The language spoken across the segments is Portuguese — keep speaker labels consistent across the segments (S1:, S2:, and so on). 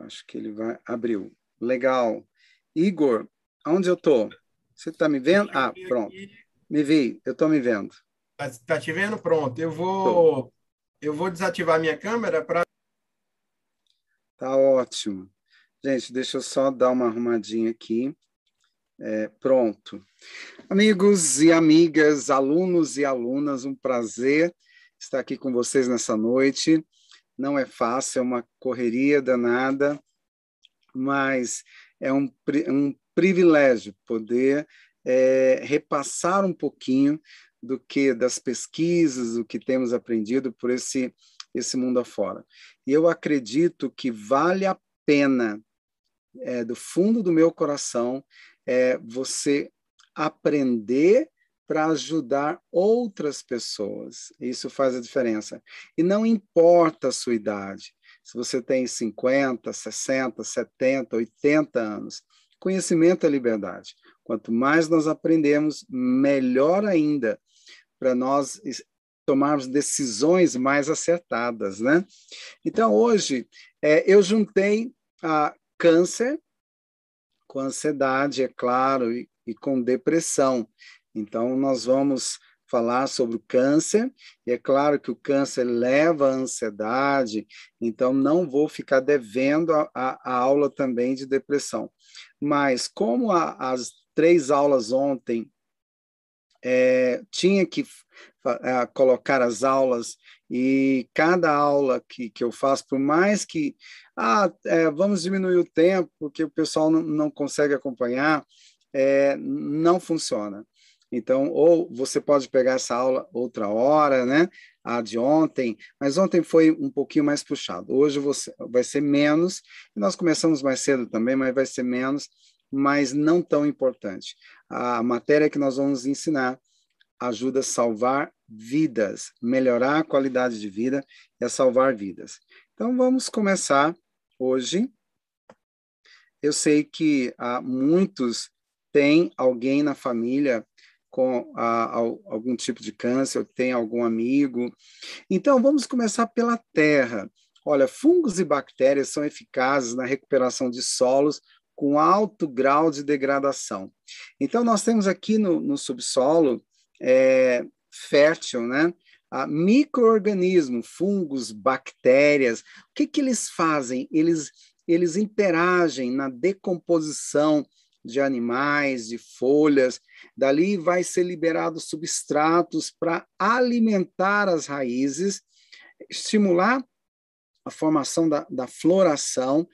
S1: Acho que ele vai. Abriu. Legal. Igor, onde eu tô? Você está me vendo? Ah, pronto. Me vi, eu estou me vendo.
S2: Está tá te vendo? Pronto. Eu vou, eu vou desativar minha câmera para.
S1: Tá ótimo. Gente, deixa eu só dar uma arrumadinha aqui. É, pronto. Amigos e amigas, alunos e alunas, um prazer estar aqui com vocês nessa noite. Não é fácil, é uma correria danada, mas é um, um privilégio poder é, repassar um pouquinho do que das pesquisas, do que temos aprendido por esse esse mundo afora. E eu acredito que vale a pena, é, do fundo do meu coração, é, você aprender para ajudar outras pessoas. Isso faz a diferença. E não importa a sua idade, se você tem 50, 60, 70, 80 anos, conhecimento é liberdade. Quanto mais nós aprendemos, melhor ainda para nós tomarmos decisões mais acertadas, né? Então, hoje, é, eu juntei a câncer com ansiedade, é claro, e, e com depressão. Então, nós vamos falar sobre o câncer, e é claro que o câncer leva à ansiedade, então não vou ficar devendo a, a, a aula também de depressão. Mas, como a, as três aulas ontem é, tinha que é, colocar as aulas e cada aula que, que eu faço, por mais que ah, é, vamos diminuir o tempo, porque o pessoal não, não consegue acompanhar, é, não funciona. Então, ou você pode pegar essa aula outra hora, né? A de ontem, mas ontem foi um pouquinho mais puxado. Hoje você, vai ser menos, nós começamos mais cedo também, mas vai ser menos, mas não tão importante. A matéria que nós vamos ensinar ajuda a salvar vidas, melhorar a qualidade de vida e a salvar vidas. Então vamos começar hoje. Eu sei que há muitos têm alguém na família com algum tipo de câncer, tem algum amigo. Então vamos começar pela terra. Olha, fungos e bactérias são eficazes na recuperação de solos com alto grau de degradação. Então, nós temos aqui no, no subsolo é, fértil, né? A microorganismo, fungos, bactérias, o que, que eles fazem? Eles, eles interagem na decomposição de animais, de folhas, dali vai ser liberado substratos para alimentar as raízes, estimular a formação da, da floração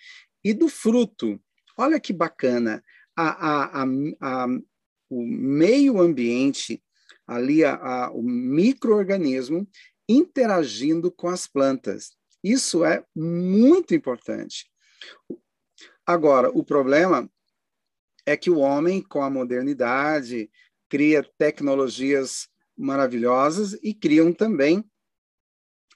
S1: e do fruto. Olha que bacana, a, a, a, o meio ambiente, ali o microorganismo interagindo com as plantas. Isso é muito importante. Agora, o problema é que o homem, com a modernidade, cria tecnologias maravilhosas e criam também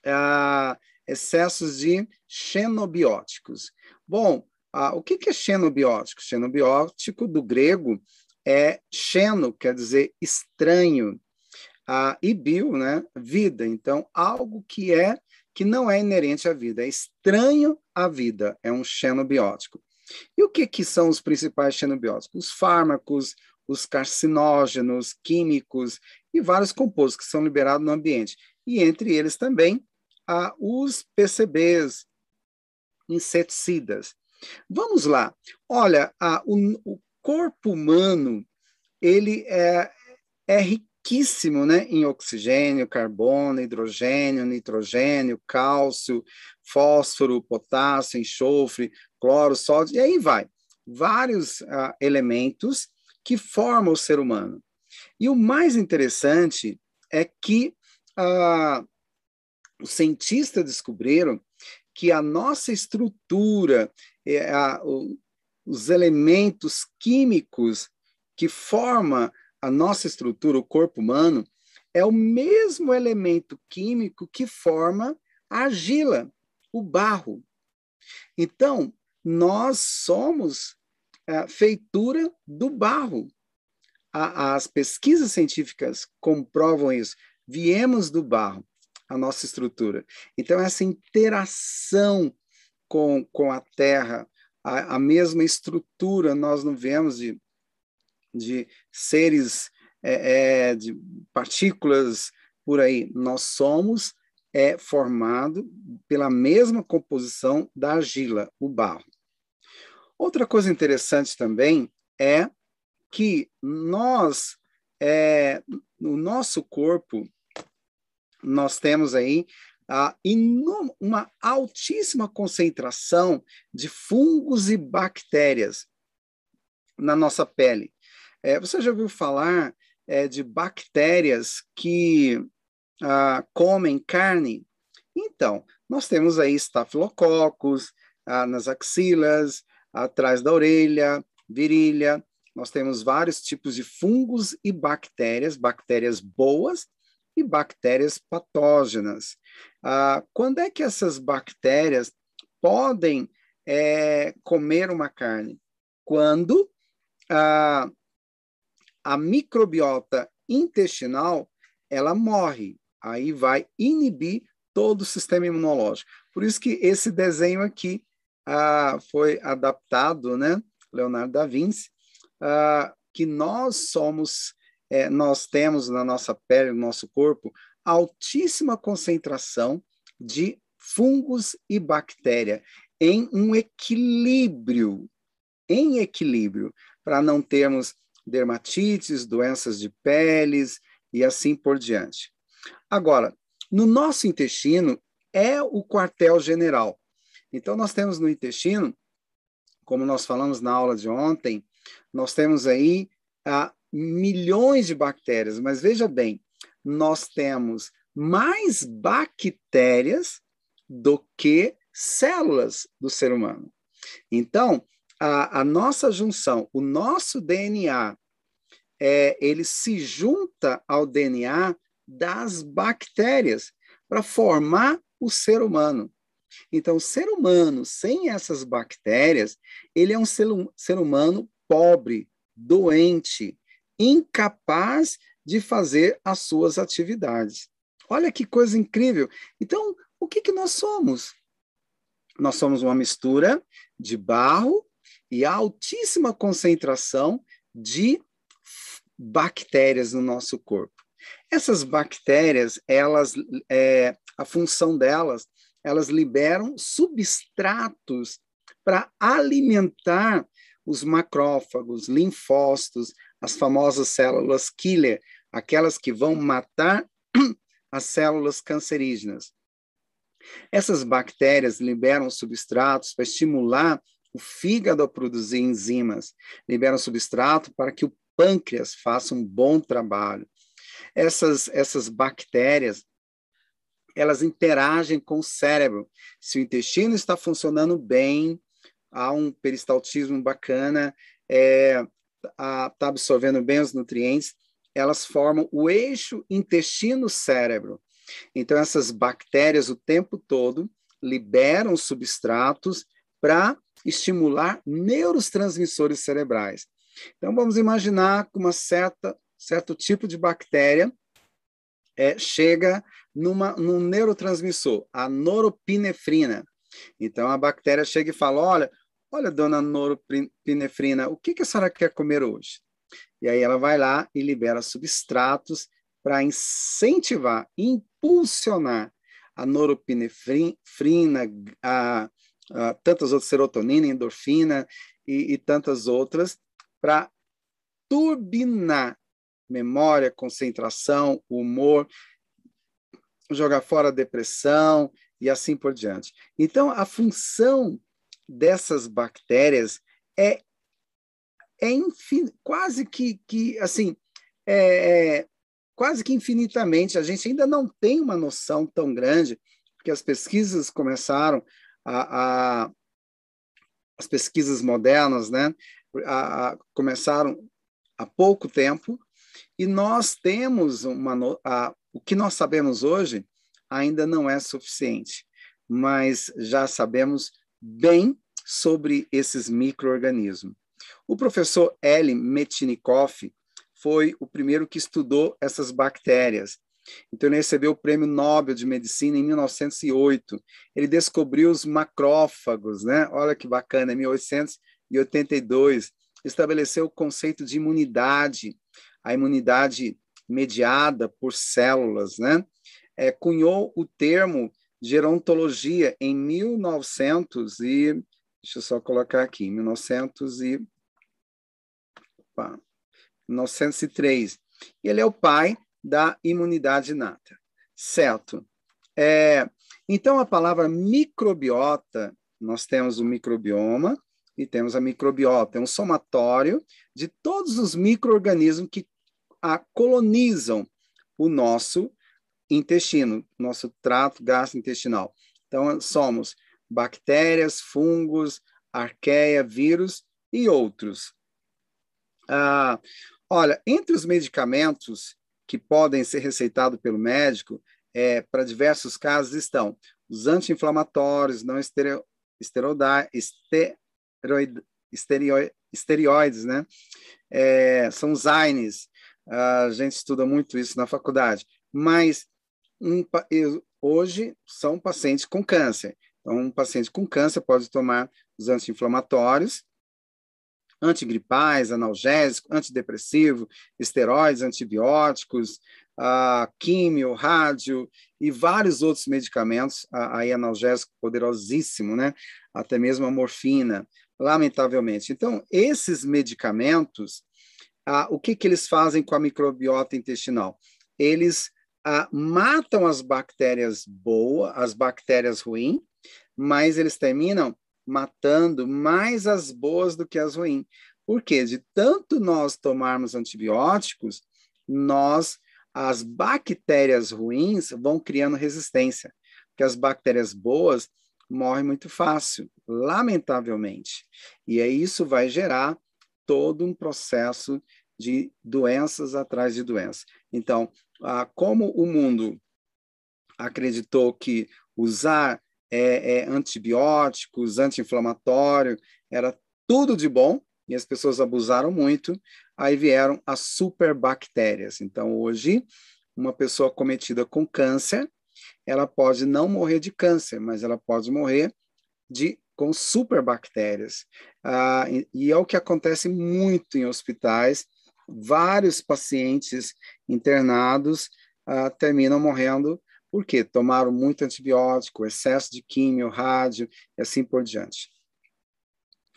S1: ah, excessos de xenobióticos. Bom, ah, o que, que é xenobiótico? Xenobiótico, do grego, é xeno, quer dizer estranho, ah, e bio, né, vida. Então, algo que é que não é inerente à vida, é estranho à vida, é um xenobiótico. E o que, que são os principais xenobióticos? Os fármacos, os carcinógenos, químicos e vários compostos que são liberados no ambiente. E entre eles também ah, os PCBs, inseticidas. Vamos lá. Olha, a, o, o, corpo humano ele é, é riquíssimo né, em oxigênio, carbono, hidrogênio, nitrogênio, cálcio, fósforo, potássio, enxofre, cloro, sódio, e aí vai. Vários uh, elementos que formam o ser humano. E o mais interessante é que uh, os cientistas descobriram que a nossa estrutura, é, a, os elementos químicos que formam a nossa estrutura, o corpo humano, é o mesmo elemento químico que forma a argila, o barro. Então, nós somos a feitura do barro. As pesquisas científicas comprovam isso. Viemos do barro, a nossa estrutura. Então, essa interação com, com a Terra a, a mesma estrutura, nós não vemos de, de seres, é, é, de partículas por aí. Nós somos é formado pela mesma composição da argila, o barro. Outra coisa interessante também é que nós, é, no nosso corpo, nós temos aí a, uma altíssima concentração de fungos e bactérias na nossa pele. É, você já ouviu falar é, de bactérias que ah, comem carne? Então, nós temos aí estafilococos ah, nas axilas, atrás da orelha, virilha. Nós temos vários tipos de fungos e bactérias, bactérias boas e bactérias patógenas. Ah, quando é que essas bactérias podem é, comer uma carne? Quando ah, a microbiota intestinal ela morre, aí vai inibir todo o sistema imunológico. Por isso que esse desenho aqui ah, foi adaptado, né, Leonardo da Vinci, ah, que nós somos, é, nós temos na nossa pele, no nosso corpo, altíssima concentração de fungos e bactéria em um equilíbrio, em equilíbrio, para não termos dermatites, doenças de peles e assim por diante. Agora, no nosso intestino é o quartel-general. Então, nós temos no intestino, como nós falamos na aula de ontem, nós temos aí ah, milhões de bactérias, mas veja bem, nós temos mais bactérias do que células do ser humano. Então, a, a nossa junção, o nosso DNA, é, ele se junta ao DNA das bactérias para formar o ser humano. Então, o ser humano sem essas bactérias, ele é um ser, ser humano pobre, doente, incapaz de fazer as suas atividades. Olha que coisa incrível. Então, o que, que nós somos? Nós somos uma mistura de barro e altíssima concentração de bactérias no nosso corpo. Essas bactérias, elas, é, a função delas, elas liberam substratos para alimentar os macrófagos, linfócitos, as famosas células killer, aquelas que vão matar as células cancerígenas. Essas bactérias liberam substratos para estimular o fígado a produzir enzimas, liberam substrato para que o pâncreas faça um bom trabalho. Essas, essas bactérias, elas interagem com o cérebro. Se o intestino está funcionando bem, há um peristaltismo bacana, é, está absorvendo bem os nutrientes, elas formam o eixo intestino-cérebro. Então, essas bactérias o tempo todo liberam substratos para estimular neurotransmissores cerebrais. Então, vamos imaginar que uma certa certo tipo de bactéria é, chega numa, num neurotransmissor, a noropinefrina. Então, a bactéria chega e fala: Olha, olha, dona noropinefrina, o que, que a senhora quer comer hoje? E aí ela vai lá e libera substratos para incentivar, impulsionar a noropinefrina, a, a tantas outras, serotonina, endorfina e, e tantas outras, para turbinar memória, concentração, humor, jogar fora a depressão e assim por diante. Então, a função dessas bactérias é, é infin, quase que, que assim, é, é, quase que infinitamente. A gente ainda não tem uma noção tão grande, porque as pesquisas começaram a, a as pesquisas modernas, né, a, a, começaram há pouco tempo e nós temos uma. A, o que nós sabemos hoje ainda não é suficiente, mas já sabemos bem sobre esses micro-organismos. O professor Eli Metchnikoff foi o primeiro que estudou essas bactérias. Então, ele recebeu o Prêmio Nobel de Medicina em 1908. Ele descobriu os macrófagos, né? Olha que bacana, em 1882. Estabeleceu o conceito de imunidade, a imunidade mediada por células, né? É, cunhou o termo gerontologia em 1900 e deixa eu só colocar aqui, 1900 e opa, 1903. Ele é o pai da imunidade inata, certo? É, então, a palavra microbiota, nós temos o microbioma e temos a microbiota, é um somatório de todos os micro-organismos que a, colonizam o nosso intestino, nosso trato gastrointestinal. Então, somos bactérias, fungos, arqueia, vírus e outros. Ah, olha, entre os medicamentos que podem ser receitados pelo médico é, para diversos casos estão os anti-inflamatórios, não estereo, esteroid, esteroides, né? É, são os AINES, a gente estuda muito isso na faculdade, mas um, hoje são pacientes com câncer. Então, um paciente com câncer pode tomar os anti-inflamatórios, antigripais, analgésicos, antidepressivo, esteroides, antibióticos, uh, químio, rádio e vários outros medicamentos, aí analgésico poderosíssimo, né? Até mesmo a morfina, lamentavelmente. Então, esses medicamentos, uh, o que, que eles fazem com a microbiota intestinal? Eles uh, matam as bactérias boas, as bactérias ruins, mas eles terminam matando mais as boas do que as ruins. Porque de tanto nós tomarmos antibióticos, nós as bactérias ruins vão criando resistência, porque as bactérias boas morrem muito fácil, lamentavelmente. E aí isso vai gerar todo um processo de doenças atrás de doenças. Então, ah, como o mundo acreditou que usar é, é, antibióticos, anti-inflamatório, era tudo de bom, e as pessoas abusaram muito, aí vieram as superbactérias. Então, hoje, uma pessoa cometida com câncer, ela pode não morrer de câncer, mas ela pode morrer de com superbactérias. Ah, e, é o que acontece muito em hospitais, vários pacientes internados uh, terminam morrendo porque tomaram muito antibiótico, excesso de químio, rádio e assim por diante.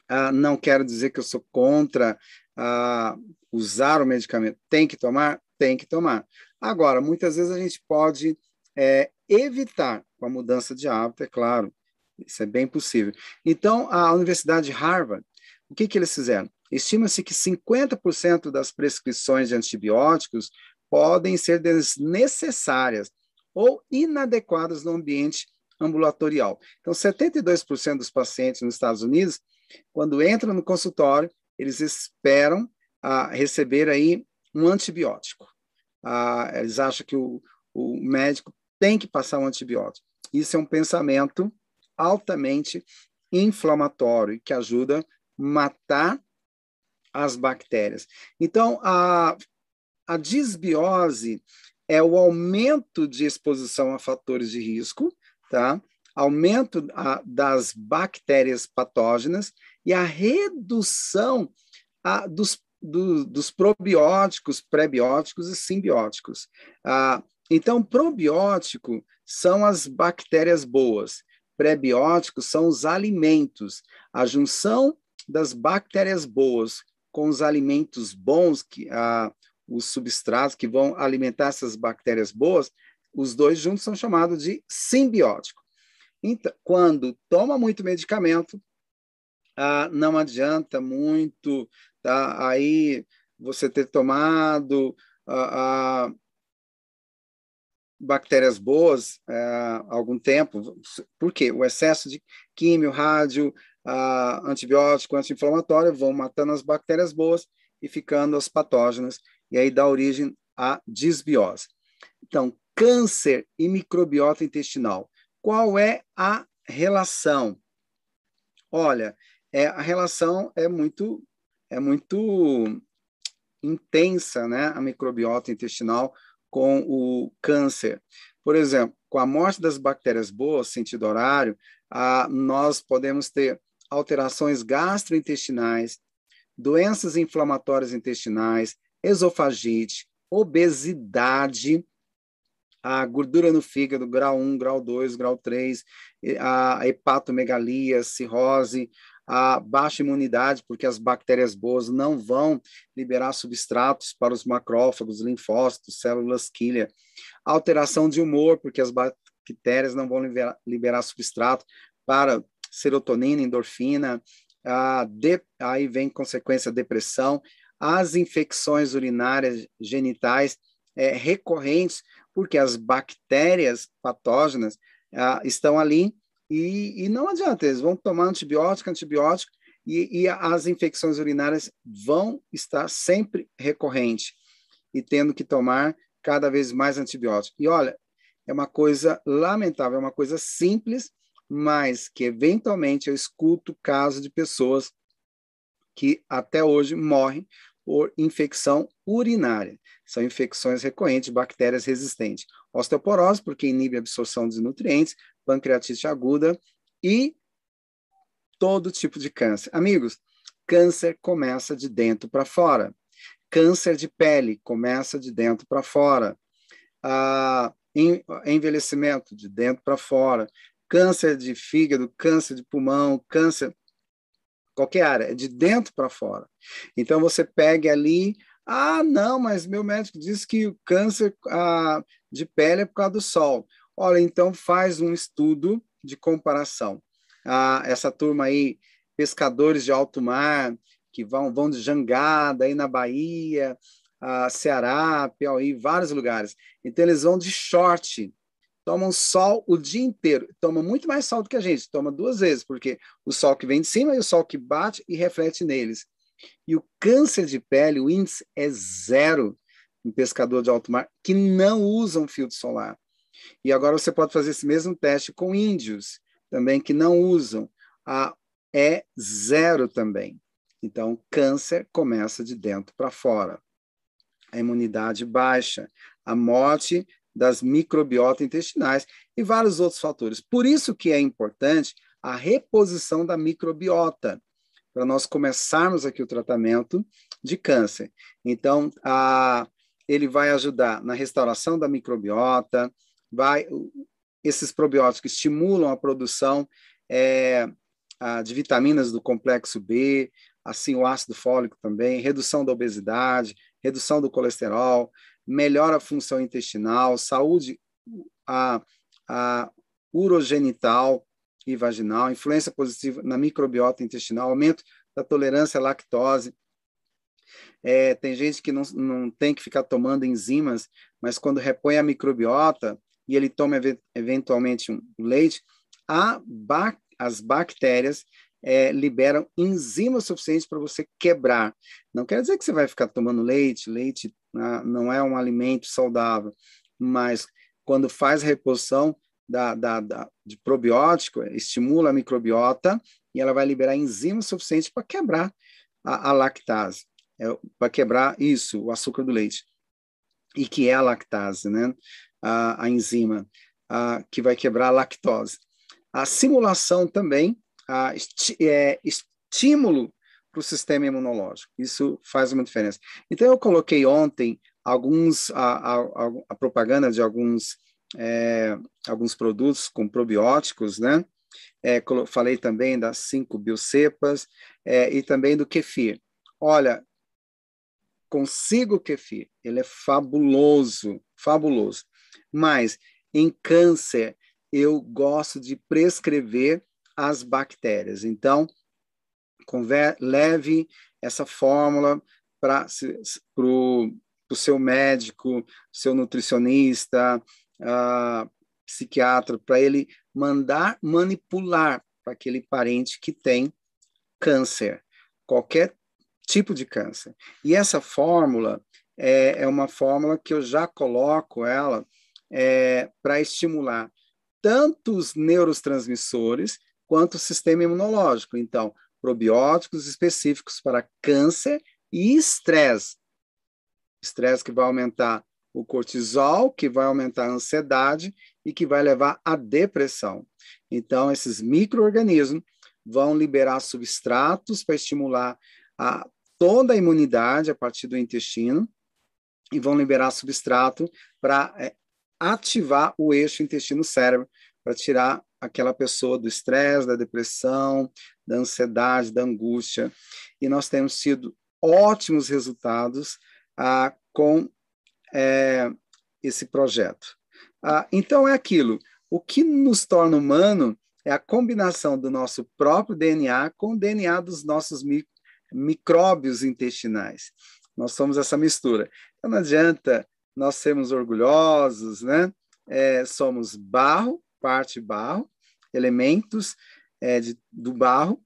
S1: Uh, não quero dizer que eu sou contra uh, usar o medicamento. Tem que tomar? Tem que tomar. Agora, muitas vezes a gente pode é, evitar com a mudança de hábito, é claro. Isso é bem possível. Então, a Universidade de Harvard, o que, que eles fizeram? Estima-se que 50% das prescrições de antibióticos podem ser desnecessárias ou inadequadas no ambiente ambulatorial. Então, 72% dos pacientes nos Estados Unidos, quando entram no consultório, eles esperam a receber aí um antibiótico. Ah, eles acham que o, o médico tem que passar um antibiótico. Isso é um pensamento altamente inflamatório que ajuda a matar as bactérias. Então, a, a disbiose é o aumento de exposição a fatores de risco, tá? aumento a, das bactérias patógenas e a redução a, dos, do, dos probióticos, prebióticos e simbióticos. Ah, então, probiótico são as bactérias boas, prebióticos são os alimentos, a junção das bactérias boas com os alimentos bons, que, ah, os substratos que vão alimentar essas bactérias boas, os dois juntos são chamados de simbiótico. Então, quando toma muito medicamento, ah, não adianta muito, tá? Aí você ter tomado ah, ah, bactérias boas há algum tempo. Por quê? O excesso de químio, rádio, uh, antibiótico, anti-inflamatório, vão matando as bactérias boas e ficando as patógenas, e aí dá origem à disbiose. Então, câncer e microbiota intestinal. Qual é a relação? Olha, é, a relação é muito, é muito intensa, né? A microbiota intestinal com o câncer. Por exemplo, com a morte das bactérias boas, sentido horário, ah, nós podemos ter alterações gastrointestinais, doenças inflamatórias intestinais, esofagite, obesidade, a gordura no fígado, grau 1, grau 2, grau 3, a hepatomegalia, cirrose, a baixa imunidade, porque as bactérias boas não vão liberar substratos para os macrófagos, linfócitos, células quilha. Alteração de humor, porque as bactérias não vão liberar, liberar substrato para serotonina, endorfina, a de, aí vem consequência depressão, as infecções urinárias genitais é, recorrentes, porque as bactérias patógenas ah, estão ali e, e, não adianta, eles vão tomar antibiótico, antibiótico, e, e as infecções urinárias vão estar sempre recorrentes e tendo que tomar cada vez mais antibiótico. E olha, é uma coisa lamentável, é uma coisa simples, mas que eventualmente eu escuto casos de pessoas que até hoje morrem por infecção urinária. São infecções recorrentes, bactérias resistentes. Osteoporose, porque inibe a absorção de nutrientes, pancreatite aguda e todo tipo de câncer. Amigos, câncer começa de dentro para fora. Câncer de pele começa de dentro para fora. Ah, envelhecimento de dentro para fora. Câncer de fígado, câncer de pulmão, câncer qualquer área, é de dentro para fora. Então você pega ali, ah, não, mas meu médico disse que o câncer ah, de pele é por causa do sol. Olha, então faz um estudo de comparação. Ah, essa turma aí, pescadores de alto mar, que vão, vão de jangada aí na Bahia, ah, Ceará, Piauí, vários lugares. Então eles vão de short, tomam sol o dia inteiro, tomam muito mais sol do que a gente, toma duas vezes, porque o sol que vem de cima e o sol que bate e reflete neles. E o câncer de pele, o índice é zero em pescador de alto mar que não usam filtro solar. E agora você pode fazer esse mesmo teste com índios também que não usam. A é zero também. Então, câncer começa de dentro para fora. A imunidade baixa, a morte das microbiota intestinais e vários outros fatores. Por isso que é importante a reposição da microbiota, para nós começarmos aqui o tratamento de câncer. Então, a, ele vai ajudar na restauração da microbiota, vai esses probióticos estimulam a produção é, de vitaminas do complexo B, assim o ácido fólico também, redução da obesidade, redução do colesterol, melhora a função intestinal, saúde a, a urogenital e vaginal, influência positiva na microbiota intestinal, aumento da tolerância à lactose. É, tem gente que não, não tem que ficar tomando enzimas, mas quando repõe a microbiota e ele toma eventualmente um leite, a, as bactérias é, liberam enzimas suficientes para você quebrar. Não quer dizer que você vai ficar tomando leite, leite né, não é um alimento saudável, mas quando faz reposição da, da, da, de probiótico, estimula a microbiota e ela vai liberar enzimas suficientes para quebrar a, a lactase, é, para quebrar isso, o açúcar do leite. E que é a lactase, né? A, a enzima a, que vai quebrar a lactose. A simulação também a, é, estímulo para o sistema imunológico. Isso faz uma diferença. Então, eu coloquei ontem alguns a, a, a propaganda de alguns é, alguns produtos com probióticos, né? É, falei também das cinco biocepas é, e também do kefir. Olha, consigo o kefir, ele é fabuloso, fabuloso. Mas em câncer eu gosto de prescrever as bactérias. Então, leve essa fórmula para o seu médico, seu nutricionista, uh, psiquiatra, para ele mandar manipular para aquele parente que tem câncer, qualquer tipo de câncer. E essa fórmula é, é uma fórmula que eu já coloco ela é, para estimular tanto os neurotransmissores quanto o sistema imunológico. Então, probióticos específicos para câncer e estresse. Estresse que vai aumentar o cortisol, que vai aumentar a ansiedade e que vai levar à depressão. Então, esses micro-organismos vão liberar substratos para estimular a, toda a imunidade a partir do intestino e vão liberar substrato para é, ativar o eixo intestino-cérebro, para tirar aquela pessoa do estresse, da depressão, da ansiedade, da angústia. E nós temos tido ótimos resultados ah, com é, esse projeto. Ah, então, é aquilo. O que nos torna humano é a combinação do nosso próprio DNA com o DNA dos nossos mi micróbios intestinais. Nós somos essa mistura. Então, não adianta nós sermos orgulhosos, né? É, somos barro, parte barro, elementos é, de, do barro,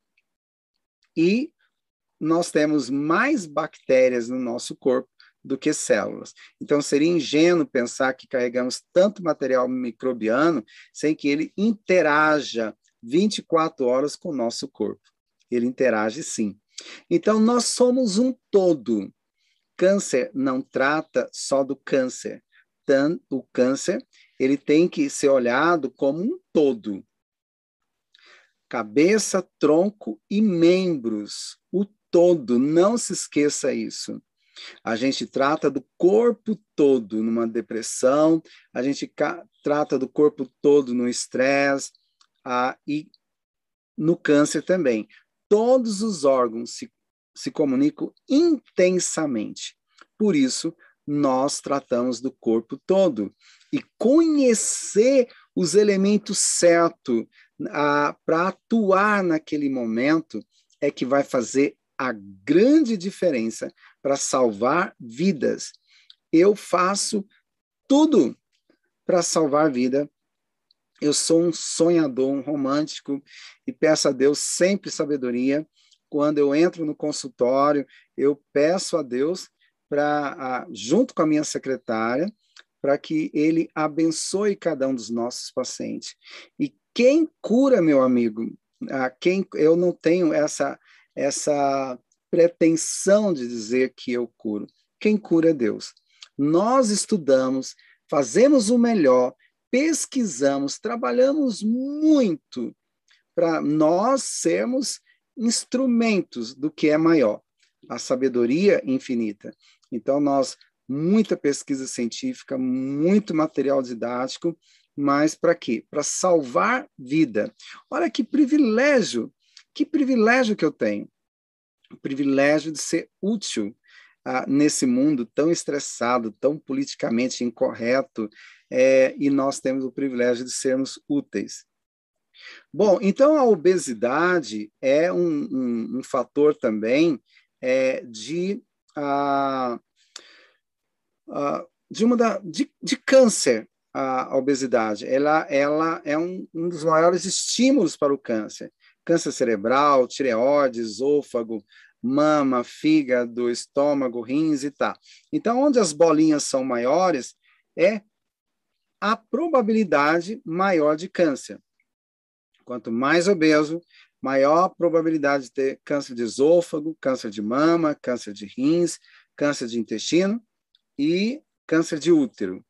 S1: e nós temos mais bactérias no nosso corpo do que células. Então, seria ingênuo pensar que carregamos tanto material microbiano sem que ele interaja 24 horas com o nosso corpo. Ele interage sim. Então, nós somos um todo. Câncer não trata só do câncer. O câncer ele tem que ser olhado como um todo. Cabeça, tronco e membros. O todo, não se esqueça isso. A gente trata do corpo todo numa depressão, a gente trata do corpo todo no estresse ah, e no câncer também. Todos os órgãos se, se comunicam intensamente. Por isso, nós tratamos do corpo todo. E conhecer os elementos certos para atuar naquele momento é que vai fazer a grande diferença para salvar vidas. Eu faço tudo para salvar vida. Eu sou um sonhador, um romântico e peço a Deus sempre sabedoria. Quando eu entro no consultório, eu peço a Deus para, junto com a minha secretária, para que ele abençoe cada um dos nossos pacientes. E quem cura, meu amigo, quem eu não tenho essa essa pretensão de dizer que eu curo. Quem cura é Deus. Nós estudamos, fazemos o melhor, pesquisamos, trabalhamos muito para nós sermos instrumentos do que é maior, a sabedoria infinita. Então, nós, muita pesquisa científica, muito material didático, mas para quê? Para salvar vida. Olha que privilégio, que privilégio que eu tenho o privilégio de ser útil ah, nesse mundo tão estressado, tão politicamente incorreto, é, e nós temos o privilégio de sermos úteis. Bom, então a obesidade é um, um, um fator também é, de, ah, de, uma da, de, de câncer, a, obesidade. Ela, ela é um, um dos maiores estímulos para o câncer câncer cerebral, tireoide, esôfago, mama, fígado, estômago, rins e tal. Então, onde as bolinhas são maiores, é a probabilidade maior de câncer. Quanto mais obeso, maior probabilidade de ter câncer de esôfago, câncer de mama, câncer de rins, câncer de intestino e câncer de útero.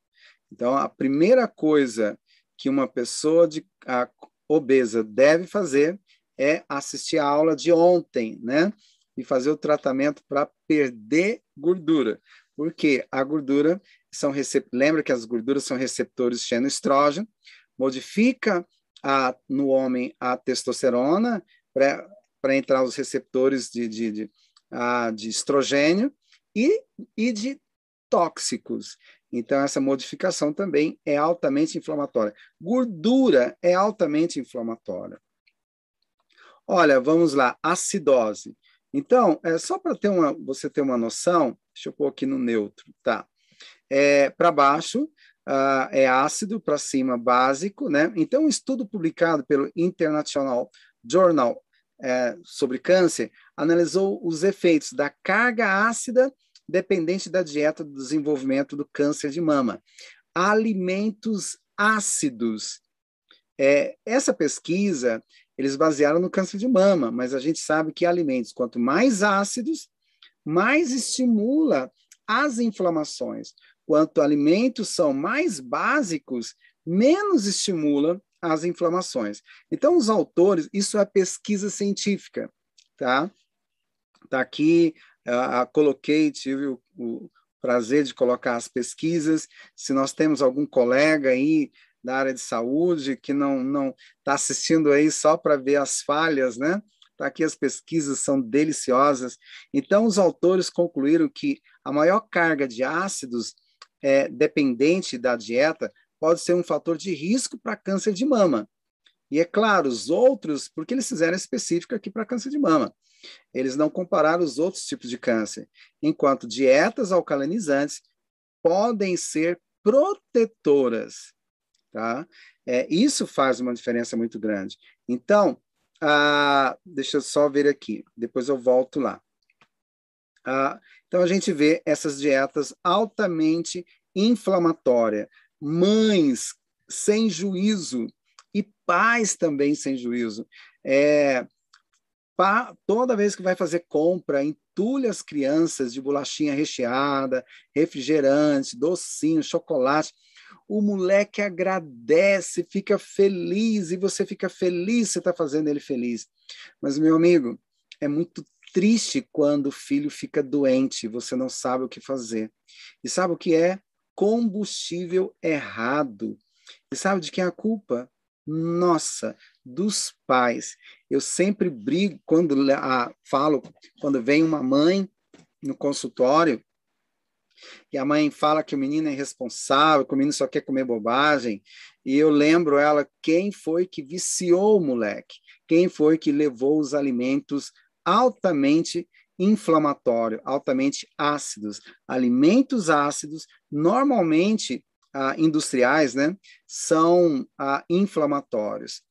S1: Então, a primeira coisa que uma pessoa de, a, obesa deve fazer é assistir a aula de ontem, né? E fazer o tratamento para perder gordura. Porque a gordura são lembra que as gorduras são receptores de estrógeno, modifica a, no homem a testosterona para entrar os receptores de, de, de, a, de estrogênio e, e de tóxicos. Então, essa modificação também é altamente inflamatória. Gordura é altamente inflamatória. Olha, vamos lá, acidose. Então, é só para ter uma, você ter uma noção, deixa eu pôr aqui no neutro, tá? É, para baixo uh, é ácido, para cima básico, né? Então, um estudo publicado pelo International Journal é, sobre câncer analisou os efeitos da carga ácida dependente da dieta do desenvolvimento do câncer de mama. Alimentos ácidos. É, essa pesquisa eles basearam no câncer de mama, mas a gente sabe que alimentos, quanto mais ácidos, mais estimula as inflamações. Quanto alimentos são mais básicos, menos estimula as inflamações. Então, os autores, isso é pesquisa científica, tá? Tá aqui, uh, coloquei, tive o, o prazer de colocar as pesquisas. Se nós temos algum colega aí da área de saúde que não não está assistindo aí só para ver as falhas, né? Tá aqui as pesquisas são deliciosas. Então os autores concluíram que a maior carga de ácidos é, dependente da dieta pode ser um fator de risco para câncer de mama. E é claro, os outros, porque eles fizeram específico aqui para câncer de mama. Eles não compararam os outros tipos de câncer, enquanto dietas alcalinizantes podem ser protetoras, tá? É, isso faz uma diferença muito grande. Então, ah, deixa eu só ver aqui, depois eu volto lá. Ah, então, a gente vê essas dietas altamente inflamatórias, mães sem juízo e pais também sem juízo. É, pa, toda vez que vai fazer compra, entulha as crianças de bolachinha recheada, refrigerante, docinho, chocolate. O moleque agradece, fica feliz, e você fica feliz, você está fazendo ele feliz. Mas, meu amigo, é muito triste quando o filho fica doente, você não sabe o que fazer. E sabe o que é? Combustível errado. E sabe de quem é a culpa? Nossa, dos pais. Eu sempre brigo quando ah, falo, quando vem uma mãe no consultório e a mãe fala que o menino é irresponsável, que o menino só quer comer bobagem, e eu lembro ela quem foi que viciou o moleque, quem foi que levou os alimentos altamente inflamatórios, altamente ácidos. Alimentos ácidos, normalmente ah, industriais, né, são ah, inflamatórios.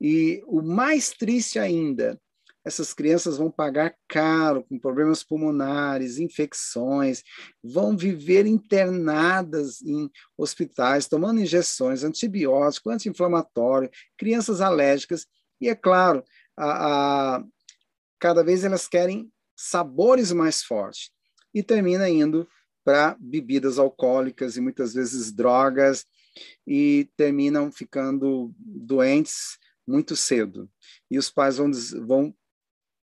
S1: E o mais triste ainda, essas crianças vão pagar caro com problemas pulmonares, infecções, vão viver internadas em hospitais, tomando injeções, antibiótico, anti-inflamatório, crianças alérgicas, e é claro, a, a, cada vez elas querem sabores mais fortes, e termina indo para bebidas alcoólicas e muitas vezes drogas e terminam ficando doentes muito cedo. E os pais vão, vão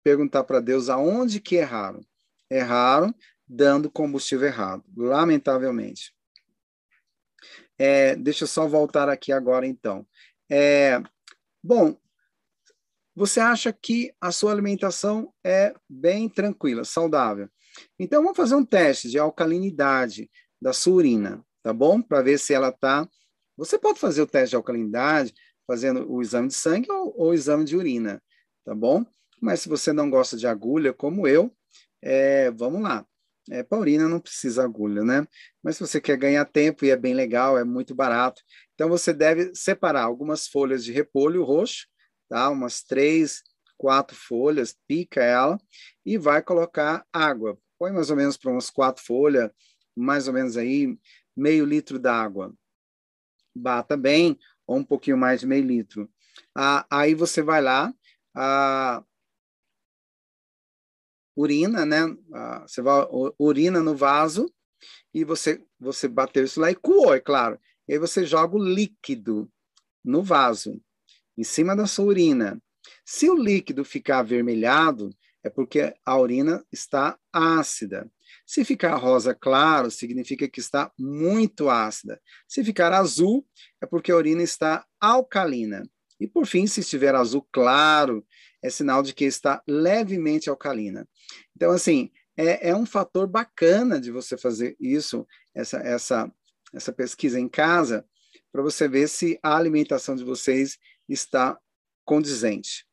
S1: perguntar para Deus aonde que erraram. Erraram dando combustível errado, lamentavelmente. É, deixa eu só voltar aqui agora, então. É, bom, você acha que a sua alimentação é bem tranquila, saudável. Então, vamos fazer um teste de alcalinidade da sua urina, tá bom? Para ver se ela está. Você pode fazer o teste de alcalinidade fazendo o exame de sangue ou, ou o exame de urina, tá bom? Mas se você não gosta de agulha, como eu, é, vamos lá. É, para urina não precisa agulha, né? Mas se você quer ganhar tempo e é bem legal, é muito barato, então você deve separar algumas folhas de repolho roxo, tá? Umas três, quatro folhas, pica ela e vai colocar água põe mais ou menos para umas quatro folhas, mais ou menos aí meio litro d'água. Bata bem, ou um pouquinho mais de meio litro. Ah, aí você vai lá, ah, urina, né? Ah, você vai urina no vaso e você você bateu isso lá e coou, é claro. E aí você joga o líquido no vaso, em cima da sua urina. Se o líquido ficar avermelhado, é porque a urina está ácida. Se ficar rosa claro, significa que está muito ácida. Se ficar azul, é porque a urina está alcalina. E por fim, se estiver azul claro, é sinal de que está levemente alcalina. Então, assim, é, é um fator bacana de você fazer isso, essa, essa, essa pesquisa em casa, para você ver se a alimentação de vocês está condizente.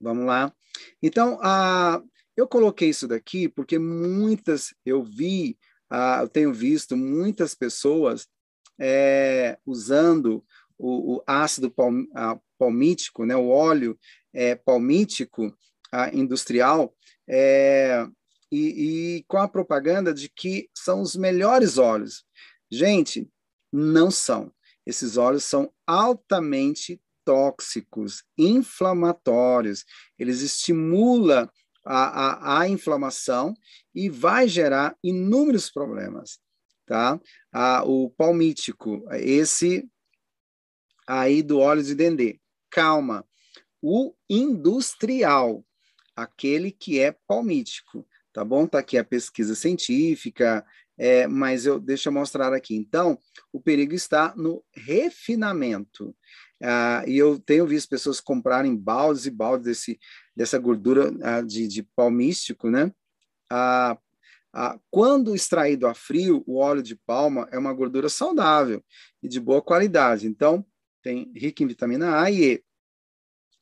S1: Vamos lá. Então, a, eu coloquei isso daqui porque muitas, eu vi, a, eu tenho visto muitas pessoas é, usando o, o ácido palm, a, palmítico, né, o óleo é, palmítico a, industrial, é, e, e com a propaganda de que são os melhores óleos. Gente, não são. Esses óleos são altamente tóxicos, inflamatórios, eles estimulam a, a, a inflamação e vai gerar inúmeros problemas. tá? Ah, o palmítico, esse aí do óleo de dendê. Calma. O industrial, aquele que é palmítico, tá bom? Tá aqui a pesquisa científica, é, mas eu deixa eu mostrar aqui. Então, o perigo está no refinamento. Ah, e eu tenho visto pessoas comprarem baldes e baldes desse, dessa gordura ah, de, de palmístico, né? Ah, ah, quando extraído a frio, o óleo de palma é uma gordura saudável e de boa qualidade. Então, tem rico em vitamina A e E.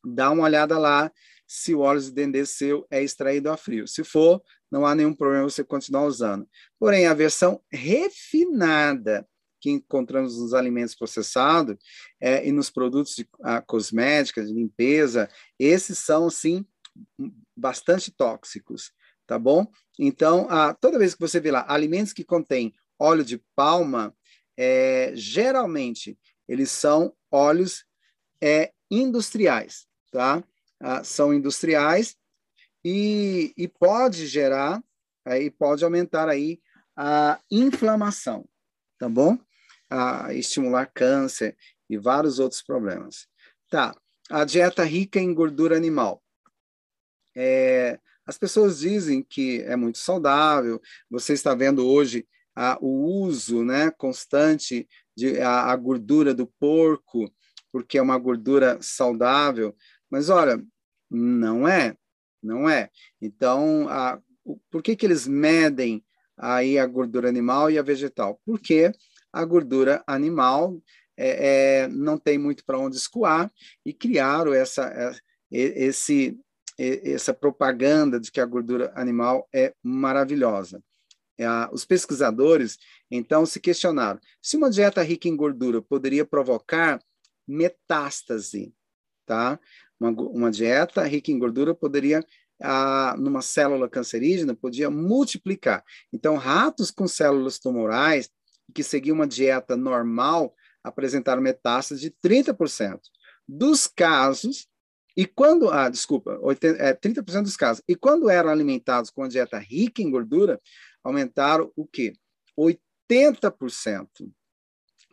S1: Dá uma olhada lá se o óleo de dendê seu é extraído a frio. Se for, não há nenhum problema você continuar usando. Porém, a versão refinada que encontramos nos alimentos processados é, e nos produtos de a, cosmética, de limpeza, esses são, sim, bastante tóxicos, tá bom? Então, a, toda vez que você vê lá alimentos que contêm óleo de palma, é, geralmente eles são óleos é, industriais, tá? Ah, são industriais e, e pode gerar, aí pode aumentar aí a inflamação, tá bom? A estimular câncer e vários outros problemas. Tá, a dieta rica em gordura animal. É, as pessoas dizem que é muito saudável. Você está vendo hoje a, o uso né, constante de a, a, gordura do porco, porque é uma gordura saudável. Mas olha, não é, não é. Então, a, por que, que eles medem aí a gordura animal e a vegetal? Porque a gordura animal é, é, não tem muito para onde escoar e criaram essa, é, esse, essa propaganda de que a gordura animal é maravilhosa. É, os pesquisadores, então, se questionaram se uma dieta rica em gordura poderia provocar metástase, tá? Uma, uma dieta rica em gordura poderia, numa célula cancerígena, podia multiplicar. Então, ratos com células tumorais que seguiam uma dieta normal apresentaram metástase de 30%. Dos casos, e quando, ah, desculpa, 80, é, 30% dos casos, e quando eram alimentados com uma dieta rica em gordura, aumentaram o quê? 80%.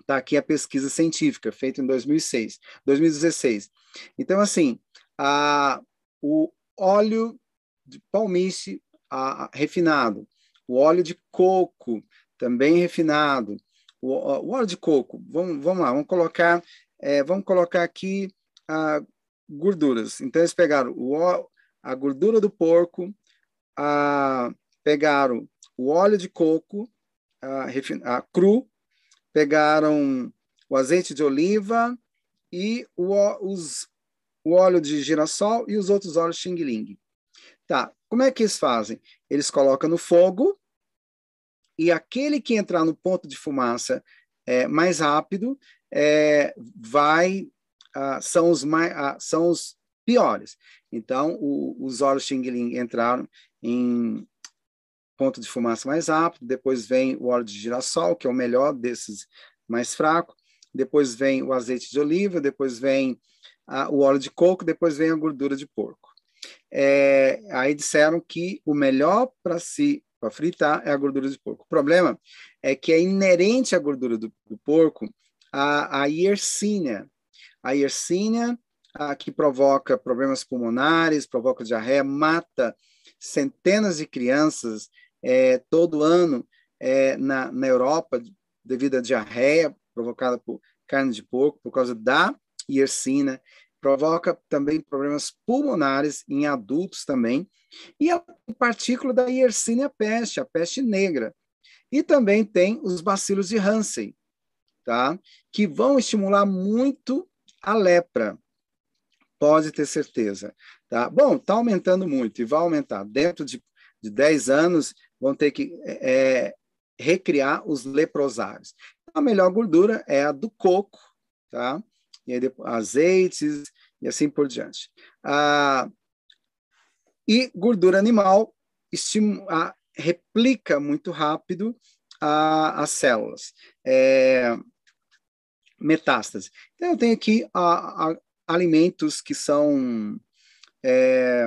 S1: Está aqui a pesquisa científica, feita em 2006, 2016. Então, assim, a, o óleo de palmice a, a, refinado, o óleo de coco também refinado, o, o óleo de coco, vamos, vamos lá, vamos colocar, é, vamos colocar aqui a, gorduras. Então, eles pegaram o, a gordura do porco, a, pegaram o óleo de coco a, a, cru, pegaram o azeite de oliva e o, os o óleo de girassol e os outros óleos Xing Ling. Tá, como é que eles fazem? Eles colocam no fogo e aquele que entrar no ponto de fumaça é, mais rápido é, vai ah, são os mais ah, são os piores. Então o, os óleos Xing Ling entraram em ponto de fumaça mais rápido. Depois vem o óleo de girassol que é o melhor desses mais fraco. Depois vem o azeite de oliva. Depois vem a, o óleo de coco, depois vem a gordura de porco. É, aí disseram que o melhor para se para fritar é a gordura de porco. O problema é que é inerente à gordura do, do porco a, a hiercínia. A hiercínia a, que provoca problemas pulmonares, provoca diarreia, mata centenas de crianças é, todo ano é, na, na Europa devido à diarreia provocada por carne de porco, por causa da hiercina, provoca também problemas pulmonares em adultos também, e a partícula da hiercina peste, a peste negra. E também tem os bacilos de Hansen, tá? que vão estimular muito a lepra, pode ter certeza. Tá? Bom, está aumentando muito e vai aumentar. Dentro de, de 10 anos, vão ter que é, recriar os leprosários. A melhor gordura é a do coco, tá? e aí depois, azeites e assim por diante. Ah, e gordura animal estimula, replica muito rápido a, as células. É, metástase. Então, eu tenho aqui a, a, alimentos que são é,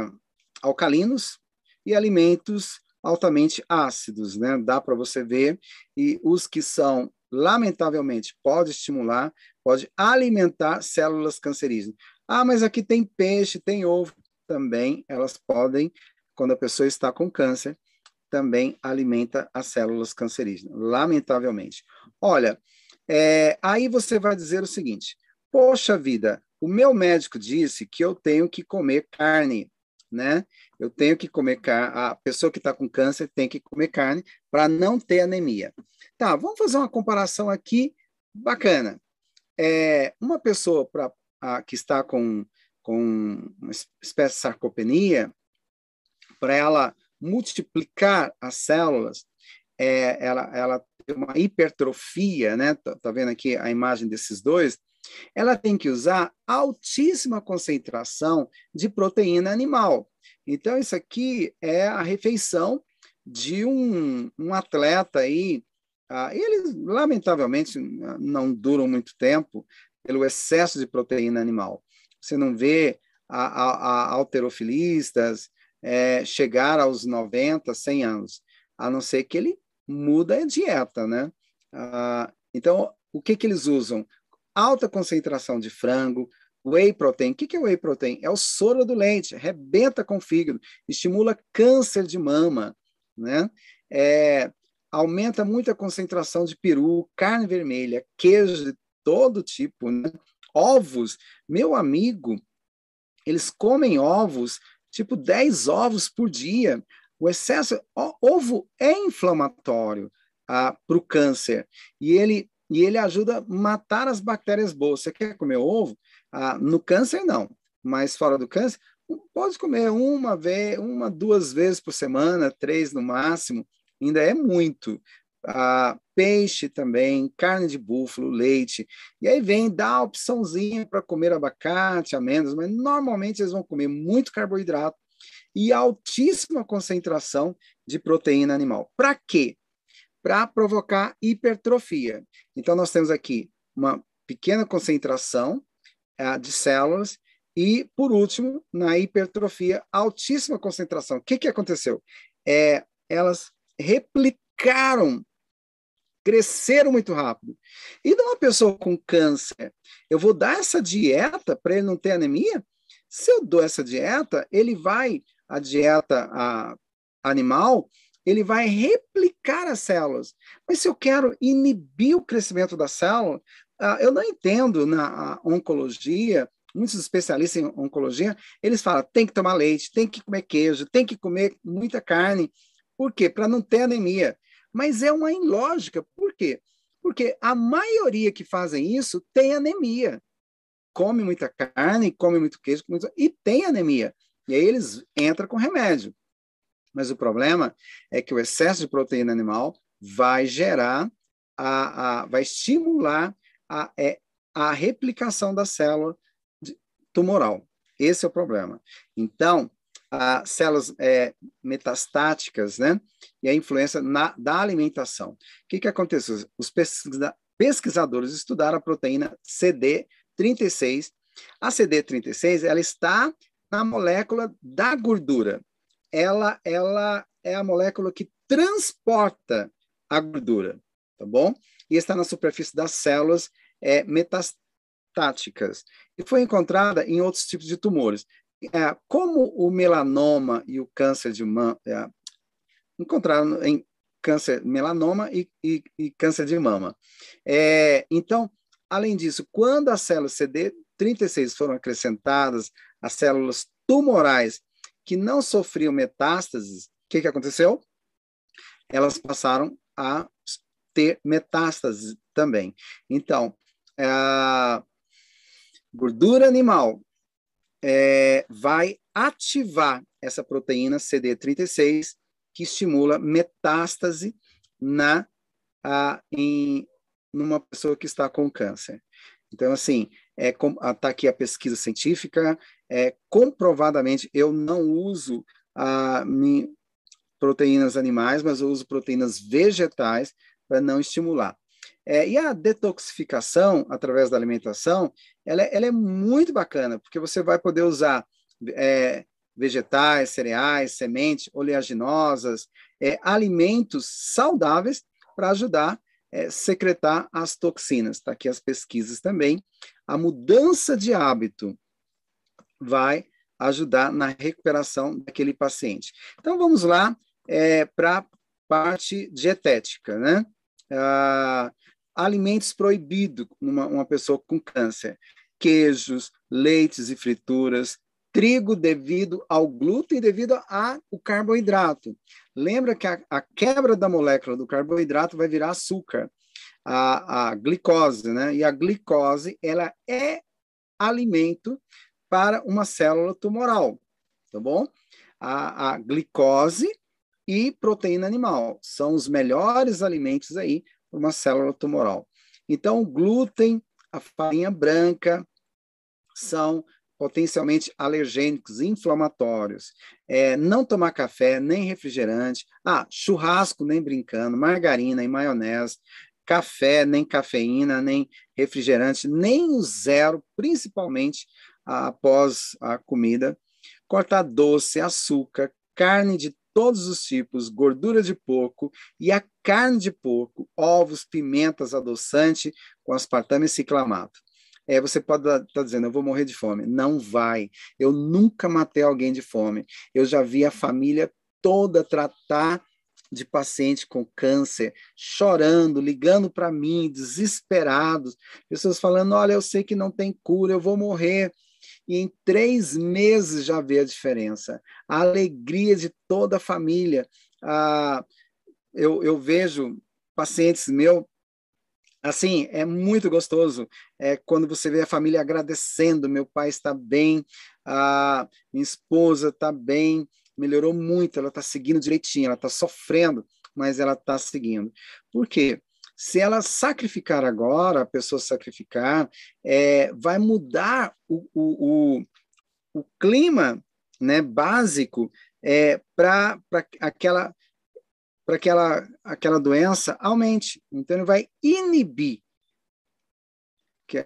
S1: alcalinos e alimentos altamente ácidos, né? Dá para você ver. E os que são, lamentavelmente, pode estimular, pode alimentar células cancerígenas. Ah, mas aqui tem peixe, tem ovo. Também elas podem, quando a pessoa está com câncer, também alimenta as células cancerígenas, lamentavelmente. Olha, é, aí você vai dizer o seguinte: poxa vida, o meu médico disse que eu tenho que comer carne, né? Eu tenho que comer carne, a pessoa que está com câncer tem que comer carne para não ter anemia. Tá, vamos fazer uma comparação aqui bacana. É, uma pessoa pra, a, que está com, com uma espécie de sarcopenia, para ela multiplicar as células, é, ela, ela tem uma hipertrofia, né? Tá, tá vendo aqui a imagem desses dois? Ela tem que usar altíssima concentração de proteína animal. Então, isso aqui é a refeição de um, um atleta aí. Ah, eles, lamentavelmente, não duram muito tempo pelo excesso de proteína animal. Você não vê a, a, a alterofilistas é, chegar aos 90, 100 anos, a não ser que ele muda a dieta, né? Ah, então, o que, que eles usam? Alta concentração de frango, whey protein. O que é whey protein? É o soro do leite, rebenta com o fígado, estimula câncer de mama, né? É, aumenta muito a concentração de peru, carne vermelha, queijo de todo tipo, né? ovos. Meu amigo, eles comem ovos, tipo 10 ovos por dia. O excesso, ovo é inflamatório ah, para o câncer e ele e ele ajuda a matar as bactérias boas. Você quer comer ovo? Ah, no câncer, não, mas fora do câncer, pode comer uma vez, uma, duas vezes por semana, três no máximo, ainda é muito. Ah, peixe também, carne de búfalo, leite. E aí vem dar a opçãozinha para comer abacate, amêndoas, mas normalmente eles vão comer muito carboidrato e altíssima concentração de proteína animal. Para quê? Para provocar hipertrofia. Então, nós temos aqui uma pequena concentração uh, de células e, por último, na hipertrofia, altíssima concentração. O que, que aconteceu? É, elas replicaram, cresceram muito rápido. E de uma pessoa com câncer, eu vou dar essa dieta para ele não ter anemia? Se eu dou essa dieta, ele vai, a dieta a, animal, ele vai replicar as células. Mas se eu quero inibir o crescimento da célula, uh, eu não entendo na oncologia, muitos especialistas em oncologia, eles falam, tem que tomar leite, tem que comer queijo, tem que comer muita carne. Por quê? Para não ter anemia. Mas é uma ilógica. Por quê? Porque a maioria que fazem isso tem anemia. Come muita carne, come muito queijo, muito... e tem anemia. E aí eles entram com remédio. Mas o problema é que o excesso de proteína animal vai gerar, a, a vai estimular a, é, a replicação da célula tumoral. Esse é o problema. Então, as células é, metastáticas, né? E a influência na, da alimentação. O que, que aconteceu? Os pesquisa, pesquisadores estudaram a proteína CD36. A CD36, ela está na molécula da gordura ela, ela é a molécula que transporta a gordura, tá bom? E está na superfície das células é, metastáticas. E foi encontrada em outros tipos de tumores. É, como o melanoma e o câncer de mama, é, encontraram em câncer melanoma e, e, e câncer de mama. É, então, além disso, quando as células CD36 foram acrescentadas, as células tumorais que não sofriam metástases, o que, que aconteceu? Elas passaram a ter metástases também. Então, a gordura animal é, vai ativar essa proteína CD36 que estimula metástase na a, em numa pessoa que está com câncer. Então, assim, é, está aqui a pesquisa científica, é, comprovadamente eu não uso a, mi, proteínas animais, mas eu uso proteínas vegetais para não estimular. É, e a detoxificação através da alimentação, ela, é, ela, é muito bacana, porque você vai poder usar é, vegetais, cereais, sementes oleaginosas, é, alimentos saudáveis para ajudar é, secretar as toxinas. Está aqui as pesquisas também. A mudança de hábito vai ajudar na recuperação daquele paciente. Então, vamos lá é, para a parte dietética, né? Ah, alimentos proibidos numa uma pessoa com câncer. Queijos, leites e frituras, trigo devido ao glúten devido ao carboidrato. Lembra que a, a, quebra da molécula do carboidrato vai virar açúcar, a, a glicose, né? E a glicose, ela é alimento para uma célula tumoral, tá bom? A, a glicose e proteína animal são os melhores alimentos aí para uma célula tumoral. Então, o glúten, a farinha branca são potencialmente alergênicos, inflamatórios. É, não tomar café, nem refrigerante. Ah, churrasco, nem brincando. Margarina e maionese. Café, nem cafeína, nem refrigerante, nem o zero, principalmente após a comida. Cortar doce, açúcar, carne de todos os tipos, gordura de porco e a carne de porco, ovos, pimentas, adoçante com aspartame e ciclamato é, você pode estar tá dizendo, eu vou morrer de fome. Não vai. Eu nunca matei alguém de fome. Eu já vi a família toda tratar de paciente com câncer, chorando, ligando para mim, desesperados, pessoas falando: olha, eu sei que não tem cura, eu vou morrer. E em três meses já vê a diferença, a alegria de toda a família. Ah, eu, eu vejo pacientes meus Assim, é muito gostoso é, quando você vê a família agradecendo. Meu pai está bem, a minha esposa está bem, melhorou muito, ela está seguindo direitinho, ela está sofrendo, mas ela está seguindo. Por quê? Se ela sacrificar agora, a pessoa sacrificar, é, vai mudar o, o, o, o clima né, básico é, para aquela para que ela, aquela doença aumente. Então, ele vai inibir que,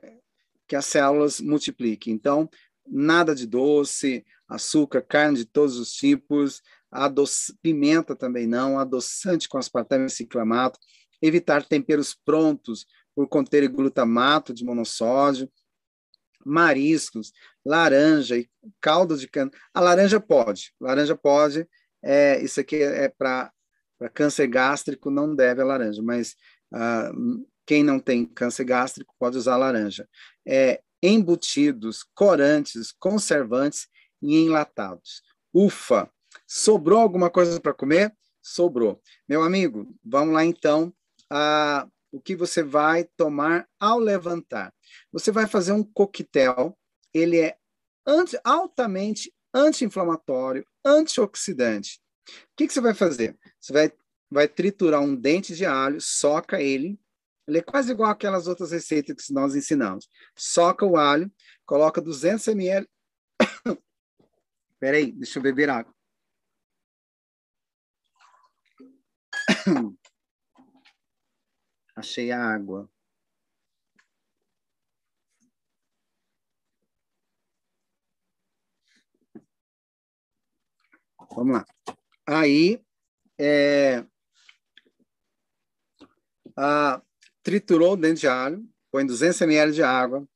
S1: que as células multipliquem. Então, nada de doce, açúcar, carne de todos os tipos, adoç... pimenta também não, adoçante com aspartame e ciclamato, evitar temperos prontos por conter glutamato de monossódio, mariscos, laranja e caldo de cana. A laranja pode, laranja pode, é, isso aqui é para para câncer gástrico não deve a laranja, mas ah, quem não tem câncer gástrico pode usar laranja. É, embutidos, corantes, conservantes e enlatados. Ufa! Sobrou alguma coisa para comer? Sobrou. Meu amigo, vamos lá então. O que você vai tomar ao levantar? Você vai fazer um coquetel. Ele é anti, altamente anti-inflamatório, antioxidante. O que, que você vai fazer? Você vai, vai triturar um dente de alho, soca ele. Ele é quase igual aquelas outras receitas que nós ensinamos. Soca o alho, coloca 200 ml. Peraí, deixa eu beber água. Achei a água. Vamos lá. Aí, é, a, triturou o dente de alho, põe 200 ml de água,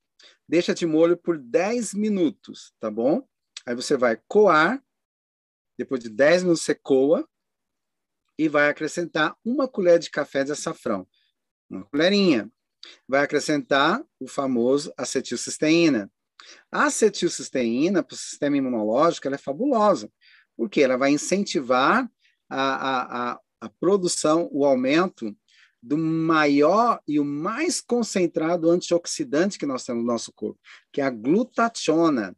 S1: deixa de molho por 10 minutos, tá bom? Aí você vai coar, depois de 10 minutos você coa, e vai acrescentar uma colher de café de açafrão, uma colherinha. Vai acrescentar o famoso acetilcisteína. A acetilcisteína, para o sistema imunológico, ela é fabulosa porque ela vai incentivar a, a, a, a produção, o aumento do maior e o mais concentrado antioxidante que nós temos no nosso corpo, que é a glutationa.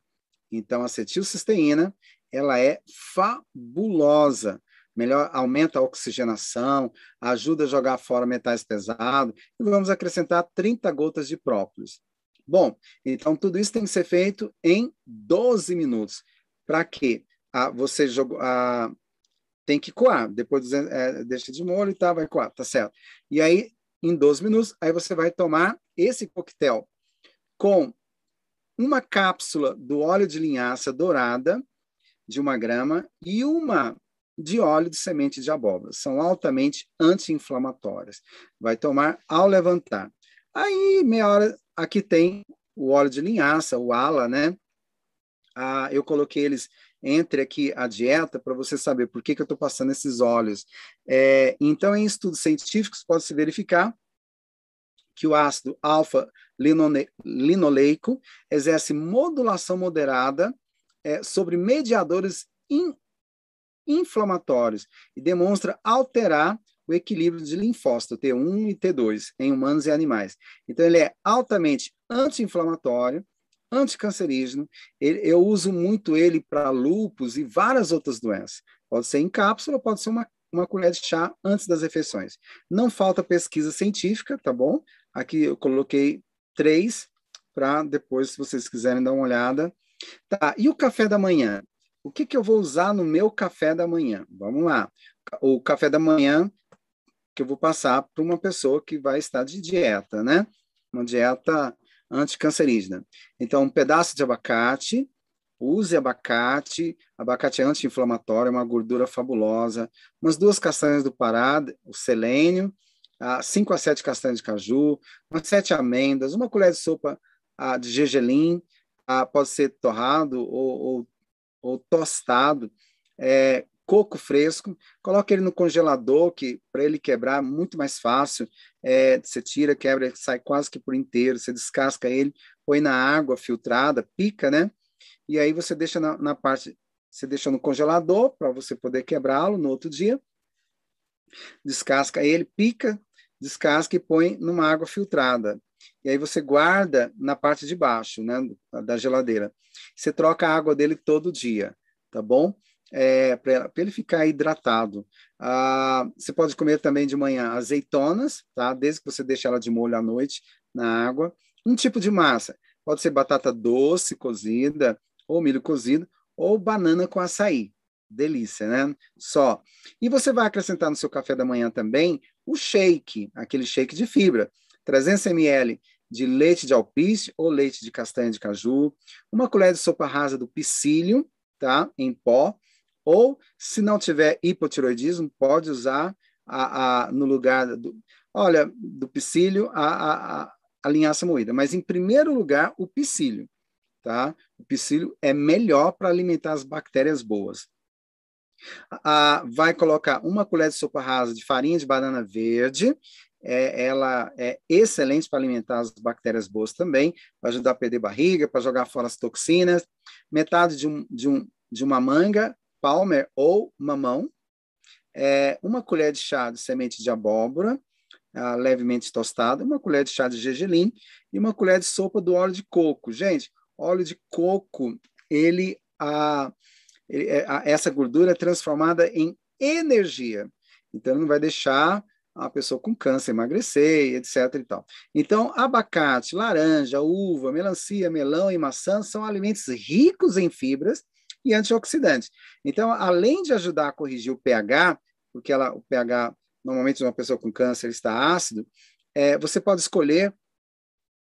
S1: Então, a acetilcisteína, ela é fabulosa. Melhor, aumenta a oxigenação, ajuda a jogar fora metais pesados, e vamos acrescentar 30 gotas de própolis. Bom, então tudo isso tem que ser feito em 12 minutos. Para quê? ah, você jogou, ah, tem que coar, depois é, deixa de molho e tal, vai coar, tá certo. E aí, em 12 minutos, aí você vai tomar esse coquetel com uma cápsula do óleo de linhaça dourada, de uma grama, e uma de óleo de semente de abóbora. São altamente anti-inflamatórias. Vai tomar ao levantar. Aí, meia hora, aqui tem o óleo de linhaça, o ala, né? Ah, eu coloquei eles entre aqui a dieta para você saber por que, que eu estou passando esses óleos. É, então, em estudos científicos, pode-se verificar que o ácido alfa-linoleico exerce modulação moderada é, sobre mediadores in, inflamatórios e demonstra alterar o equilíbrio de linfócito T1 e T2 em humanos e animais. Então, ele é altamente anti-inflamatório, anticancerígeno. Eu uso muito ele para lúpus e várias outras doenças. Pode ser em cápsula, pode ser uma, uma colher de chá antes das refeições. Não falta pesquisa científica, tá bom? Aqui eu coloquei três para depois, se vocês quiserem dar uma olhada. Tá, e o café da manhã? O que, que eu vou usar no meu café da manhã? Vamos lá. O café da manhã que eu vou passar para uma pessoa que vai estar de dieta, né? Uma dieta anticancerígena. Então, um pedaço de abacate, use abacate, abacate é anti-inflamatório, é uma gordura fabulosa, umas duas castanhas do Pará, o selênio, ah, cinco a sete castanhas de caju, umas sete amêndoas, uma colher de sopa ah, de gergelim, ah, pode ser torrado ou, ou, ou tostado, é, coco fresco, coloque ele no congelador, que para ele quebrar é muito mais fácil. É, você tira, quebra, sai quase que por inteiro, você descasca ele, põe na água filtrada, pica, né? E aí você deixa na, na parte, você deixa no congelador para você poder quebrá-lo no outro dia. Descasca ele, pica, descasca e põe numa água filtrada. E aí você guarda na parte de baixo, né, da geladeira. Você troca a água dele todo dia, tá bom? É, para ele ficar hidratado. Ah, você pode comer também de manhã azeitonas, tá? Desde que você deixe ela de molho à noite na água. Um tipo de massa, pode ser batata doce cozida, ou milho cozido, ou banana com açaí. Delícia, né? Só. E você vai acrescentar no seu café da manhã também o shake, aquele shake de fibra. 300 ml de leite de alpiste ou leite de castanha de caju, uma colher de sopa rasa do psyllium, tá? Em pó, ou, se não tiver hipotiroidismo, pode usar a, a, no lugar do, olha, do psyllium, a, a, a linhaça moída. Mas, em primeiro lugar, o psyllium. Tá? O psyllium é melhor para alimentar as bactérias boas. Ah, vai colocar uma colher de sopa rasa de farinha de banana verde. É, ela é excelente para alimentar as bactérias boas também, para ajudar a perder barriga, para jogar fora as toxinas. Metade de, um, de, um, de uma manga palmer ou mamão, é, uma colher de chá de semente de abóbora, ah, levemente tostada, uma colher de chá de gergelim e uma colher de sopa do óleo de coco. Gente, óleo de coco, ele, a, ele, é, essa gordura é transformada em energia. Então, não vai deixar a pessoa com câncer emagrecer, etc. E tal. Então, abacate, laranja, uva, melancia, melão e maçã são alimentos ricos em fibras e antioxidantes. Então, além de ajudar a corrigir o pH, porque ela, o pH, normalmente, de uma pessoa com câncer está ácido, é, você pode escolher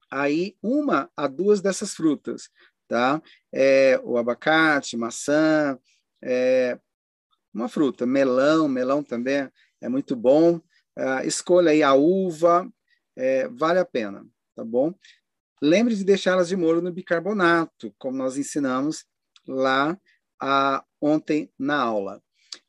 S1: aí uma a duas dessas frutas, tá? É, o abacate, maçã, é, uma fruta, melão, melão também é muito bom. É, escolha aí a uva, é, vale a pena, tá bom? Lembre de deixá-las de molho no bicarbonato, como nós ensinamos lá a, ontem na aula.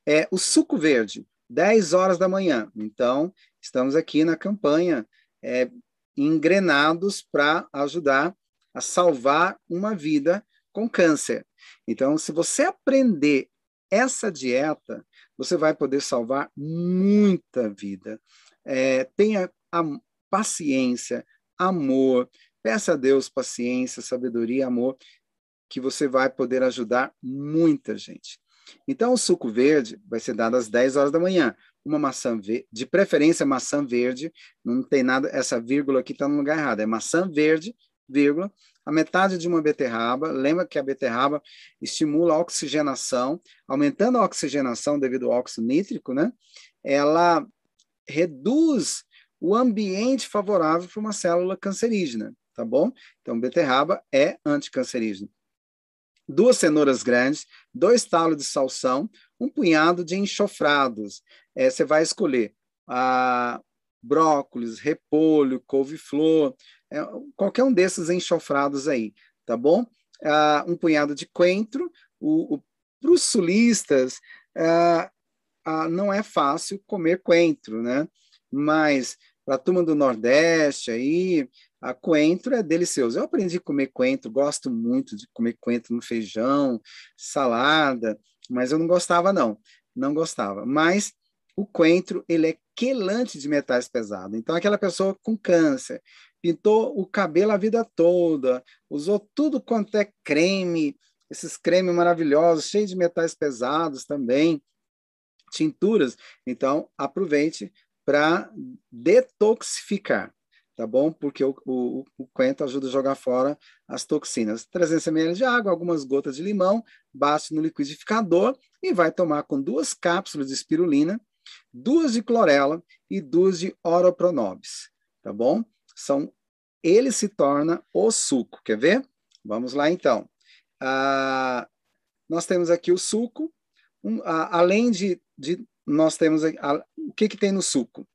S1: É o suco verde, 10 horas da manhã. Então, estamos aqui na campanha é, engrenados para ajudar a salvar uma vida com câncer. Então, se você aprender essa dieta, você vai poder salvar muita vida. É, tenha a paciência, amor, peça a Deus paciência, sabedoria, amor, que você vai poder ajudar muita gente. Então, o suco verde vai ser dado às 10 horas da manhã. Uma maçã verde, de preferência maçã verde, não tem nada, essa vírgula aqui está no lugar errado, é maçã verde, vírgula, a metade de uma beterraba. Lembra que a beterraba estimula a oxigenação, aumentando a oxigenação devido ao óxido nítrico, né? Ela reduz o ambiente favorável para uma célula cancerígena, tá bom? Então, beterraba é anticancerígena duas cenouras grandes, dois talos de salsão, um punhado de enxofrados. É, você vai escolher ah, brócolis, repolho, couve-flor, é, qualquer um desses enxofrados aí, tá bom? Ah, um punhado de coentro. Para os sulistas, ah, ah, não é fácil comer coentro, né? Mas para a turma do Nordeste aí, a coentro é delicioso. Eu aprendi a comer coentro, gosto muito de comer coentro no feijão, salada, mas eu não gostava não, não gostava. Mas o coentro, ele é quelante de metais pesados. Então aquela pessoa com câncer, pintou o cabelo a vida toda, usou tudo quanto é creme, esses cremes maravilhosos, cheios de metais pesados também, tinturas. Então, aproveite para detoxificar, tá bom? Porque o, o, o coentro ajuda a jogar fora as toxinas. 300 ml de água, algumas gotas de limão, bate no liquidificador e vai tomar com duas cápsulas de espirulina, duas de clorela e duas de oropronobis, tá bom? São, ele se torna o suco, quer ver? Vamos lá então. Ah, nós temos aqui o suco, um, a, além de, de nós temos a, o que, que tem no suco?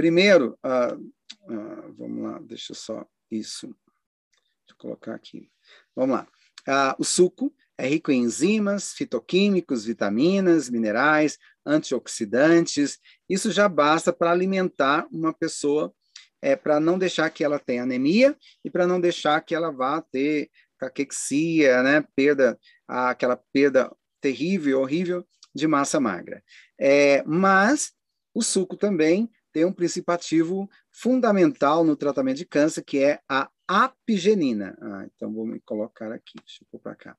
S1: Primeiro, uh, uh, vamos lá, deixa só isso. Deixa eu colocar aqui. Vamos lá. Uh, o suco é rico em enzimas, fitoquímicos, vitaminas, minerais, antioxidantes. Isso já basta para alimentar uma pessoa, é, para não deixar que ela tenha anemia e para não deixar que ela vá ter caquexia, né? Perda, aquela perda terrível, horrível de massa magra. É, mas o suco também tem um princípio ativo fundamental no tratamento de câncer, que é a apigenina. Ah, então, vou me colocar aqui, deixa eu pôr para cá.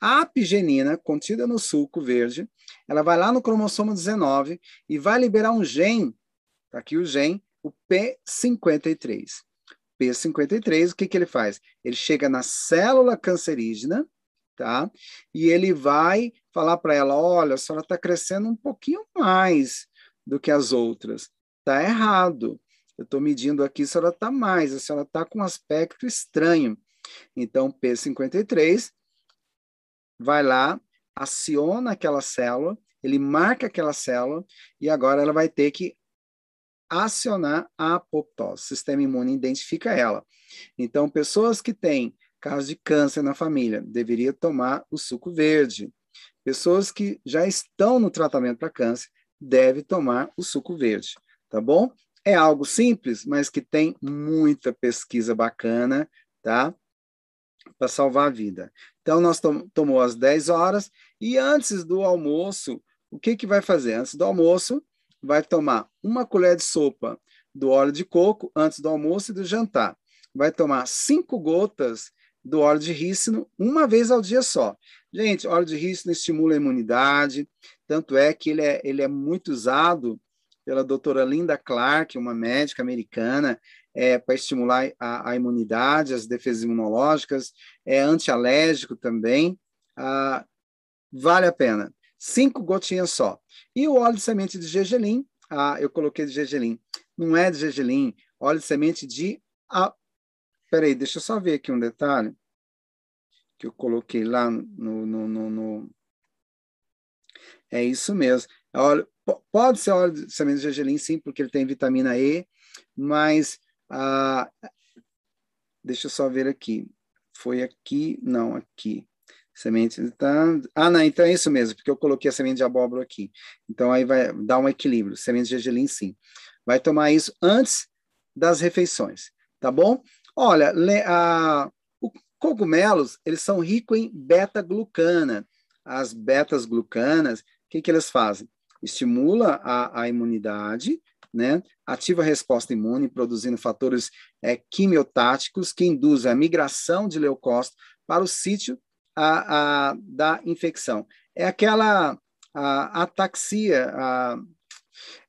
S1: A apigenina, contida no suco verde, ela vai lá no cromossomo 19 e vai liberar um gene, tá aqui o gene, o P53. P53, o que, que ele faz? Ele chega na célula cancerígena, tá? E ele vai falar para ela: olha, a senhora está crescendo um pouquinho mais do que as outras. Está errado. Eu estou medindo aqui, a senhora está mais, a senhora está com um aspecto estranho. Então, P53 vai lá, aciona aquela célula, ele marca aquela célula e agora ela vai ter que acionar a apoptose. O sistema imune identifica ela. Então, pessoas que têm caso de câncer na família, deveria tomar o suco verde. Pessoas que já estão no tratamento para câncer, devem tomar o suco verde, tá bom? É algo simples, mas que tem muita pesquisa bacana, tá? Para salvar a vida. Então, nós tom tomou às 10 horas e antes do almoço, o que, que vai fazer? Antes do almoço, vai tomar uma colher de sopa do óleo de coco antes do almoço e do jantar. Vai tomar cinco gotas do óleo de rícino uma vez ao dia só. Gente, óleo de rícino estimula a imunidade, tanto é que ele é, ele é muito usado pela doutora Linda Clark, uma médica americana, é, para estimular a, a, imunidade, as defesas imunológicas, é antialérgico também, ah, vale a pena. Cinco gotinhas só. E o óleo de semente de gergelim, ah, eu coloquei de gergelim, não é de gergelim, óleo de semente de Espera aí, deixa eu só ver aqui um detalhe que eu coloquei lá no, no, no, no... É isso mesmo. Óleo, pode ser óleo de semente de gergelim, sim, porque ele tem vitamina E, mas ah, deixa eu só ver aqui. Foi aqui, não, aqui. Semente tá. Ah, não, então é isso mesmo, porque eu coloquei a semente de abóbora aqui. Então aí vai dar um equilíbrio. Semente de gergelim, sim. Vai tomar isso antes das refeições, tá bom? Olha, a, os cogumelos, eles são ricos em beta-glucana. As betas-glucanas, o que, que eles fazem? Estimula a, a imunidade, né? ativa a resposta imune, produzindo fatores é, quimiotáticos que induzem a migração de leucócitos para o sítio a, a, da infecção. É aquela a, ataxia, a,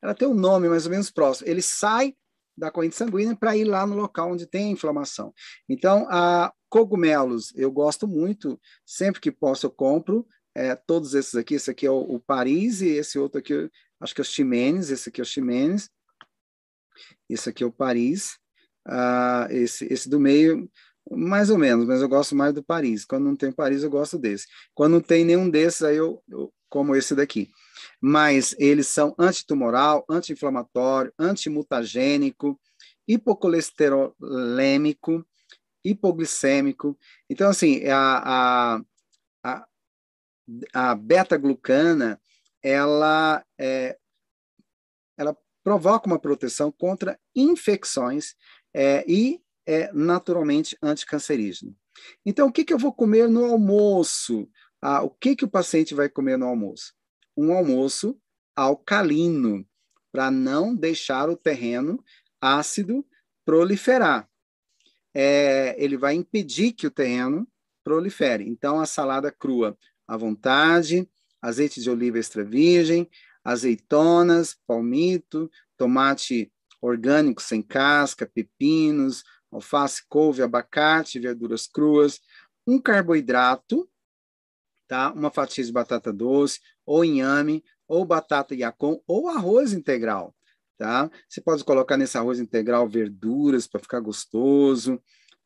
S1: ela tem um nome mais ou menos próximo. Ele sai da corrente sanguínea para ir lá no local onde tem inflamação. Então, a cogumelos eu gosto muito, sempre que posso eu compro, é, todos esses aqui, esse aqui é o, o, Paris e esse outro aqui, acho que é o Ximenes, esse aqui é o Ximenes, esse aqui é o Paris, uh, esse, esse do meio, mais ou menos, mas eu gosto mais do Paris. Quando não tem Paris, eu gosto desse. Quando não tem nenhum desses, aí eu, eu como esse daqui. Mas eles são antitumoral, anti-inflamatório, antimutagênico, hipocolesterolêmico, hipoglicêmico. Então, assim, a, a, a, a beta-glucana, ela, é, ela provoca uma proteção contra infecções é, e é naturalmente anticancerígeno. Então, o que, que eu vou comer no almoço? Ah, o que, que o paciente vai comer no almoço? Um almoço alcalino, para não deixar o terreno ácido proliferar. É, ele vai impedir que o terreno prolifere. Então, a salada crua à vontade, azeite de oliva extra virgem, azeitonas, palmito, tomate orgânico sem casca, pepinos, alface, couve, abacate, verduras cruas, um carboidrato, tá? Uma fatia de batata doce, ou inhame, ou batata yacon, ou arroz integral, tá? Você pode colocar nesse arroz integral verduras para ficar gostoso,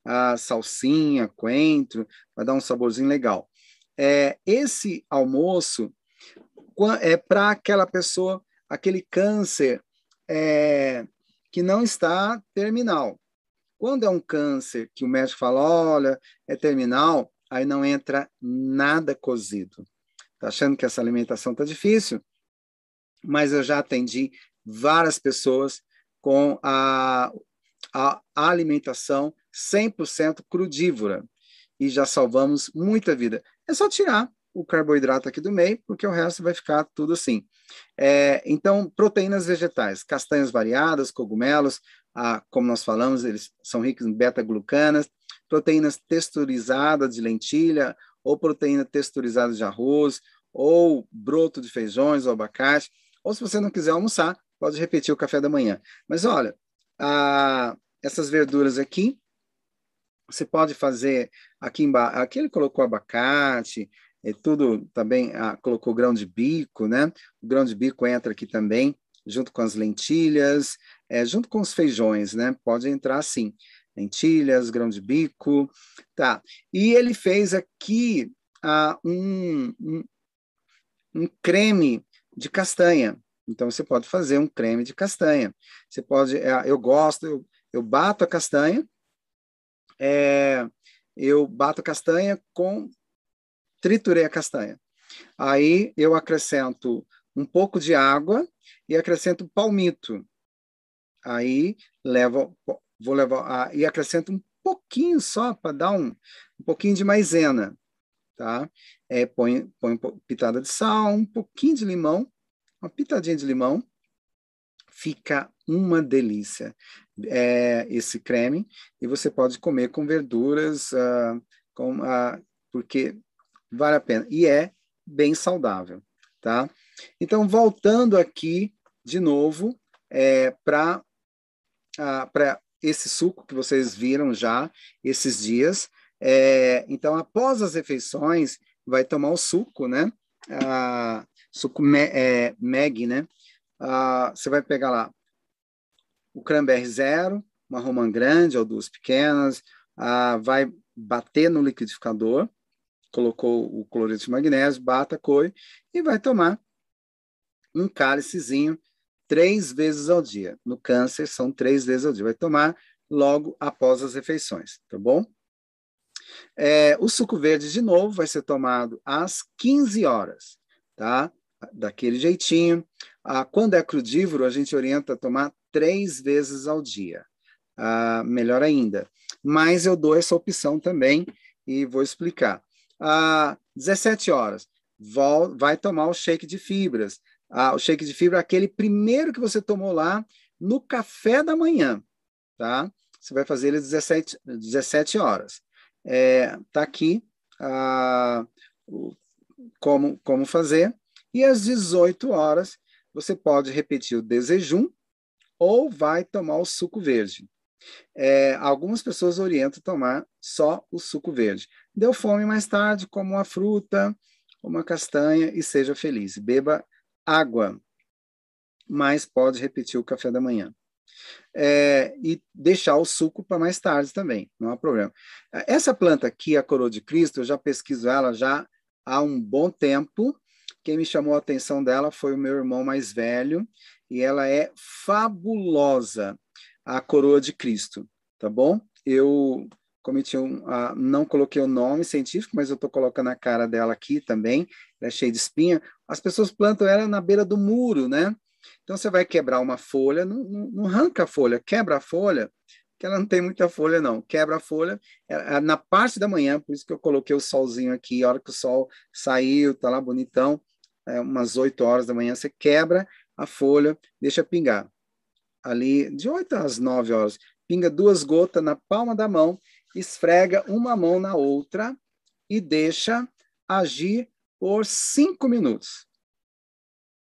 S1: a salsinha, coentro, vai dar um saborzinho legal. É, esse almoço é para aquela pessoa, aquele câncer é, que não está terminal. Quando é um câncer que o médico fala, olha, é terminal, aí não entra nada cozido. Tá achando que essa alimentação tá difícil? Mas eu já atendi várias pessoas com a, a alimentação 100% crudívora e já salvamos muita vida. É só tirar o carboidrato aqui do meio, porque o resto vai ficar tudo assim. É, então, proteínas vegetais, castanhas variadas, cogumelos, ah, como nós falamos, eles são ricos em beta-glucanas, proteínas texturizadas de lentilha, ou proteína texturizada de arroz, ou broto de feijões ou abacate, ou se você não quiser almoçar, pode repetir o café da manhã. Mas olha, ah, essas verduras aqui, você pode fazer aqui embaixo, aqui ele colocou abacate, é tudo também, ah, colocou grão de bico, né? O grão de bico entra aqui também, junto com as lentilhas, é, junto com os feijões, né? Pode entrar sim. Lentilhas, grão de bico, tá. E ele fez aqui ah, um, um, um creme de castanha. Então, você pode fazer um creme de castanha. Você pode, é, eu gosto, eu, eu bato a castanha, é, eu bato a castanha com triturei a castanha. Aí eu acrescento um pouco de água e acrescento palmito. Aí levo, vou levar e acrescento um pouquinho só para dar um, um pouquinho de maisena, tá? É, põe, põe pitada de sal, um pouquinho de limão, uma pitadinha de limão, fica uma delícia é, esse creme e você pode comer com verduras, uh, com, uh, porque vale a pena. E é bem saudável, tá? Então, voltando aqui de novo é, para para esse suco que vocês viram já esses dias. É, então, após as refeições, vai tomar o suco, né? Ah, suco me, é, Meg, né? Ah, você vai pegar lá o cranberry zero, uma romã grande ou duas pequenas, ah, vai bater no liquidificador, colocou o cloreto de magnésio, bata, coe e vai tomar um cálicezinho três vezes ao dia. No câncer, são três vezes ao dia. Vai tomar logo após as refeições, tá bom? É, o suco verde, de novo, vai ser tomado às 15 horas, tá? Daquele jeitinho. Ah, quando é crudívoro, a gente orienta a tomar três vezes ao dia. Ah, melhor ainda. Mas eu dou essa opção também e vou explicar às 17 horas, vai tomar o shake de fibras. Ah, o shake de fibra é aquele primeiro que você tomou lá no café da manhã, tá? Você vai fazer ele às 17, 17 horas. É, tá aqui ah, como, como fazer. E às 18 horas, você pode repetir o desejum ou vai tomar o suco verde. É, algumas pessoas orientam tomar só o suco verde. Deu fome mais tarde, coma uma fruta, uma castanha e seja feliz. Beba água, mas pode repetir o café da manhã. É, e deixar o suco para mais tarde também, não há problema. Essa planta aqui, a coroa de Cristo, eu já pesquiso ela já há um bom tempo, quem me chamou a atenção dela foi o meu irmão mais velho, e ela é fabulosa, a coroa de Cristo, tá bom? Eu cometi um, uh, não coloquei o nome científico, mas eu estou colocando a cara dela aqui também, ela é cheia de espinha. As pessoas plantam ela na beira do muro, né? Então você vai quebrar uma folha, não, não, não arranca a folha, quebra a folha, que ela não tem muita folha, não. Quebra a folha é, é na parte da manhã, por isso que eu coloquei o solzinho aqui, a hora que o sol saiu, tá lá bonitão, é umas 8 horas da manhã, você quebra a folha, deixa pingar. Ali, de 8 às 9 horas, pinga duas gotas na palma da mão, esfrega uma mão na outra e deixa agir por 5 minutos.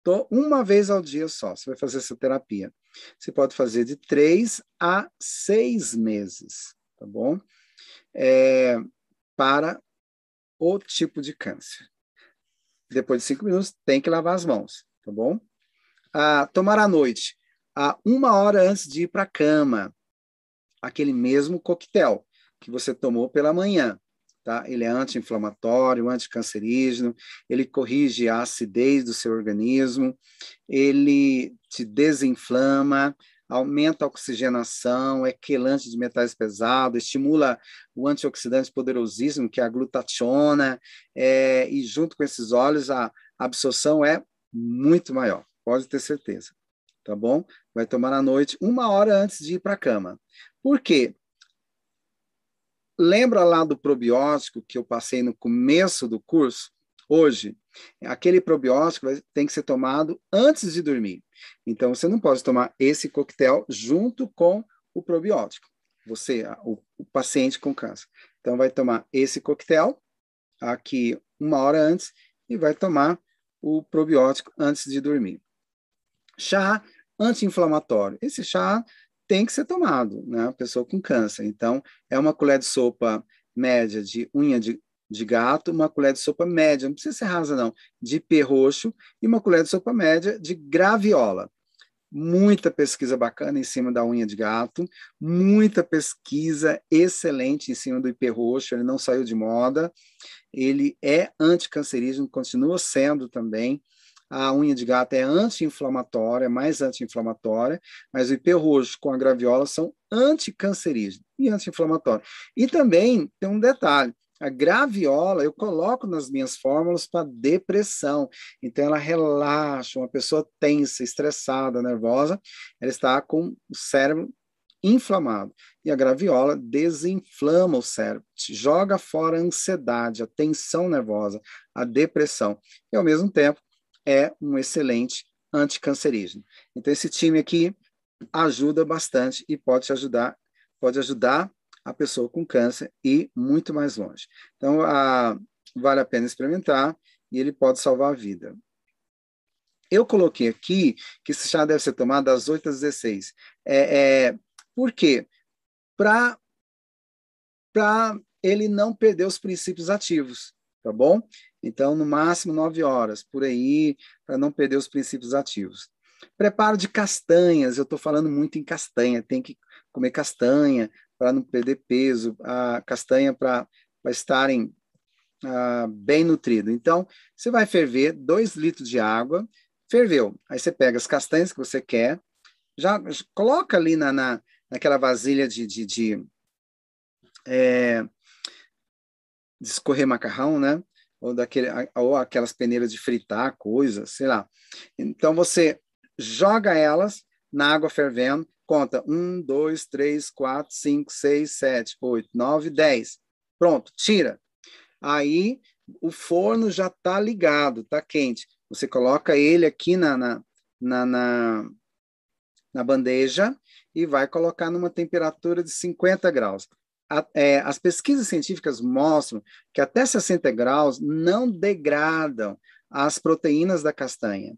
S1: Tô uma vez ao dia só, você vai fazer essa terapia. Você pode fazer de três a seis meses, tá bom? É, para o tipo de câncer. Depois de cinco minutos, tem que lavar as mãos, tá bom? Ah, tomar à noite, a uma hora antes de ir para a cama, aquele mesmo coquetel que você tomou pela manhã. Tá? Ele é anti-inflamatório, anticancerígeno, ele corrige a acidez do seu organismo, ele te desinflama, aumenta a oxigenação, é quelante de metais pesados, estimula o antioxidante poderosíssimo, que é a glutationa, é, e junto com esses óleos, a absorção é muito maior, pode ter certeza, tá bom? Vai tomar à noite, uma hora antes de ir para a cama. Por quê? Lembra lá do probiótico que eu passei no começo do curso? Hoje, aquele probiótico tem que ser tomado antes de dormir. Então, você não pode tomar esse coquetel junto com o probiótico. Você, o, o paciente com câncer. Então, vai tomar esse coquetel aqui uma hora antes e vai tomar o probiótico antes de dormir. Chá anti-inflamatório. Esse chá tem que ser tomado, né? Pessoa com câncer. Então, é uma colher de sopa média de unha de, de gato, uma colher de sopa média, não precisa ser rasa não, de perroxo e uma colher de sopa média de graviola. Muita pesquisa bacana em cima da unha de gato, muita pesquisa excelente em cima do hiperroxo, ele não saiu de moda, ele é anticancerígeno, continua sendo também, a unha de gato é anti-inflamatória, é mais anti-inflamatória, mas o IP roxo com a graviola são anticancerígenos e anti-inflamatórios. E também tem um detalhe, a graviola eu coloco nas minhas fórmulas para depressão. Então ela relaxa, uma pessoa tensa, estressada, nervosa, ela está com o cérebro inflamado. E a graviola desinflama o cérebro, joga fora a ansiedade, a tensão nervosa, a depressão. E ao mesmo tempo é um excelente anticancerígeno. Então, esse time aqui ajuda bastante e pode te ajudar, pode ajudar a pessoa com câncer e muito mais longe. Então, a, vale a pena experimentar e ele pode salvar a vida. Eu coloquei aqui que esse chá deve ser tomado das 8 às 16. É, é, por quê? Para ele não perder os princípios ativos, tá bom? Então, no máximo nove horas, por aí, para não perder os princípios ativos. Preparo de castanhas, eu estou falando muito em castanha, tem que comer castanha para não perder peso, a castanha para estarem ah, bem nutrido. Então, você vai ferver dois litros de água, ferveu, aí você pega as castanhas que você quer, já coloca ali na, na naquela vasilha de, de, de, é, de escorrer macarrão, né? ou, daquele, ou aquelas peneiras de fritar coisas, sei lá. Então você joga elas na água fervendo, conta um, dois, três, quatro, cinco, seis, sete, oito, nove, dez. Pronto, tira. Aí o forno já está ligado, está quente. Você coloca ele aqui na, na, na, na, na bandeja e vai colocar numa temperatura de 50 graus a, é, as pesquisas científicas mostram que até 60 graus não degradam as proteínas da castanha.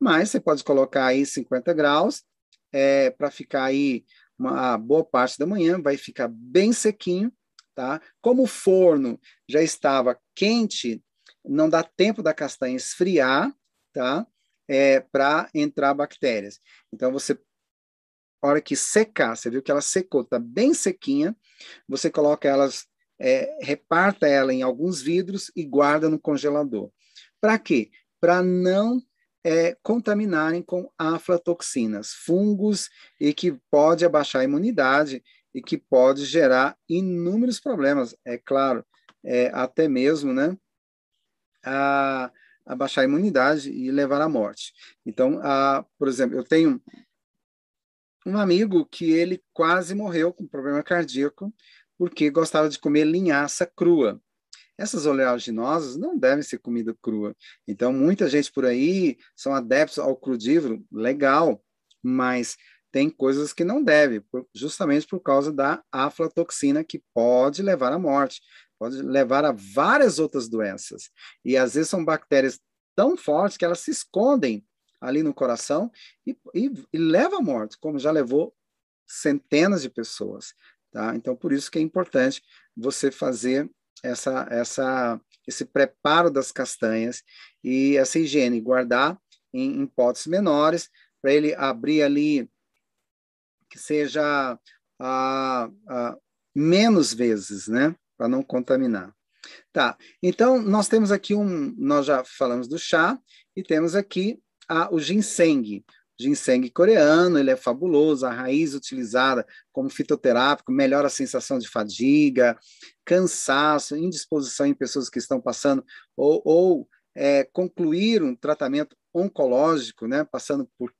S1: Mas você pode colocar aí 50 graus é, para ficar aí uma boa parte da manhã, vai ficar bem sequinho, tá? Como o forno já estava quente, não dá tempo da castanha esfriar, tá? É, para entrar bactérias. Então você hora que secar, você viu que ela secou, está bem sequinha, você coloca elas, é, reparta ela em alguns vidros e guarda no congelador. Para quê? para não é, contaminarem com aflatoxinas, fungos, e que pode abaixar a imunidade e que pode gerar inúmeros problemas, é claro, é, até mesmo, né, a, abaixar a imunidade e levar à morte. Então, a, por exemplo, eu tenho um amigo que ele quase morreu com problema cardíaco porque gostava de comer linhaça crua. Essas oleaginosas não devem ser comida crua. Então, muita gente por aí são adeptos ao crudívoro, legal, mas tem coisas que não deve, justamente por causa da aflatoxina que pode levar à morte, pode levar a várias outras doenças. E às vezes são bactérias tão fortes que elas se escondem ali no coração e, e, e leva à morte, como já levou centenas de pessoas. Tá? Então, por isso que é importante você fazer essa, essa, esse preparo das castanhas e essa higiene, guardar em, em potes menores, para ele abrir ali, que seja a, a, menos vezes, né? Para não contaminar. Tá, então nós temos aqui um, nós já falamos do chá, e temos aqui a, o ginseng. Ginseng coreano, ele é fabuloso, a raiz utilizada como fitoterápico melhora a sensação de fadiga, cansaço, indisposição em pessoas que estão passando ou, ou é, concluir um tratamento oncológico, né, passando por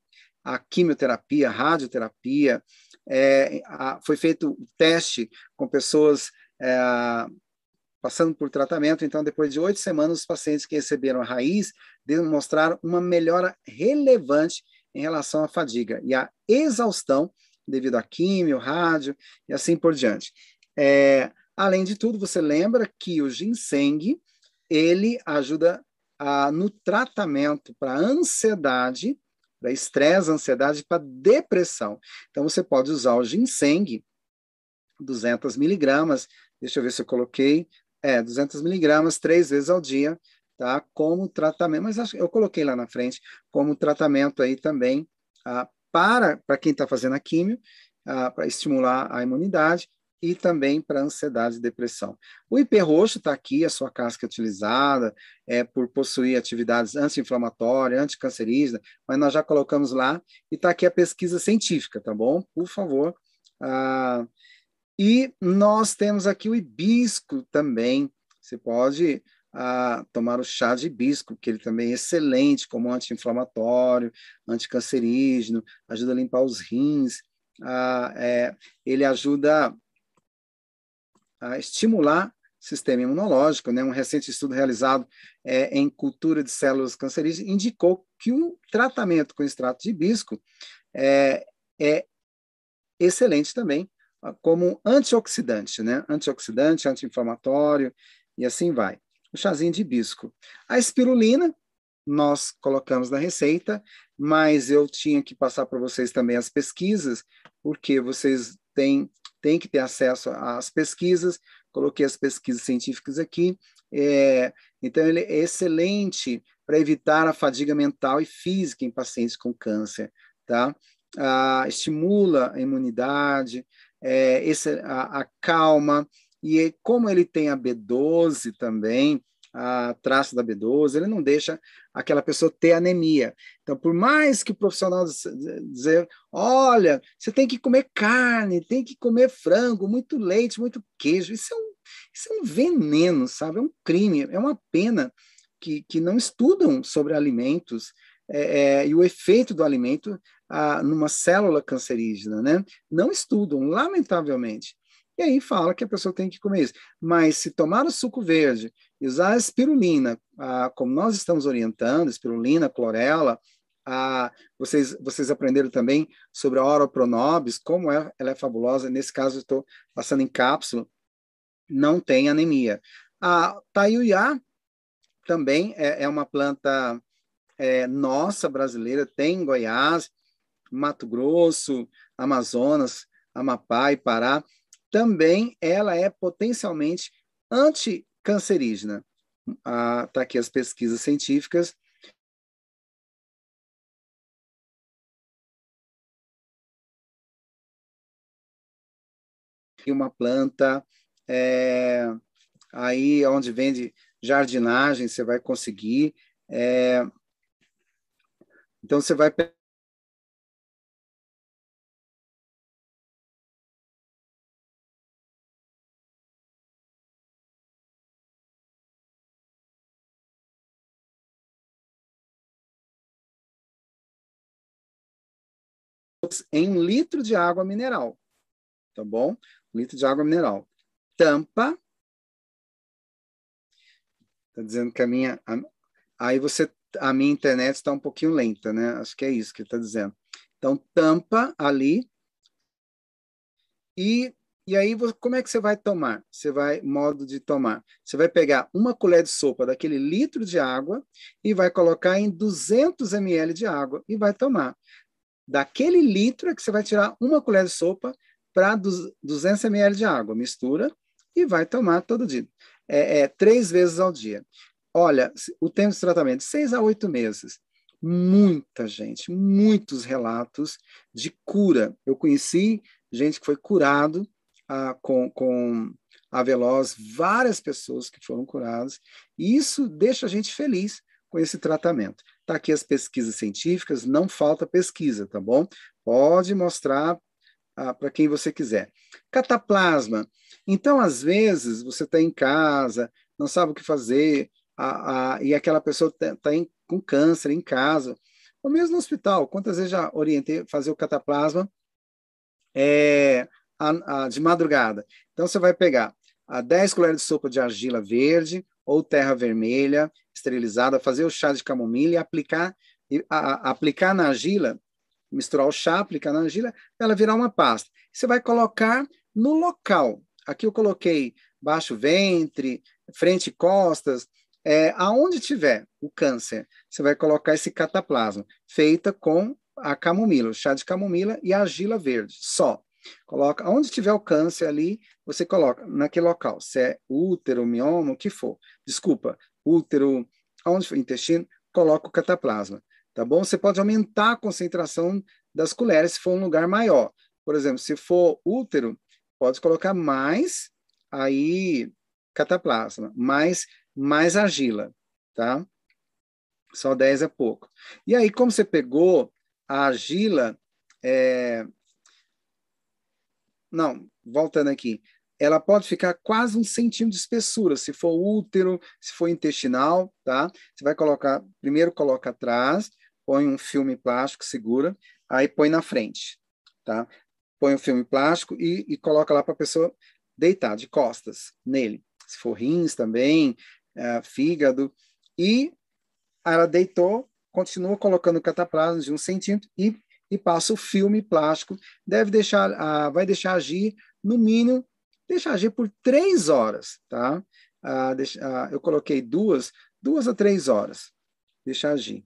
S1: a quimioterapia, a radioterapia, é, a, foi feito o teste com pessoas é, passando por tratamento. Então, depois de oito semanas, os pacientes que receberam a raiz demonstraram uma melhora relevante em relação à fadiga e à exaustão devido à químio, rádio e assim por diante. É, além de tudo, você lembra que o ginseng ele ajuda a, no tratamento para ansiedade, para estresse, ansiedade, para depressão. Então, você pode usar o ginseng, 200 miligramas, deixa eu ver se eu coloquei, é, 200 miligramas três vezes ao dia, tá? Como tratamento, mas eu coloquei lá na frente como tratamento aí também ah, para para quem está fazendo a químio, ah, para estimular a imunidade e também para ansiedade e depressão. O IP roxo está aqui, a sua casca utilizada, é por possuir atividades anti-inflamatórias, anticancerígenas, mas nós já colocamos lá e está aqui a pesquisa científica, tá bom? Por favor, ah, e nós temos aqui o hibisco também. Você pode ah, tomar o chá de hibisco, que ele também é excelente como anti-inflamatório, anticancerígeno, ajuda a limpar os rins, ah, é, ele ajuda a estimular sistema imunológico. Né? Um recente estudo realizado é, em cultura de células cancerígenas indicou que o tratamento com extrato de hibisco é, é excelente também como antioxidante, né? Antioxidante, anti-inflamatório e assim vai. O chazinho de hibisco. A espirulina, nós colocamos na receita, mas eu tinha que passar para vocês também as pesquisas, porque vocês têm, têm que ter acesso às pesquisas. Coloquei as pesquisas científicas aqui. É, então, ele é excelente para evitar a fadiga mental e física em pacientes com câncer, tá? Ah, estimula a imunidade, é, esse, a, a, calma, e como ele tem a B12 também, a traço da B12, ele não deixa aquela pessoa ter anemia. Então, por mais que o profissional dizer, olha, você tem que comer carne, tem que comer frango, muito leite, muito queijo, isso é um, isso é um veneno, sabe? É um crime, é uma pena que, que não estudam sobre alimentos é, é, e o efeito do alimento ah, numa célula cancerígena, né? Não estudam, lamentavelmente. E aí fala que a pessoa tem que comer isso. Mas se tomar o suco verde, usar a espirulina, como nós estamos orientando, espirulina, clorela, vocês, vocês aprenderam também sobre a Oropronobis, como é, ela é fabulosa. Nesse caso, estou passando em cápsula, não tem anemia. A taiuiá também é, é uma planta é, nossa brasileira, tem em Goiás, Mato Grosso, Amazonas, Amapá e Pará, também ela é potencialmente anticancerígena. Está ah, tá aqui as pesquisas científicas. Uma planta é, aí onde vende jardinagem, você vai conseguir. É, Então, você vai em litro de água mineral, tá bom? Um litro de água mineral. Tampa. Tá dizendo que a minha. A, aí você. A minha internet está um pouquinho lenta, né? Acho que é isso que ele está dizendo. Então, tampa ali. E, e aí, como é que você vai tomar? Você vai, modo de tomar. Você vai pegar uma colher de sopa daquele litro de água e vai colocar em 200 ml de água e vai tomar daquele litro é que você vai tirar uma colher de sopa para 200 ml de água, mistura e vai tomar todo dia. É, é, três vezes ao dia. Olha, o tempo de tratamento, seis a oito meses. Muita gente, muitos relatos de cura. Eu conheci gente que foi curado ah, com, com a Veloz, várias pessoas que foram curadas, e isso deixa a gente feliz com esse tratamento. Está aqui as pesquisas científicas, não falta pesquisa, tá bom? Pode mostrar ah, para quem você quiser. Cataplasma. Então, às vezes, você está em casa, não sabe o que fazer, a, a, e aquela pessoa está tá com câncer em casa, ou mesmo no hospital. Quantas vezes já orientei fazer o cataplasma é, a, de madrugada? Então, você vai pegar a 10 colheres de sopa de argila verde ou terra vermelha esterilizada, fazer o chá de camomila e aplicar, e, a, a, aplicar na argila, misturar o chá, aplicar na argila, ela virar uma pasta. Você vai colocar no local. Aqui eu coloquei baixo ventre, frente e costas, é, aonde tiver o câncer, você vai colocar esse cataplasma, feita com a camomila, o chá de camomila e a argila verde, só. Coloca, onde tiver o câncer ali, você coloca naquele local, se é útero, mioma, o que for. Desculpa, útero, onde for intestino, coloca o cataplasma, tá bom? Você pode aumentar a concentração das colheres se for um lugar maior. Por exemplo, se for útero, pode colocar mais aí cataplasma, mais mais argila, tá? Só 10 é pouco. E aí, como você pegou a argila, é, não, voltando aqui. Ela pode ficar quase um centímetro de espessura, se for útero, se for intestinal, tá? Você vai colocar, primeiro coloca atrás, põe um filme plástico, segura, aí põe na frente, tá? Põe o um filme plástico e, e coloca lá para a pessoa deitar de costas nele. Se for rins também, é, fígado. E ela deitou, continua colocando cataplasma de um centímetro e e passa o filme plástico, deve deixar, vai deixar agir no mínimo, deixar agir por três horas, tá? Deixa, eu coloquei duas, duas a três horas, deixar agir.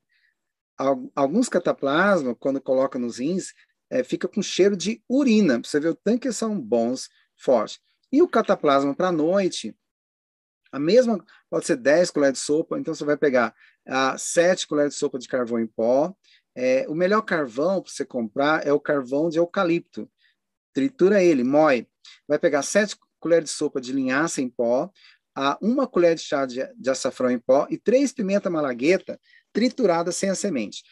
S1: Alguns cataplasmas, quando coloca nos rins, é, fica com cheiro de urina. Você vê o tanque são bons, fortes. E o cataplasma para noite, a mesma, pode ser 10 colheres de sopa, então você vai pegar ah, 7 colheres de sopa de carvão em pó, é, o melhor carvão para você comprar é o carvão de eucalipto. Tritura ele, moe. Vai pegar sete colheres de sopa de linhaça em pó, a uma colher de chá de, de açafrão em pó e três pimenta malagueta triturada sem a semente.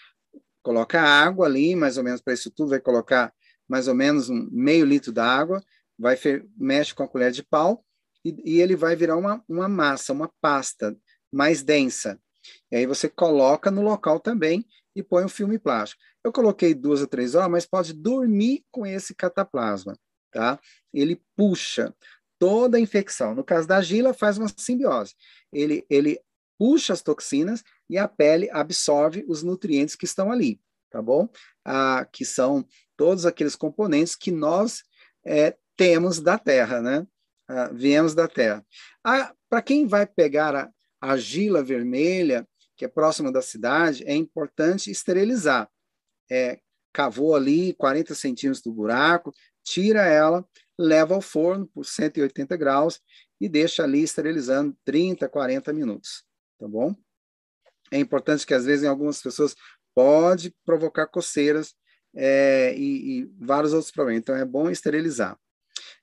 S1: Coloca água ali, mais ou menos para isso tudo, vai colocar mais ou menos um meio litro d'água, vai mexe com a colher de pau e, e ele vai virar uma, uma massa, uma pasta mais densa. E aí você coloca no local também e põe um filme plástico. Eu coloquei duas a três horas, mas pode dormir com esse cataplasma, tá? Ele puxa toda a infecção. No caso da gila, faz uma simbiose. Ele, ele puxa as toxinas e a pele absorve os nutrientes que estão ali, tá bom? Ah, que são todos aqueles componentes que nós é, temos da Terra, né? Ah, viemos da Terra. Ah, Para quem vai pegar a argila vermelha, que é próxima da cidade, é importante esterilizar. É, cavou ali 40 centímetros do buraco, tira ela, leva ao forno por 180 graus e deixa ali esterilizando 30, 40 minutos, tá bom? É importante que às vezes em algumas pessoas pode provocar coceiras é, e, e, vários outros problemas, então é bom esterilizar.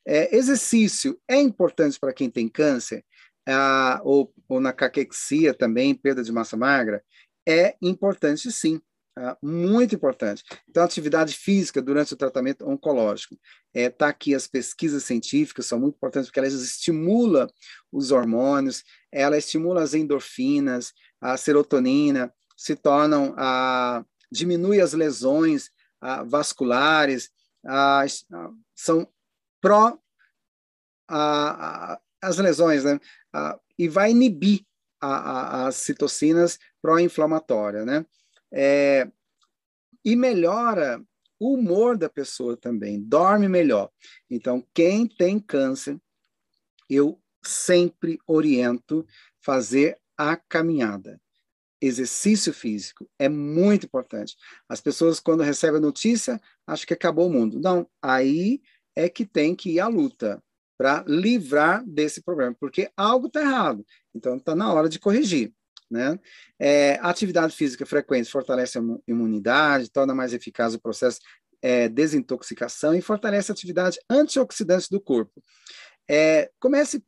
S1: É, exercício é importante para quem tem câncer? Ah, ou, ou na caquexia também, perda de massa magra, é importante sim. Ah, muito importante. Então, atividade física durante o tratamento oncológico. É, tá aqui as pesquisas científicas, são muito importantes porque elas estimulam os hormônios, ela estimula as endorfinas, a serotonina, se tornam, a, diminui as lesões a, vasculares, a, a, são pró as lesões, né? E vai inibir as citocinas pró-inflamatórias, né? É, e melhora o humor da pessoa também, dorme melhor. Então, quem tem câncer, eu sempre oriento fazer a caminhada. Exercício físico é muito importante. As pessoas, quando recebem a notícia, acham que acabou o mundo. Não, aí é que tem que ir à luta para livrar desse problema, porque algo está errado. Então, está na hora de corrigir. Né? É, atividade física frequente fortalece a imunidade, torna mais eficaz o processo é, desintoxicação e fortalece a atividade antioxidante do corpo. É, comece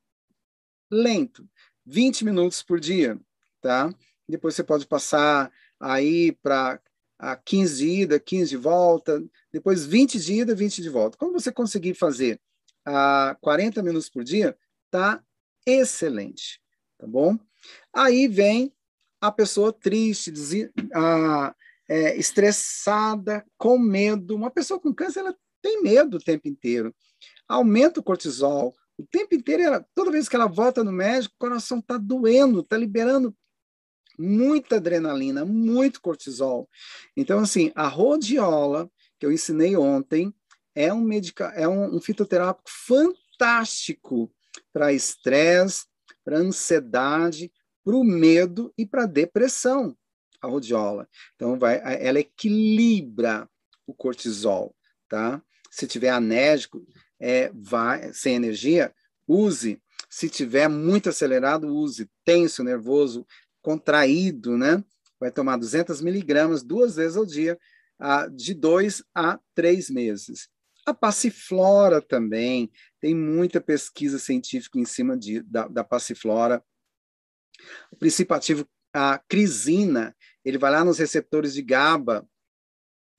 S1: lento, 20 minutos por dia, tá? Depois você pode passar aí para a 15 de ida, 15 de volta, depois 20 de ida, 20 de volta. Como você conseguir fazer a 40 minutos por dia, tá excelente, tá bom? Aí vem a pessoa triste, a, é, estressada, com medo. Uma pessoa com câncer, ela tem medo o tempo inteiro. Aumenta o cortisol. O tempo inteiro, ela, toda vez que ela volta no médico, o coração está doendo, está liberando muita adrenalina, muito cortisol. Então, assim, a rodiola, que eu ensinei ontem, é um, medica, é um, um fitoterápico fantástico para estresse, para ansiedade, para o medo e para depressão, a rodiola. Então, vai, ela equilibra o cortisol, tá? Se tiver anésico, é, vai, sem energia, use. Se tiver muito acelerado, use. Tenso, nervoso, contraído, né? Vai tomar 200 miligramas duas vezes ao dia, de dois a três meses. A passiflora também, tem muita pesquisa científica em cima de, da, da passiflora. O princípio ativo, a crisina, ele vai lá nos receptores de GABA,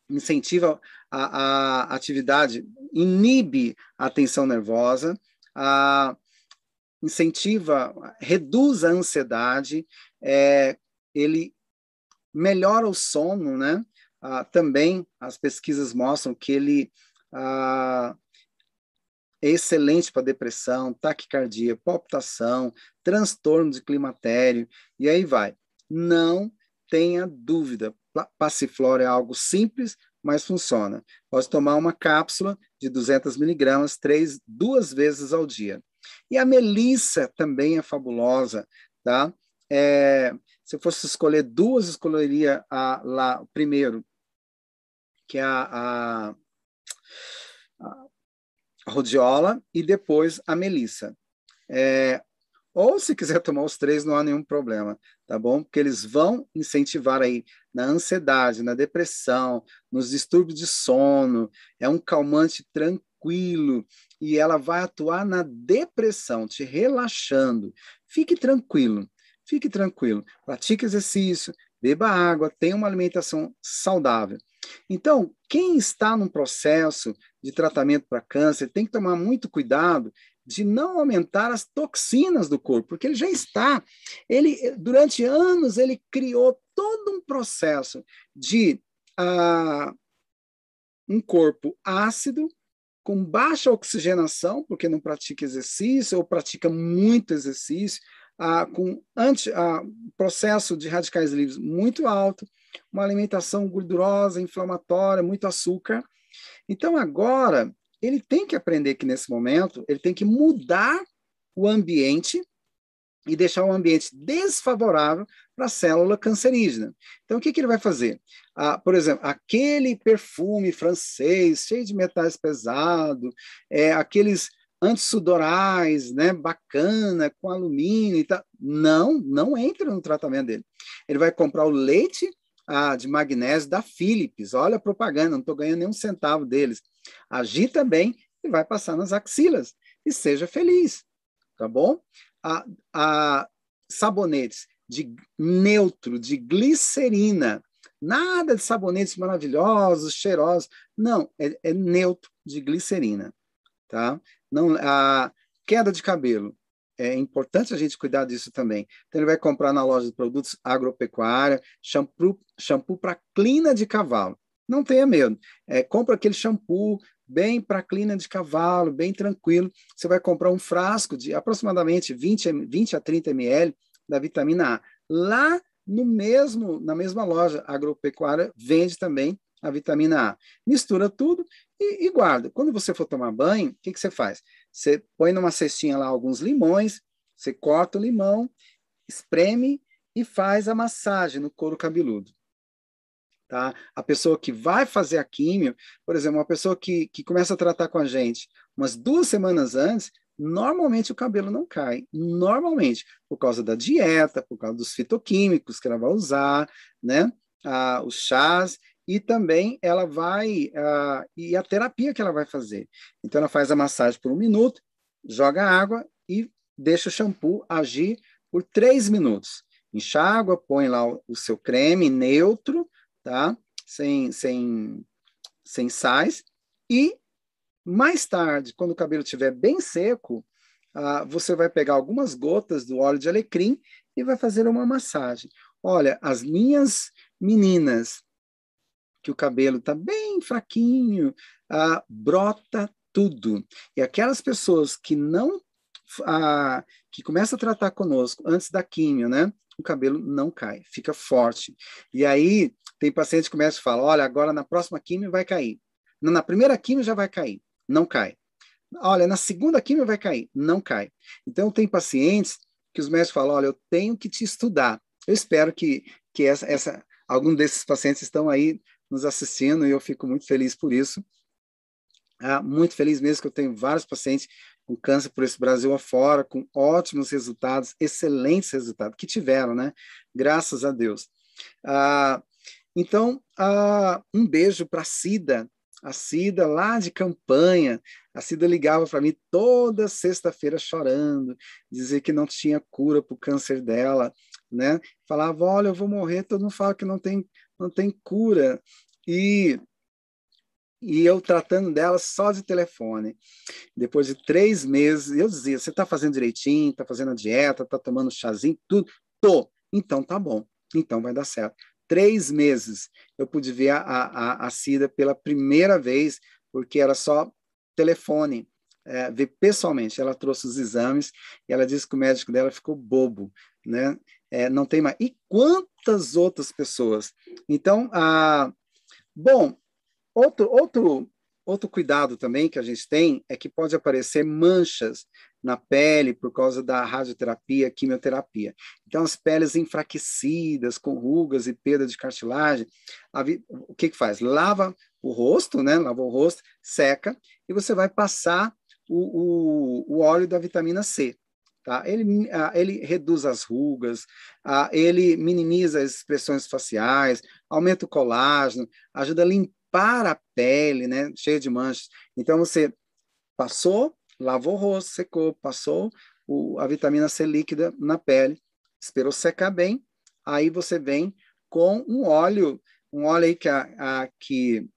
S1: incentiva a, a atividade, inibe a tensão nervosa, a, incentiva, reduz a ansiedade, é, ele melhora o sono, né? Ah, também as pesquisas mostram que ele ah, é excelente para depressão, taquicardia, palpitação, transtorno de climatério, e aí vai. Não tenha dúvida, passiflora é algo simples, mas funciona. Pode tomar uma cápsula de 200 miligramas três, duas vezes ao dia. E a melissa também é fabulosa, tá? É, se eu fosse escolher duas, escolheria a, lá, primeiro, que é a, a rodiola e depois a melissa. É, ou se quiser tomar os três, não há nenhum problema, tá bom? Porque eles vão incentivar aí na ansiedade, na depressão, nos distúrbios de sono. É um calmante tranquilo e ela vai atuar na depressão, te relaxando. Fique tranquilo, fique tranquilo. Pratique exercício, beba água, tenha uma alimentação saudável. Então, quem está num processo de tratamento para câncer tem que tomar muito cuidado de não aumentar as toxinas do corpo, porque ele já está. Ele durante anos ele criou todo um processo de uh, um corpo ácido com baixa oxigenação, porque não pratica exercício ou pratica muito exercício, uh, com anti, uh, processo de radicais livres muito alto, uma alimentação gordurosa, inflamatória, muito açúcar. Então, agora, ele tem que aprender que, nesse momento, ele tem que mudar o ambiente e deixar o ambiente desfavorável para a célula cancerígena. Então, o que, que ele vai fazer? Ah, por exemplo, aquele perfume francês cheio de metais pesados, é, aqueles antissudorais, né, bacana, com alumínio e tal. Não, não entra no tratamento dele. Ele vai comprar o leite ah, de magnésio da Philips. Olha a propaganda, não estou ganhando nenhum centavo deles. Agita bem e vai passar nas axilas. E seja feliz, tá bom? A, a sabonetes de neutro, de glicerina, nada de sabonetes maravilhosos, cheirosos. Não, é, é neutro de glicerina, tá? Não, a queda de cabelo, é importante a gente cuidar disso também. Então, ele vai comprar na loja de produtos agropecuária, shampoo, shampoo para clina de cavalo. Não tenha medo. É, compra aquele shampoo bem para clina de cavalo, bem tranquilo. Você vai comprar um frasco de aproximadamente 20, 20 a 30 ml da vitamina A. Lá no mesmo, na mesma loja agropecuária, vende também a vitamina A. Mistura tudo e, e guarda. Quando você for tomar banho, o que, que você faz? Você põe numa cestinha lá alguns limões, você corta o limão, espreme e faz a massagem no couro cabeludo. Tá? A pessoa que vai fazer a químio, por exemplo, uma pessoa que, que começa a tratar com a gente umas duas semanas antes, normalmente o cabelo não cai. Normalmente, por causa da dieta, por causa dos fitoquímicos que ela vai usar, né? Ah, os chás, e também ela vai, ah, e a terapia que ela vai fazer. Então, ela faz a massagem por um minuto, joga água e deixa o shampoo agir por três minutos. Enxágua, põe lá o, o seu creme neutro, tá? Sem, sem, sem sais. E mais tarde, quando o cabelo estiver bem seco, uh, você vai pegar algumas gotas do óleo de alecrim e vai fazer uma massagem. Olha, as minhas meninas que o cabelo está bem fraquinho, uh, brota tudo. E aquelas pessoas que não uh, que começam a tratar conosco antes da químio, né? O cabelo não cai, fica forte. E aí tem paciente que começa a falar: olha, agora na próxima quimio vai cair. Na primeira quimio já vai cair, não cai. Olha, na segunda quimio vai cair, não cai. Então tem pacientes que os médicos falam: olha, eu tenho que te estudar. Eu espero que, que essa, essa, algum desses pacientes estão aí nos assistindo e eu fico muito feliz por isso. Ah, muito feliz mesmo que eu tenho vários pacientes com câncer por esse Brasil afora, com ótimos resultados, excelentes resultados, que tiveram, né? Graças a Deus. Ah, então, ah, um beijo para a Cida, a Cida lá de campanha. A Cida ligava para mim toda sexta-feira chorando, dizer que não tinha cura para o câncer dela, né? Falava, olha, eu vou morrer, todo mundo fala que não tem, não tem cura. E, e eu tratando dela só de telefone. Depois de três meses, eu dizia, você está fazendo direitinho, está fazendo a dieta, está tomando chazinho, tudo? Tô. Então tá bom. Então vai dar certo três meses, eu pude ver a, a, a Cida pela primeira vez, porque era só telefone, é, ver pessoalmente. Ela trouxe os exames e ela disse que o médico dela ficou bobo, né? É, não tem mais. E quantas outras pessoas? Então, ah, bom, outro, outro, outro cuidado também que a gente tem é que pode aparecer manchas na pele por causa da radioterapia, quimioterapia. Então, as peles enfraquecidas, com rugas e perda de cartilagem, o que que faz? Lava o rosto, né? Lava o rosto, seca, e você vai passar o, o, o óleo da vitamina C. Tá? Ele, ele reduz as rugas, ele minimiza as expressões faciais, aumenta o colágeno, ajuda a limpar a pele, né? Cheia de manchas. Então, você passou, lavou o rosto, secou, passou o, a vitamina C líquida na pele, esperou secar bem, aí você vem com um óleo, um óleo aí que, a, a, que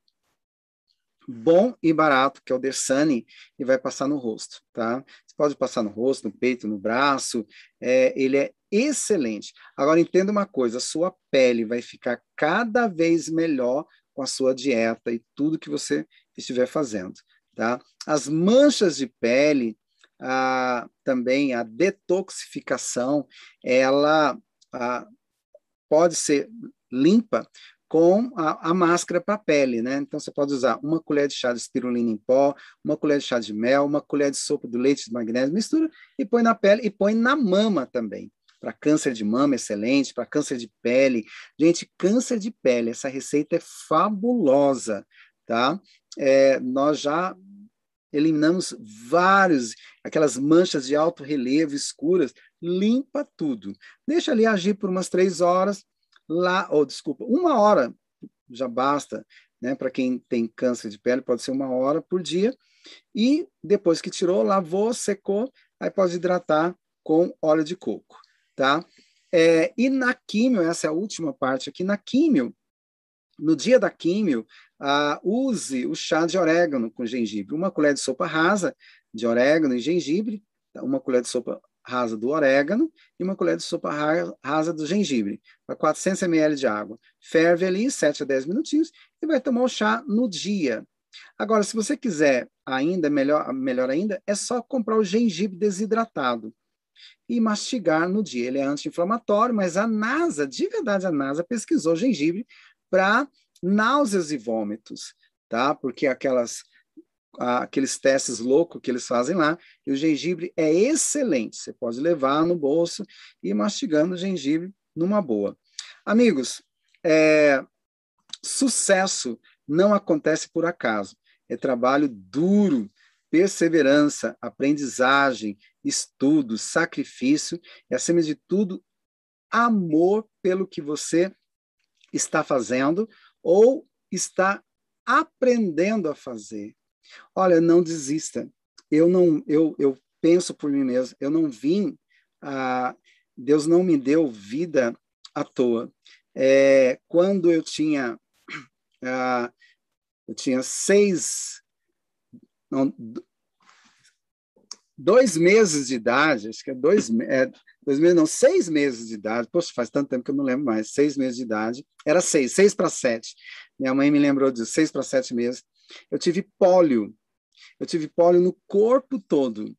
S1: bom e barato, que é o Dersani, e vai passar no rosto, tá? Você pode passar no rosto, no peito, no braço, é, ele é excelente. Agora, entenda uma coisa, a sua pele vai ficar cada vez melhor com a sua dieta e tudo que você estiver fazendo. Tá? As manchas de pele, a, também a detoxificação, ela a, pode ser limpa com a, a máscara para a pele, né? Então você pode usar uma colher de chá de espirulina em pó, uma colher de chá de mel, uma colher de sopa do leite de magnésio, mistura e põe na pele e põe na mama também. Para câncer de mama, excelente. Para câncer de pele. Gente, câncer de pele, essa receita é fabulosa, tá? É, nós já eliminamos vários, aquelas manchas de alto relevo escuras, limpa tudo. Deixa ali agir por umas três horas, lá, ou oh, desculpa, uma hora já basta, né? Para quem tem câncer de pele, pode ser uma hora por dia. E depois que tirou, lavou, secou, aí pode hidratar com óleo de coco, tá? É, e na químio, essa é a última parte aqui, na químio, no dia da químio, uh, use o chá de orégano com gengibre. Uma colher de sopa rasa de orégano e gengibre, uma colher de sopa rasa do orégano e uma colher de sopa rasa do gengibre, para 400 ml de água. Ferve ali 7 a 10 minutinhos e vai tomar o chá no dia. Agora, se você quiser ainda, melhor, melhor ainda, é só comprar o gengibre desidratado e mastigar no dia. Ele é anti-inflamatório, mas a NASA, de verdade, a NASA pesquisou gengibre para náuseas e vômitos, tá? Porque aquelas aqueles testes loucos que eles fazem lá, e o gengibre é excelente. Você pode levar no bolso e ir mastigando o gengibre numa boa. Amigos, é, sucesso não acontece por acaso. É trabalho duro, perseverança, aprendizagem, estudo, sacrifício e, acima de tudo, amor pelo que você está fazendo ou está aprendendo a fazer. Olha, não desista. Eu não, eu, eu penso por mim mesmo. Eu não vim. Ah, Deus não me deu vida à toa. É, quando eu tinha ah, eu tinha seis, não, dois meses de idade, acho que é dois, é, dois meses, não, seis meses de idade, poxa, faz tanto tempo que eu não lembro mais, seis meses de idade, era seis, seis para sete. Minha mãe me lembrou de seis para sete meses. Eu tive pólio, eu tive pólio no corpo todo.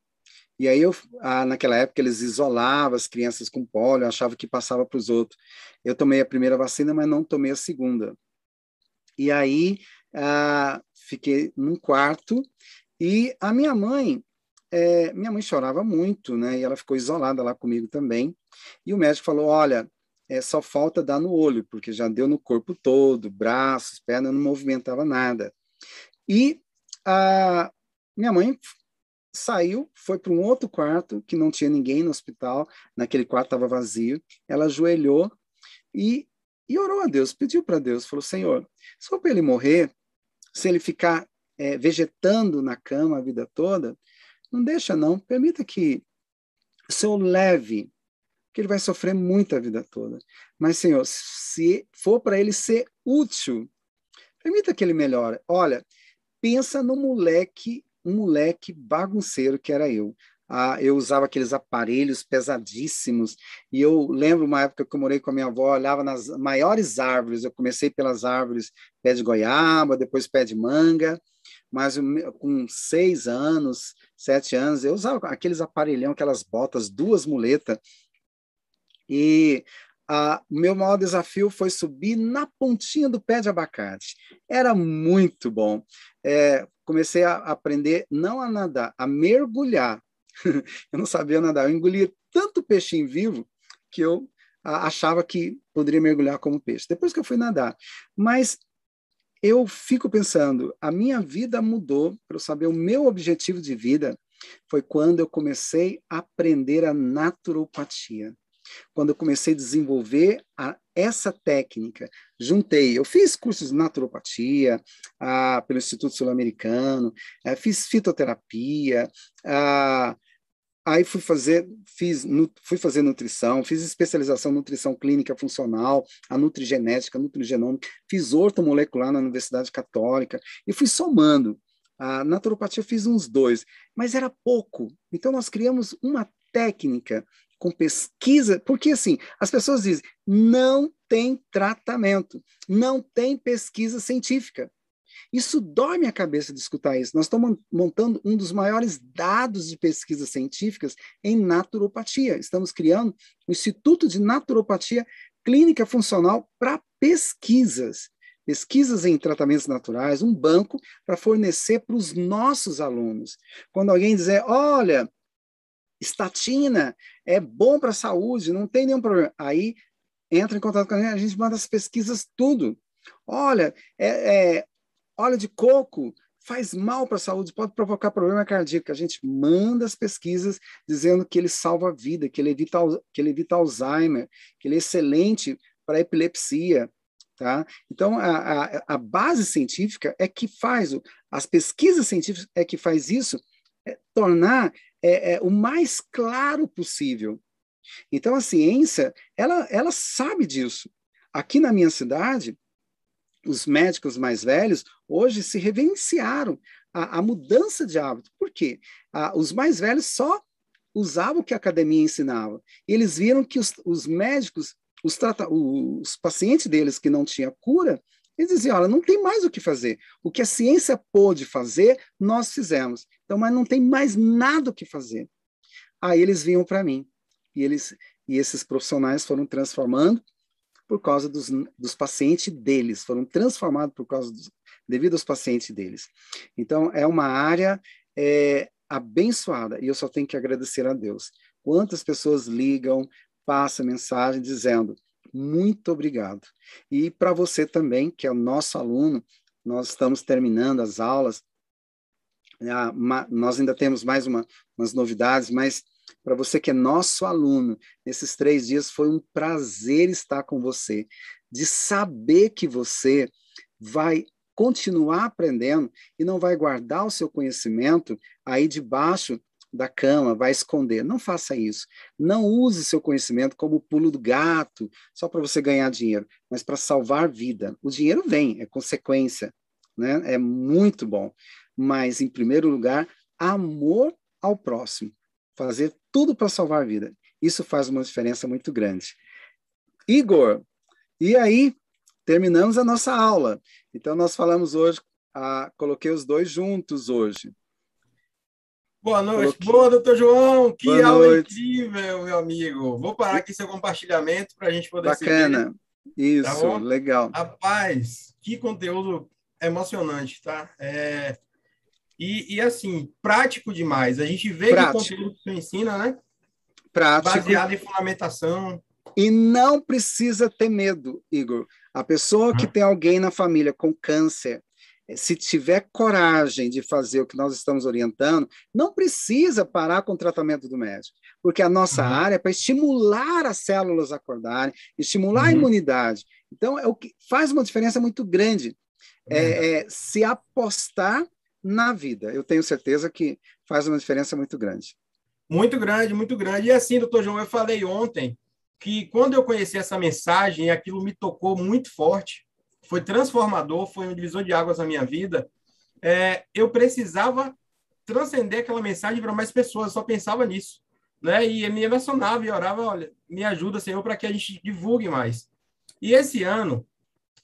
S1: E aí, eu, ah, naquela época, eles isolavam as crianças com pólio, achavam que passava para os outros. Eu tomei a primeira vacina, mas não tomei a segunda. E aí, ah, fiquei num quarto, e a minha mãe, é, minha mãe chorava muito, né? E ela ficou isolada lá comigo também. E o médico falou: olha, é, só falta dar no olho, porque já deu no corpo todo, braços, pernas, não movimentava nada. E a minha mãe saiu, foi para um outro quarto que não tinha ninguém no hospital, naquele quarto estava vazio. Ela ajoelhou e, e orou a Deus, pediu para Deus, falou: Senhor, se for para ele morrer, se ele ficar é, vegetando na cama a vida toda, não deixa não, permita que o Senhor leve, que ele vai sofrer muito a vida toda. Mas, Senhor, se for para ele ser útil, permita que ele melhore. Olha, pensa no moleque, um moleque bagunceiro que era eu. Ah, eu usava aqueles aparelhos pesadíssimos, e eu lembro uma época que eu morei com a minha avó, olhava nas maiores árvores, eu comecei pelas árvores pé de goiaba, depois pé de manga, mas com seis anos, sete anos, eu usava aqueles aparelhão, aquelas botas, duas muletas, e o meu maior desafio foi subir na pontinha do pé de abacate. Era muito bom. É, comecei a aprender não a nadar, a mergulhar. eu não sabia nadar. Eu engolia tanto peixinho vivo que eu achava que poderia mergulhar como peixe. Depois que eu fui nadar. Mas eu fico pensando, a minha vida mudou para eu saber o meu objetivo de vida foi quando eu comecei a aprender a naturopatia quando eu comecei a desenvolver a, essa técnica, juntei, eu fiz cursos de naturopatia ah, pelo Instituto Sul-Americano, ah, fiz fitoterapia, ah, aí fui fazer, fiz, nu, fui fazer nutrição, fiz especialização em nutrição clínica funcional, a nutrigenética, a nutrigenômica, fiz ortomolecular na Universidade Católica e fui somando. A naturopatia eu fiz uns dois, mas era pouco. Então nós criamos uma técnica com pesquisa, porque assim, as pessoas dizem, não tem tratamento, não tem pesquisa científica. Isso dói minha cabeça de escutar isso. Nós estamos montando um dos maiores dados de pesquisas científicas em naturopatia. Estamos criando um Instituto de Naturopatia Clínica Funcional para pesquisas. Pesquisas em tratamentos naturais, um banco para fornecer para os nossos alunos. Quando alguém dizer, olha, estatina é bom para a saúde, não tem nenhum problema. Aí entra em contato com a gente, a gente manda as pesquisas tudo. Olha, é, é óleo de coco faz mal para a saúde, pode provocar problema cardíaco. A gente manda as pesquisas dizendo que ele salva a vida, que ele evita, que ele evita Alzheimer, que ele é excelente para epilepsia. Tá? Então, a, a, a, base científica é que faz, as pesquisas científicas é que faz isso, tornar é, é, o mais claro possível. Então, a ciência, ela, ela sabe disso. Aqui na minha cidade, os médicos mais velhos hoje se reverenciaram a, a mudança de hábito. Por quê? Ah, os mais velhos só usavam o que a academia ensinava. E eles viram que os, os médicos, os, trata, os pacientes deles que não tinham cura, eles diziam, olha, não tem mais o que fazer. O que a ciência pôde fazer, nós fizemos. Então, mas não tem mais nada o que fazer. Aí eles vinham para mim. E, eles, e esses profissionais foram transformando por causa dos, dos pacientes deles, foram transformados por causa dos, devido aos pacientes deles. Então, é uma área é, abençoada, e eu só tenho que agradecer a Deus. Quantas pessoas ligam, passam mensagem dizendo, muito obrigado. E para você também, que é nosso aluno, nós estamos terminando as aulas, ah, nós ainda temos mais uma, umas novidades, mas para você que é nosso aluno, nesses três dias foi um prazer estar com você, de saber que você vai continuar aprendendo e não vai guardar o seu conhecimento aí debaixo da cama, vai esconder. Não faça isso. Não use seu conhecimento como pulo do gato, só para você ganhar dinheiro, mas para salvar vida. O dinheiro vem, é consequência, né? É muito bom. Mas, em primeiro lugar, amor ao próximo fazer tudo para salvar a vida. Isso faz uma diferença muito grande. Igor, e aí terminamos a nossa aula. Então nós falamos hoje, ah, coloquei os dois juntos hoje.
S2: Boa noite. Coloquei... Boa, doutor João. Que Boa aula noite. incrível, meu amigo. Vou parar aqui seu compartilhamento para a gente poder
S1: Bacana. Isso, tá legal.
S2: Rapaz, que conteúdo emocionante, tá? É, e, e, assim, prático demais. A gente vê prático. que o conteúdo que você ensina, né?
S1: Prático.
S2: Baseado em fundamentação.
S1: E não precisa ter medo, Igor. A pessoa que tem alguém na família com câncer, eh, se tiver coragem de fazer o que nós estamos orientando, não precisa parar com o tratamento do médico, porque a nossa uhum. área é para estimular as células a acordarem, estimular uhum. a imunidade. Então, é o que faz uma diferença muito grande. É, é, se apostar na vida. Eu tenho certeza que faz uma diferença muito grande.
S2: Muito grande, muito grande. E assim, doutor João, eu falei ontem que quando eu conheci essa mensagem, aquilo me tocou muito forte, foi transformador, foi um divisor de águas na minha vida. É, eu precisava transcender aquela mensagem para mais pessoas, eu só pensava nisso. Né? E me emocionava e orava, olha, me ajuda, Senhor, para que a gente divulgue mais. E esse ano,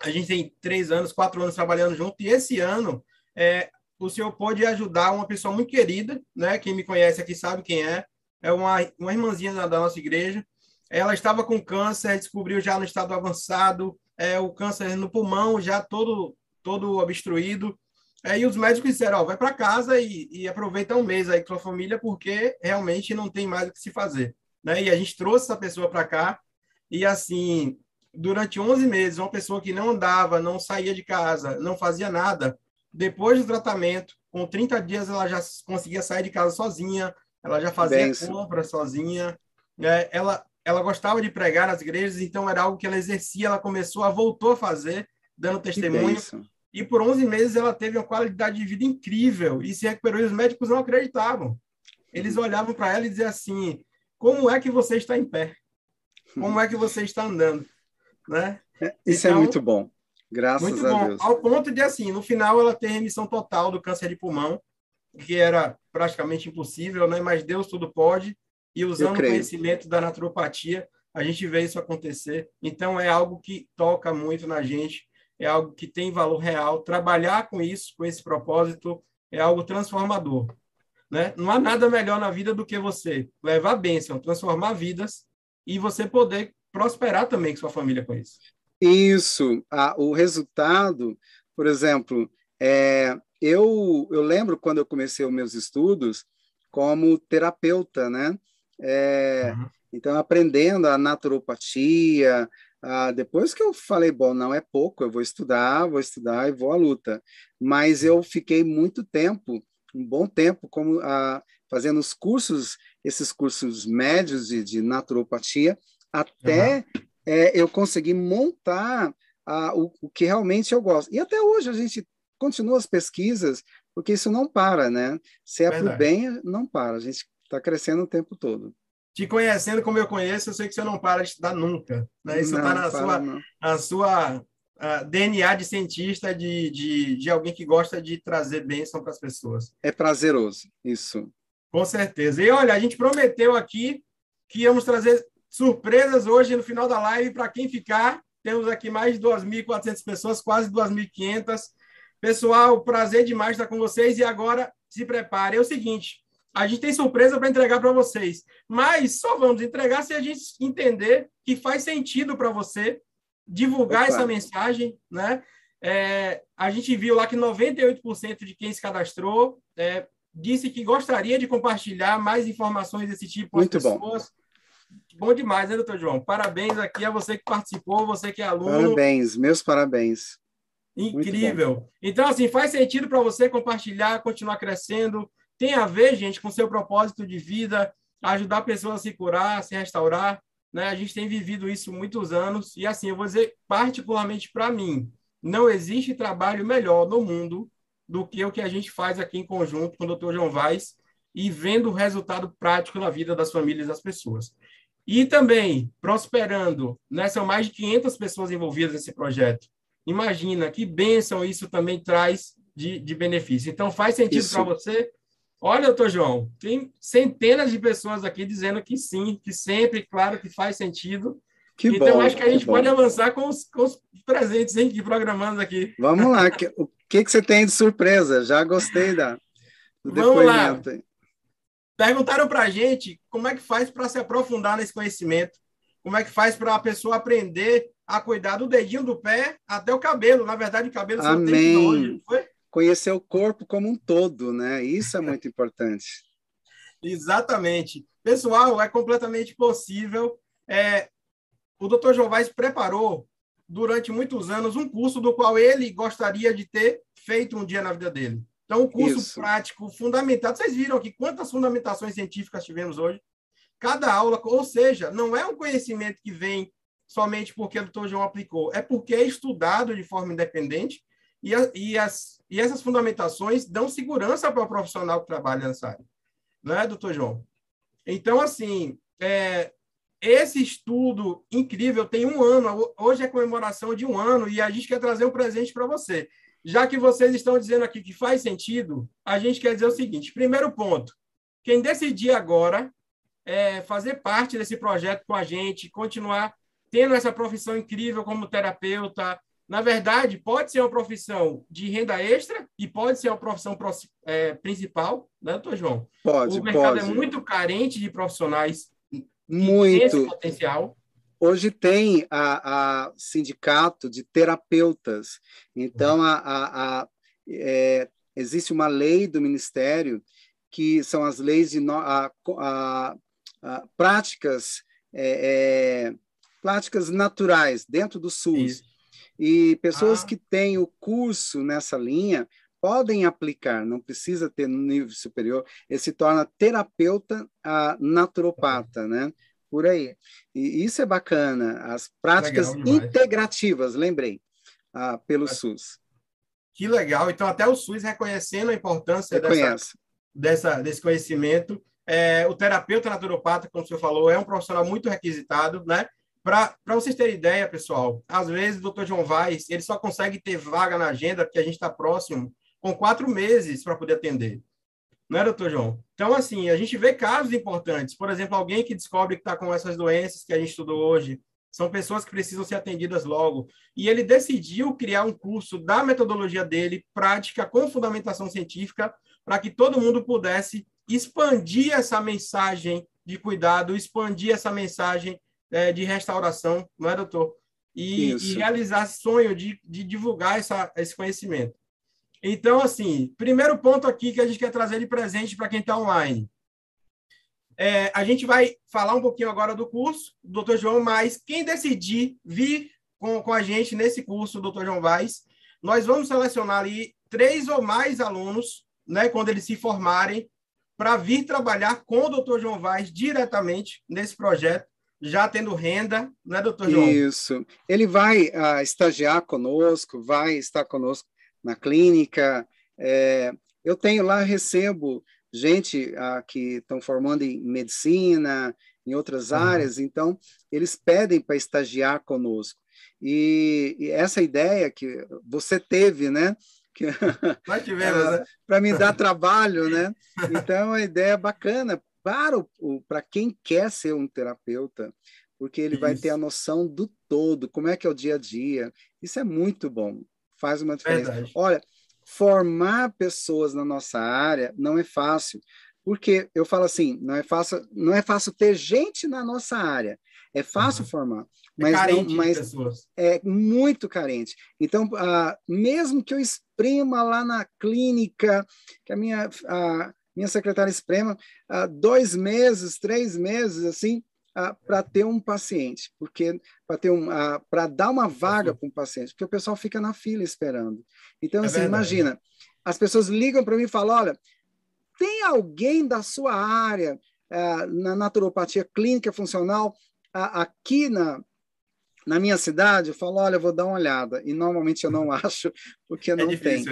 S2: a gente tem três anos, quatro anos trabalhando junto, e esse ano é, o senhor pode ajudar uma pessoa muito querida, né? Quem me conhece aqui sabe quem é. É uma, uma irmãzinha da, da nossa igreja. Ela estava com câncer, descobriu já no estado avançado, é, o câncer no pulmão já todo, todo obstruído. É, e os médicos disseram, ó, vai para casa e, e, aproveita um mês aí com sua família, porque realmente não tem mais o que se fazer. Né? E a gente trouxe essa pessoa para cá, e assim, durante 11 meses, uma pessoa que não andava, não saía de casa, não fazia nada, depois do tratamento, com 30 dias, ela já conseguia sair de casa sozinha, ela já fazia compra sozinha. Né? Ela, ela gostava de pregar nas igrejas, então era algo que ela exercia, ela começou a voltou a fazer, dando testemunho. E por 11 meses ela teve uma qualidade de vida incrível e se recuperou. E os médicos não acreditavam. Eles olhavam para ela e diziam assim: Como é que você está em pé? Como é que você está andando? Né?
S1: É, isso é então, é muito bom. Graças Muito bom. Deus.
S2: Ao ponto de, assim, no final ela ter remissão total do câncer de pulmão, que era praticamente impossível, né? Mas Deus tudo pode. E usando o conhecimento da naturopatia, a gente vê isso acontecer. Então, é algo que toca muito na gente, é algo que tem valor real. Trabalhar com isso, com esse propósito, é algo transformador. Né? Não há nada melhor na vida do que você levar a bênção, transformar vidas e você poder prosperar também com sua família com isso.
S1: Isso, o resultado, por exemplo, é, eu, eu lembro quando eu comecei os meus estudos como terapeuta, né? É, uhum. Então, aprendendo a naturopatia, depois que eu falei, bom, não é pouco, eu vou estudar, vou estudar e vou à luta. Mas eu fiquei muito tempo, um bom tempo, como fazendo os cursos, esses cursos médios de, de naturopatia, até uhum é, eu consegui montar a, o, o, que realmente eu gosto. E até hoje a gente continua as pesquisas, porque isso não para, né? Se é para o bem, não para. A gente está crescendo o tempo todo.
S2: Te conhecendo como eu conheço, eu sei que você não para de estudar nunca. Né? Isso está na, sua, na sua uh, DNA de cientista, de, de, de alguém que gosta de trazer bênção para as pessoas.
S1: É prazeroso, isso.
S2: Com certeza. E olha, a gente prometeu aqui que íamos trazer surpresas hoje no final da live para quem ficar. Temos aqui mais de 2.400 pessoas, quase 2.500. Pessoal, prazer demais estar com vocês. E agora, se prepare. É o seguinte, a gente tem surpresa para entregar para vocês, mas só vamos entregar se a gente entender que faz sentido para você divulgar Opa. essa mensagem, né? É, a gente viu lá que 98% de quem se cadastrou é, disse que gostaria de compartilhar mais informações desse tipo com
S1: Muito
S2: as pessoas. Bom. Bom demais, né, doutor João? Parabéns aqui a você que participou, você que é aluno.
S1: Parabéns, meus parabéns.
S2: Incrível. Então, assim, faz sentido para você compartilhar, continuar crescendo. Tem a ver, gente, com seu propósito de vida, ajudar pessoas a se curar, a se restaurar. Né? A gente tem vivido isso muitos anos. E, assim, eu vou dizer, particularmente para mim, não existe trabalho melhor no mundo do que o que a gente faz aqui em conjunto com o Dr. João Vaz e vendo o resultado prático na vida das famílias e das pessoas. E também prosperando, né? São mais de 500 pessoas envolvidas nesse projeto. Imagina que bênção isso também traz de, de benefício. Então, faz sentido para você? Olha, doutor João, tem centenas de pessoas aqui dizendo que sim, que sempre, claro, que faz sentido.
S1: Que
S2: então,
S1: bom,
S2: acho que a gente pode avançar com os, com os presentes hein, que programamos aqui.
S1: Vamos lá. o que, que você tem de surpresa? Já gostei da, do Vamos depoimento. Lá.
S2: Perguntaram para a gente como é que faz para se aprofundar nesse conhecimento, como é que faz para a pessoa aprender a cuidar do dedinho do pé até o cabelo. Na verdade, o cabelo
S1: só Amém. tem longe, foi? Conhecer o corpo como um todo, né? Isso é muito importante.
S2: Exatamente. Pessoal, é completamente possível. É, o Dr. Jovais preparou durante muitos anos um curso do qual ele gostaria de ter feito um dia na vida dele. Então, um curso Isso. prático, fundamentado. Vocês viram aqui quantas fundamentações científicas tivemos hoje? Cada aula, ou seja, não é um conhecimento que vem somente porque o doutor João aplicou, é porque é estudado de forma independente e, a, e, as, e essas fundamentações dão segurança para o profissional que trabalha nessa área. Não é, doutor João? Então, assim, é, esse estudo incrível tem um ano, hoje é comemoração de um ano, e a gente quer trazer um presente para você. Já que vocês estão dizendo aqui que faz sentido, a gente quer dizer o seguinte: primeiro ponto, quem decidir agora é, fazer parte desse projeto com a gente, continuar tendo essa profissão incrível como terapeuta. Na verdade, pode ser uma profissão de renda extra e pode ser uma profissão é, principal, né, doutor João?
S1: Pode,
S2: O mercado
S1: é pode.
S2: é muito carente de profissionais
S1: muito.
S2: esse potencial.
S1: Hoje tem a, a sindicato de terapeutas. Então, a, a, a é, existe uma lei do Ministério que são as leis de no, a, a, práticas é, é, práticas naturais dentro do SUS. Isso. E pessoas ah. que têm o curso nessa linha podem aplicar, não precisa ter no nível superior, ele se torna terapeuta a naturopata, né? Por aí. E isso é bacana, as práticas integrativas, lembrei, ah, pelo SUS.
S2: Que legal. Então, até o SUS reconhecendo a importância dessa, dessa, desse conhecimento. É, o terapeuta naturopata, como senhor falou, é um profissional muito requisitado, né? Para vocês terem ideia, pessoal, às vezes o doutor João Vaz, ele só consegue ter vaga na agenda porque a gente está próximo, com quatro meses para poder atender. Não é, doutor João? Então, assim, a gente vê casos importantes. Por exemplo, alguém que descobre que está com essas doenças que a gente estudou hoje, são pessoas que precisam ser atendidas logo. E ele decidiu criar um curso da metodologia dele, prática com fundamentação científica, para que todo mundo pudesse expandir essa mensagem de cuidado, expandir essa mensagem é, de restauração, não é, doutor? E, e realizar sonho de, de divulgar essa, esse conhecimento. Então, assim, primeiro ponto aqui que a gente quer trazer de presente para quem está online. É, a gente vai falar um pouquinho agora do curso, doutor João, mas quem decidir vir com, com a gente nesse curso, doutor João Vaz, nós vamos selecionar ali três ou mais alunos, né, quando eles se formarem, para vir trabalhar com o doutor João Vaz diretamente nesse projeto já tendo renda, não é, doutor João?
S1: Isso. Ele vai uh, estagiar conosco, vai estar conosco na clínica. É, eu tenho lá, recebo gente uh, que estão formando em medicina, em outras uhum. áreas, então eles pedem para estagiar conosco. E, e essa ideia que você teve, né? Que,
S2: Nós tivemos, né?
S1: Para me dar trabalho, né? Então, é uma ideia bacana para, o, para quem quer ser um terapeuta, porque ele Isso. vai ter a noção do todo, como é que é o dia a dia. Isso é muito bom, faz uma diferença. Verdade. Olha, formar pessoas na nossa área não é fácil, porque eu falo assim, não é fácil, não é fácil ter gente na nossa área. É fácil uhum. formar, é mas, é não, mas é muito carente. Então, uh, mesmo que eu esprema lá na clínica, que a minha, a minha secretária esprema, uh, dois meses, três meses, assim, para ter um paciente, porque para ter um, para dar uma vaga para um paciente, porque o pessoal fica na fila esperando. Então, é assim, verdade. imagina, as pessoas ligam para mim e falam, olha, tem alguém da sua área uh, na naturopatia clínica funcional aqui na, na minha cidade, eu falo, olha, eu vou dar uma olhada. E normalmente eu não acho, porque é não é tem.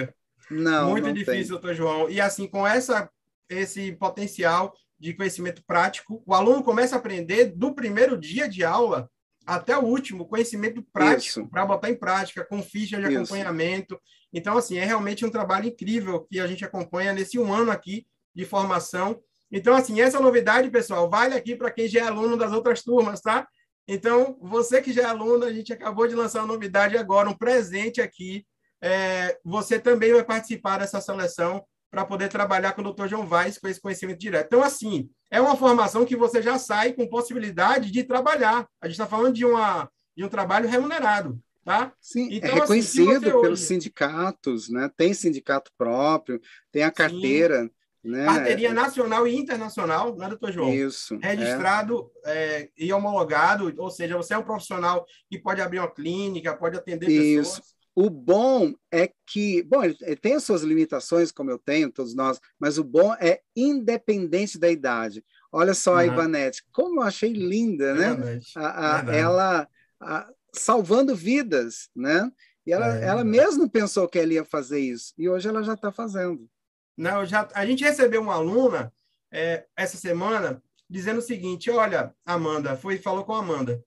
S2: Não, Muito não difícil, tem. doutor João. E assim, com essa, esse potencial de conhecimento prático, o aluno começa a aprender do primeiro dia de aula até o último, conhecimento prático para botar em prática, com ficha de Isso. acompanhamento. Então, assim, é realmente um trabalho incrível que a gente acompanha nesse um ano aqui de formação então, assim, essa novidade, pessoal, vale aqui para quem já é aluno das outras turmas, tá? Então, você que já é aluno, a gente acabou de lançar uma novidade agora, um presente aqui. É, você também vai participar dessa seleção para poder trabalhar com o Dr. João Vaz com esse conhecimento direto. Então, assim, é uma formação que você já sai com possibilidade de trabalhar. A gente está falando de, uma, de um trabalho remunerado. Tá?
S1: Sim, é então, é reconhecido assim, pelos hoje... sindicatos, né? Tem sindicato próprio, tem a carteira. Sim. Né?
S2: Carteirinha nacional e internacional, né, doutor João?
S1: Isso.
S2: Registrado é. É, e homologado, ou seja, você é um profissional que pode abrir uma clínica, pode atender Isso. pessoas.
S1: O bom é que, bom, ele tem as suas limitações, como eu tenho, todos nós, mas o bom é independente da idade. Olha só uhum. a Ivanete, como eu achei linda, né? A, a, ela a, salvando vidas, né? E ela, é, ela mesmo pensou que ela ia fazer isso, e hoje ela já está fazendo.
S2: Não, já, a gente recebeu uma aluna é, essa semana dizendo o seguinte: olha, Amanda, foi falou com a Amanda.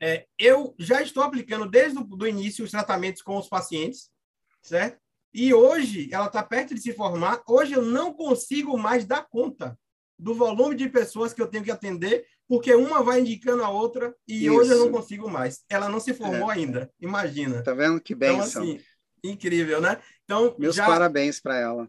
S2: É, eu já estou aplicando desde o início os tratamentos com os pacientes, certo? E hoje ela está perto de se formar. Hoje eu não consigo mais dar conta do volume de pessoas que eu tenho que atender, porque uma vai indicando a outra e Isso. hoje eu não consigo mais. Ela não se formou é. ainda. Imagina.
S1: Tá vendo que bem então, assim,
S2: incrível, né? Então,
S1: meus já... parabéns para ela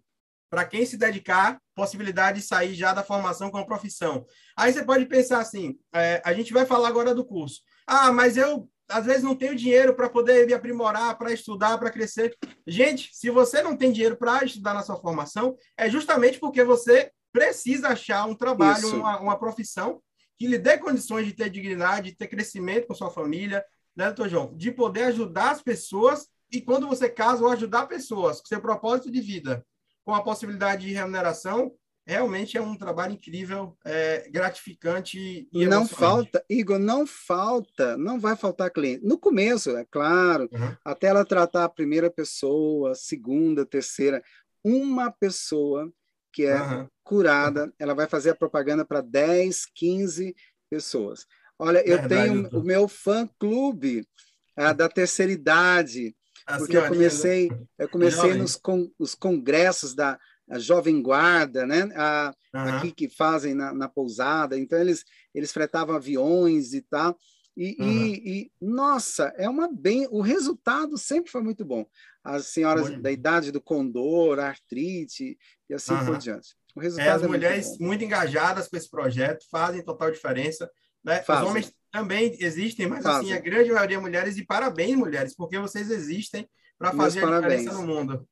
S2: para quem se dedicar, possibilidade de sair já da formação com a profissão. Aí você pode pensar assim: é, a gente vai falar agora do curso. Ah, mas eu às vezes não tenho dinheiro para poder me aprimorar, para estudar, para crescer. Gente, se você não tem dinheiro para estudar na sua formação, é justamente porque você precisa achar um trabalho, uma, uma, profissão que lhe dê condições de ter dignidade, de ter crescimento com sua família, né, doutor João? De poder ajudar as pessoas e quando você casa, ou ajudar pessoas, com seu propósito de vida, com a possibilidade de remuneração, realmente é um trabalho incrível, é, gratificante
S1: e não falta, Igor, não falta, não vai faltar cliente. No começo, é claro, uhum. até ela tratar a primeira pessoa, segunda, terceira, uma pessoa que é uhum. curada, ela vai fazer a propaganda para 10, 15 pessoas. Olha, eu Verdade, tenho doutor. o meu fã-clube é, da terceira idade, porque eu comecei, eu comecei nos con, os congressos da Jovem Guarda, né? A, uhum. Aqui que fazem na, na, pousada. Então, eles, eles fretavam aviões e tal. E, uhum. e, e, nossa, é uma bem. O resultado sempre foi muito bom. As senhoras da idade do condor, artrite e assim uhum. por diante.
S2: O resultado é, as é mulheres muito, muito, engajadas com esse projeto fazem total diferença. Né? Os homens também existem, mas Fazem. assim, a grande maioria mulheres, e parabéns, mulheres, porque vocês existem para fazer Meus a parabéns. diferença no mundo.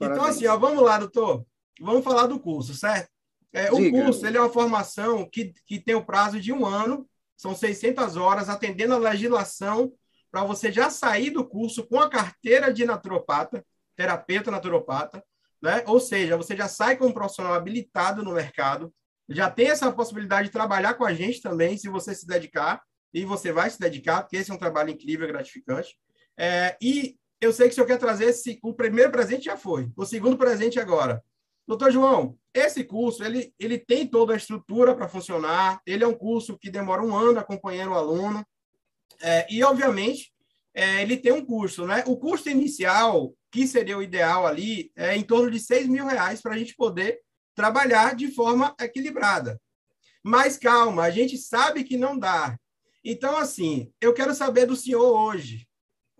S2: Então, assim, ó, vamos lá, doutor. Vamos falar do curso, certo? É, o curso ele é uma formação que, que tem o prazo de um ano, são 600 horas, atendendo a legislação, para você já sair do curso com a carteira de naturopata, terapeuta naturopata, né? Ou seja, você já sai como um profissional habilitado no mercado, já tem essa possibilidade de trabalhar com a gente também, se você se dedicar, e você vai se dedicar, porque esse é um trabalho incrível e gratificante. É, e eu sei que o senhor quer trazer esse, o primeiro presente já foi, o segundo presente agora. Doutor João, esse curso, ele, ele tem toda a estrutura para funcionar, ele é um curso que demora um ano acompanhando o aluno, é, e, obviamente, é, ele tem um custo, né? O custo inicial, que seria o ideal ali, é em torno de 6 mil reais para a gente poder trabalhar de forma equilibrada. Mas calma, a gente sabe que não dá. Então, assim, eu quero saber do senhor hoje.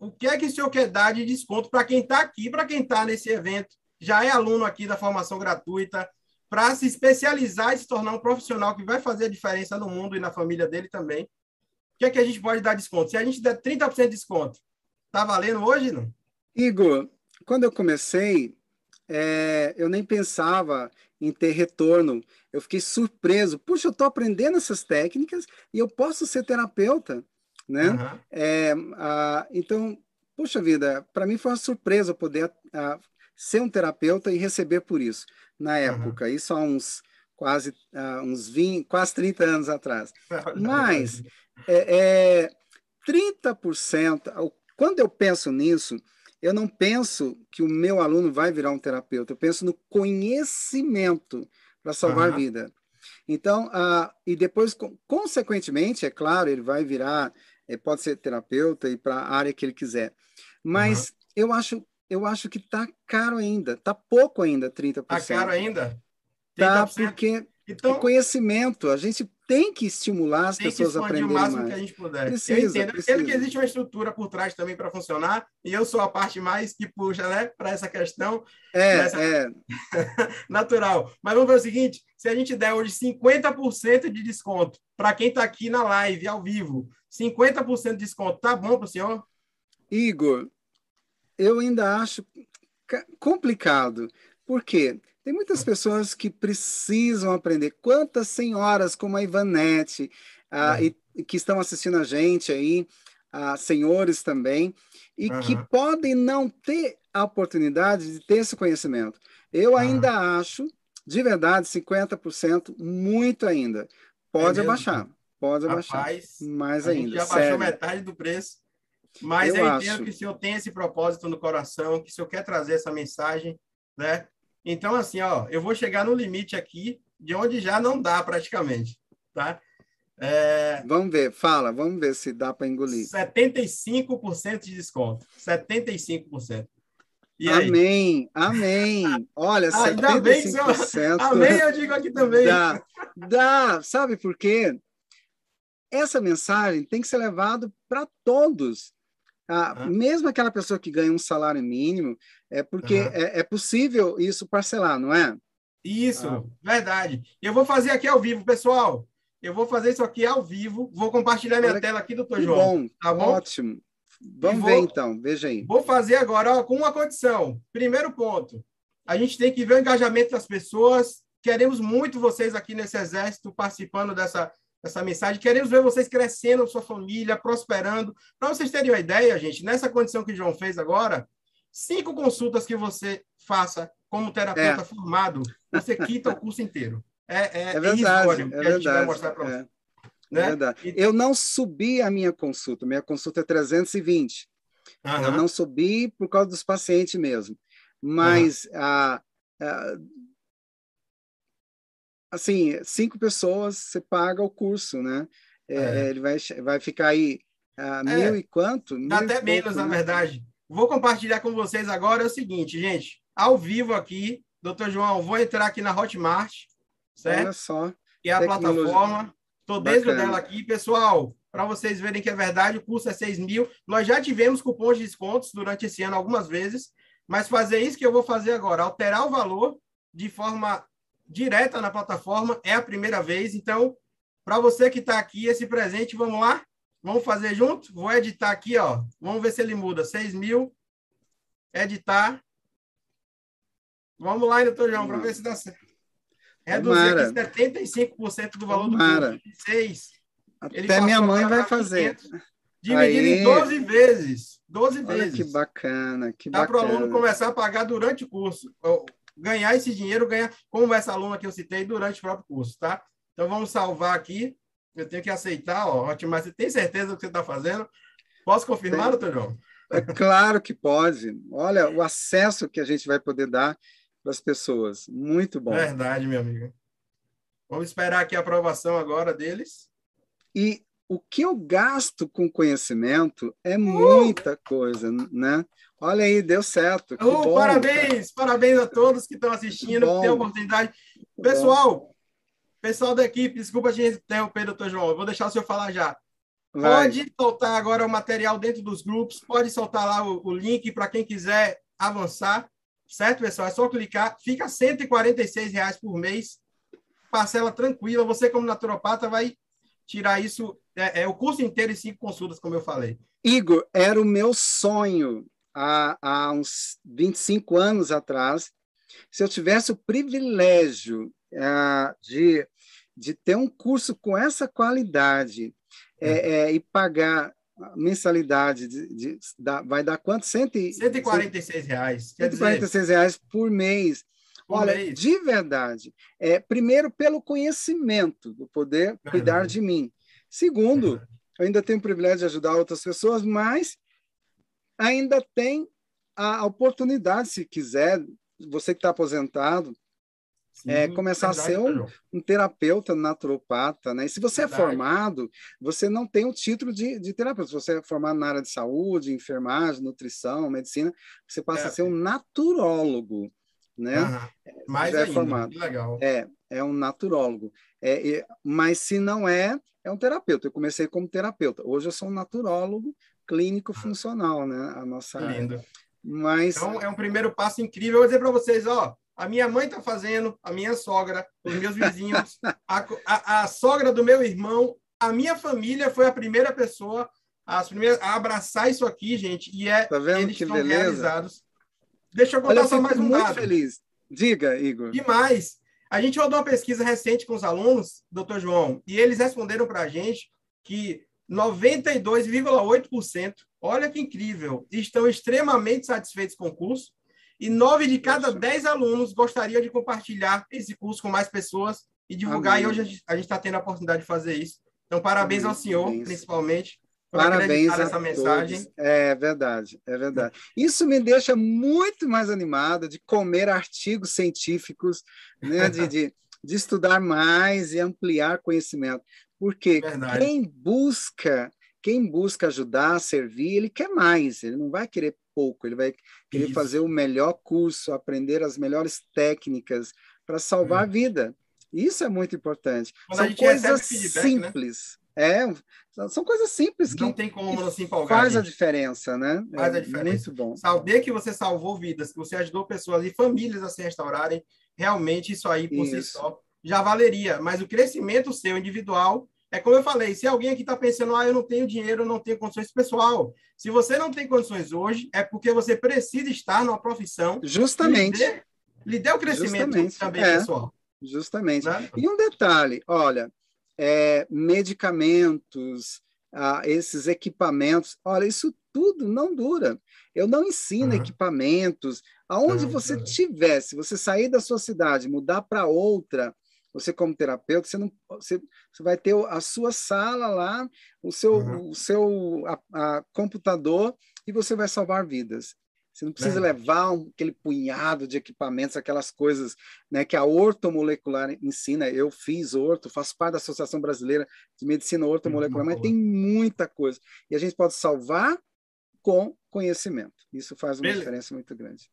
S2: O que é que o senhor quer dar de desconto para quem está aqui, para quem está nesse evento, já é aluno aqui da formação gratuita, para se especializar e se tornar um profissional que vai fazer a diferença no mundo e na família dele também. O que é que a gente pode dar desconto? Se a gente der 30% de desconto, tá valendo hoje, não?
S1: Igor, quando eu comecei, é, eu nem pensava em ter retorno. Eu fiquei surpreso. Puxa, eu estou aprendendo essas técnicas e eu posso ser terapeuta, né? Uhum. É, então, puxa vida, para mim foi uma surpresa poder ser um terapeuta e receber por isso na época. Uhum. Isso há uns quase uh, uns 20, quase 30 anos atrás. Mas é, é, 30%, quando eu penso nisso, eu não penso que o meu aluno vai virar um terapeuta, eu penso no conhecimento para salvar uhum. vida. Então, uh, e depois, consequentemente, é claro, ele vai virar, pode ser terapeuta e para a área que ele quiser. Mas uhum. eu acho eu acho que está caro ainda, está pouco ainda, 30%. Está
S2: caro ainda?
S1: Tá, porque então, é conhecimento, a gente tem que estimular as pessoas a aprenderem mais. o máximo
S2: que a gente puder. Precisa, eu entendo, precisa. entendo que existe uma estrutura por trás também para funcionar, e eu sou a parte mais que puxa né, para essa questão.
S1: É, é.
S2: natural. Mas vamos ver o seguinte: se a gente der hoje 50% de desconto para quem está aqui na live, ao vivo, 50% de desconto, tá bom para o senhor?
S1: Igor, eu ainda acho complicado. Por quê? Tem muitas pessoas que precisam aprender. Quantas senhoras como a Ivanete, ah, é. e, que estão assistindo a gente aí, ah, senhores também, e uhum. que podem não ter a oportunidade de ter esse conhecimento. Eu uhum. ainda acho, de verdade, 50% muito ainda. Pode é abaixar, pode abaixar. Rapaz, mais ainda.
S2: já baixou metade do preço. Mas eu, eu entendo acho. que o senhor tem esse propósito no coração, que o senhor quer trazer essa mensagem, né? Então, assim, ó, eu vou chegar no limite aqui, de onde já não dá praticamente, tá?
S1: É... Vamos ver, fala, vamos ver se dá para engolir.
S2: 75% de desconto. 75%.
S1: E amém, amém. Olha, ah, 75%. Bem, senhor...
S2: Amém, eu digo aqui também.
S1: Dá, dá. Sabe por quê? Essa mensagem tem que ser levada para todos. Ah, Mesmo aquela pessoa que ganha um salário mínimo, é porque uhum. é, é, possível isso parcelar, não é?
S2: Isso, ah. verdade. Eu vou fazer aqui ao vivo, pessoal. Eu vou fazer isso aqui ao vivo. Vou compartilhar minha Olha, tela aqui, doutor João.
S1: Bom, tá bom? Ótimo. Vamos vou, ver então, veja aí.
S2: Vou fazer agora ó, com uma condição. Primeiro ponto: a gente tem que ver o engajamento das pessoas. Queremos muito vocês aqui nesse exército participando dessa, essa mensagem. Queremos ver vocês crescendo, sua família, prosperando. Para vocês terem uma ideia, gente, nessa condição que o João fez agora, cinco consultas que você faça como terapeuta é. formado, você quita o curso inteiro. É, é,
S1: é verdade, é que verdade, a gente vai mostrar para é. vocês. Né? É verdade. Eu não subi a minha consulta, minha consulta é 320. Uhum. Eu não subi por causa dos pacientes mesmo. Mas uhum. a, a assim, cinco pessoas, você paga o curso, né? É, é. Ele vai, vai ficar aí uh, mil e quanto? Mil
S2: até pouco, menos, né? na verdade. Vou compartilhar com vocês agora é o seguinte, gente. Ao vivo aqui, doutor João, vou entrar aqui na Hotmart, certo?
S1: Olha só.
S2: Que é a plataforma. Estou dentro dela aqui. Pessoal, para vocês verem que é verdade, o curso é 6 mil. Nós já tivemos cupons de descontos durante esse ano algumas vezes, mas fazer isso que eu vou fazer agora, alterar o valor de forma direta na plataforma, é a primeira vez. Então, para você que está aqui, esse presente, vamos lá? Vamos fazer junto? Vou editar aqui, ó. Vamos ver se ele muda. 6 mil. Editar. Vamos lá, doutor João, para ver se dá certo. Reduzir aqui 75% do valor Tomara. do curso. 6.
S1: Até minha mãe vai fazer.
S2: Dividido em 12 vezes. 12
S1: Olha
S2: vezes.
S1: que bacana, que
S2: Dá
S1: bacana.
S2: para o aluno começar a pagar durante o curso ganhar esse dinheiro, ganhar, como essa aluna que eu citei, durante o próprio curso, tá? Então, vamos salvar aqui. Eu tenho que aceitar, ó, Hotmart, você tem certeza do que você está fazendo? Posso confirmar, doutor João?
S1: É claro que pode. Olha, o acesso que a gente vai poder dar para as pessoas. Muito bom.
S2: Verdade, meu amigo. Vamos esperar aqui a aprovação agora deles.
S1: E o que eu gasto com conhecimento é muita coisa, né? Olha aí, deu certo.
S2: Oh, parabéns, parabéns a todos que estão assistindo, que têm a oportunidade. Pessoal, pessoal da equipe, desculpa te interromper, doutor João, eu vou deixar o senhor falar já. Vai. Pode soltar agora o material dentro dos grupos, pode soltar lá o, o link para quem quiser avançar, certo, pessoal? É só clicar, fica 146 reais por mês, parcela tranquila. Você, como naturopata, vai tirar isso, é, é, o curso inteiro em cinco consultas, como eu falei.
S1: Igor, era o meu sonho há, há uns 25 anos atrás, se eu tivesse o privilégio uh, de, de ter um curso com essa qualidade é, é, e pagar mensalidade de, de, de, vai dar quanto?
S2: Cento, 146 reais.
S1: 146 dizer... reais por mês. Por Olha, mês. de verdade, é, primeiro pelo conhecimento, do poder verdade. cuidar de mim. Segundo, ainda tenho o privilégio de ajudar outras pessoas, mas ainda tem a oportunidade, se quiser, você que está aposentado, Sim, é, começar verdade, a ser um, um, terapeuta naturopata, né? E se você é verdade. é formado, você não tem o título de, de terapeuta. Se você é formado na área de saúde, enfermagem, nutrição, medicina, você passa é. a ser um naturólogo, né?
S2: Uhum. Mais é ainda, formado. legal.
S1: É, é um naturólogo. É, é, mas se não é, é um terapeuta. Eu comecei como terapeuta. Hoje eu sou um naturólogo clínico funcional, né? A nossa
S2: Lindo.
S1: Mas
S2: então é um primeiro passo incrível. Eu vou dizer para vocês, ó, a minha mãe está fazendo, a minha sogra, os meus vizinhos, a, a, a, sogra do meu irmão, a minha família foi a primeira pessoa as primeiras, a abraçar isso aqui, gente, e é
S1: tá vendo
S2: eles
S1: que
S2: estão
S1: beleza?
S2: realizados. Deixa eu contar Olha,
S1: só
S2: mais um
S1: muito
S2: dado.
S1: feliz. Diga, Igor.
S2: Demais. A gente rodou uma pesquisa recente com os alunos, doutor João, e eles responderam para a gente que 92,8%, olha que incrível, estão extremamente satisfeitos com o curso e nove de cada dez alunos gostariam de compartilhar esse curso com mais pessoas e divulgar. Amém. E hoje a gente está tendo a oportunidade de fazer isso. Então, parabéns Amém. ao senhor, parabéns. principalmente.
S1: Parabéns a essa mensagem. Todos. É verdade, é verdade. Isso me deixa muito mais animada de comer artigos científicos, né, de, de, de estudar mais e ampliar conhecimento. Porque verdade. quem busca quem busca ajudar, servir, ele quer mais, ele não vai querer pouco, ele vai querer Isso. fazer o melhor curso, aprender as melhores técnicas para salvar hum. a vida. Isso é muito importante. Quando São coisas feedback, né? simples. Né? É, são coisas simples
S2: não
S1: que,
S2: tem como não se empolgar,
S1: faz gente. a diferença, né?
S2: Faz é a diferença. Muito bom. Saber que você salvou vidas, que você ajudou pessoas e famílias a se restaurarem, realmente isso aí por isso. si só já valeria. Mas o crescimento seu individual é como eu falei, se alguém aqui está pensando, ah, eu não tenho dinheiro, eu não tenho condições, pessoal, se você não tem condições hoje, é porque você precisa estar numa profissão.
S1: Justamente.
S2: Lhe dê, lhe dê o crescimento Justamente. também, é, pessoal.
S1: Justamente. Né? E um detalhe, olha, é, medicamentos, ah, esses equipamentos, olha, isso tudo não dura. Eu não ensino uhum. equipamentos. Aonde uhum. você tiver, se você sair da sua cidade, mudar para outra, você como terapeuta, você não você, você vai ter a sua sala lá, o seu uhum. o seu a, a computador e você vai salvar vidas. Você não precisa é. levar um, aquele punhado de equipamentos, aquelas coisas né, que a ortomolecular ensina. Eu fiz orto, faço parte da Associação Brasileira de Medicina Ortomolecular, mas tem muita coisa. E a gente pode salvar com conhecimento. Isso faz uma Beleza. diferença muito grande.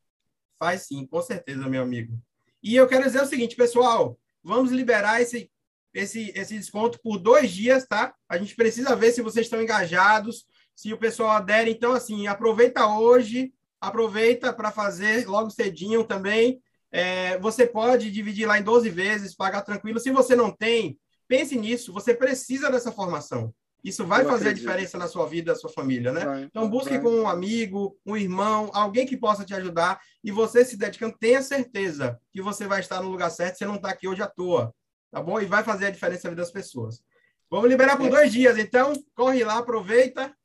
S2: Faz sim, com certeza, meu amigo. E eu quero dizer o seguinte, pessoal, vamos liberar esse, esse, esse desconto por dois dias, tá? A gente precisa ver se vocês estão engajados, se o pessoal adere. Então, assim, aproveita hoje, aproveita para fazer logo cedinho também. É, você pode dividir lá em 12 vezes, pagar tranquilo. Se você não tem, pense nisso, você precisa dessa formação. Isso vai Eu fazer acredito. a diferença na sua vida, na sua família, né? Vai, então, busque vai. com um amigo, um irmão, alguém que possa te ajudar e você se dedicando, tenha certeza que você vai estar no lugar certo, você não está aqui hoje à toa, tá bom? E vai fazer a diferença na vida das pessoas. Vamos liberar por é. dois dias, então, corre lá, aproveita.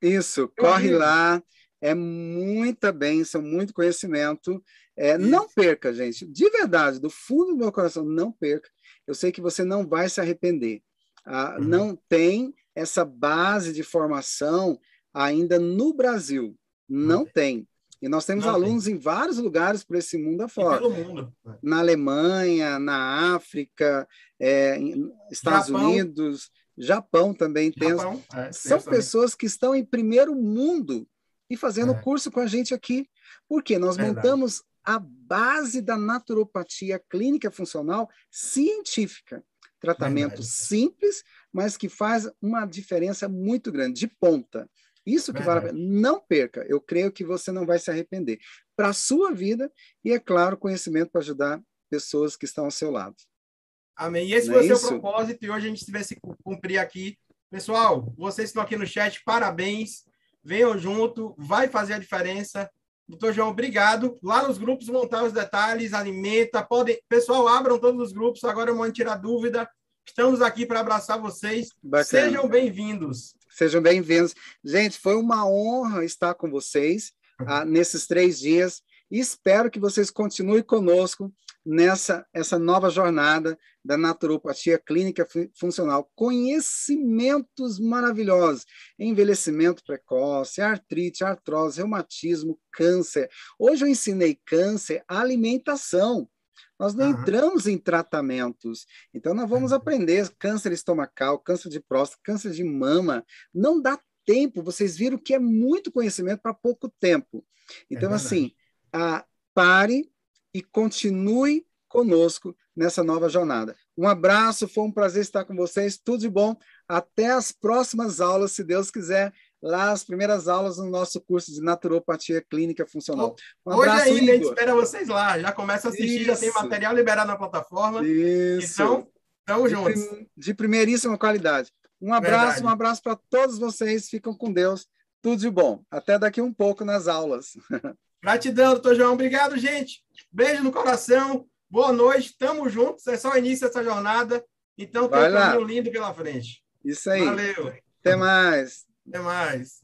S1: Isso, corre lá, é muita bênção, muito conhecimento. É, não perca, gente, de verdade, do fundo do meu coração, não perca. Eu sei que você não vai se arrepender. Ah, uhum. Não tem essa base de formação ainda no Brasil. Não tem. E nós temos Não alunos tem. em vários lugares por esse mundo afora.
S2: pelo mundo.
S1: Na Alemanha, na África, é, Estados Japão. Unidos, Japão também tem. Japão, é, São pessoas que estão em primeiro mundo e fazendo é. curso com a gente aqui. Porque nós Verdade. montamos a base da naturopatia clínica funcional científica. Tratamento Verdade. simples, mas que faz uma diferença muito grande, de ponta. Isso que Verdade. vale a pena. Não perca. Eu creio que você não vai se arrepender. Para a sua vida e, é claro, conhecimento para ajudar pessoas que estão ao seu lado.
S2: Amém. E esse não foi é o seu propósito e hoje a gente tivesse cumprir aqui. Pessoal, vocês estão aqui no chat, parabéns. Venham junto, vai fazer a diferença. Doutor João, obrigado. Lá nos grupos, montar os detalhes, alimenta. Podem... Pessoal, abram todos os grupos. Agora eu vou tirar dúvida. Estamos aqui para abraçar vocês. Bacana. Sejam bem-vindos.
S1: Sejam bem-vindos. Gente, foi uma honra estar com vocês ah, nesses três dias. E espero que vocês continuem conosco nessa essa nova jornada da naturopatia clínica funcional. Conhecimentos maravilhosos, envelhecimento precoce, artrite, artrose, reumatismo, câncer. Hoje eu ensinei câncer, alimentação. Nós não uhum. entramos em tratamentos. Então, nós vamos uhum. aprender câncer estomacal, câncer de próstata, câncer de mama. Não dá tempo. Vocês viram que é muito conhecimento para pouco tempo. Então, é assim, a, pare e continue conosco nessa nova jornada. Um abraço, foi um prazer estar com vocês. Tudo de bom. Até as próximas aulas, se Deus quiser. Lá, as primeiras aulas no nosso curso de naturopatia clínica funcional.
S2: Um Hoje abraço, ainda, a gente espera vocês lá. Já começa a assistir, Isso. já tem material liberado na plataforma. Isso. Então, estamos juntos.
S1: De primeiríssima qualidade. Um abraço, Verdade. um abraço para todos vocês. Ficam com Deus. Tudo de bom. Até daqui um pouco nas aulas.
S2: Gratidão, doutor João. Obrigado, gente. Beijo no coração. Boa noite. Tamo juntos. É só o início dessa jornada. Então tem um caminho lindo pela frente.
S1: Isso aí.
S2: Valeu.
S1: Até mais.
S2: Até mais.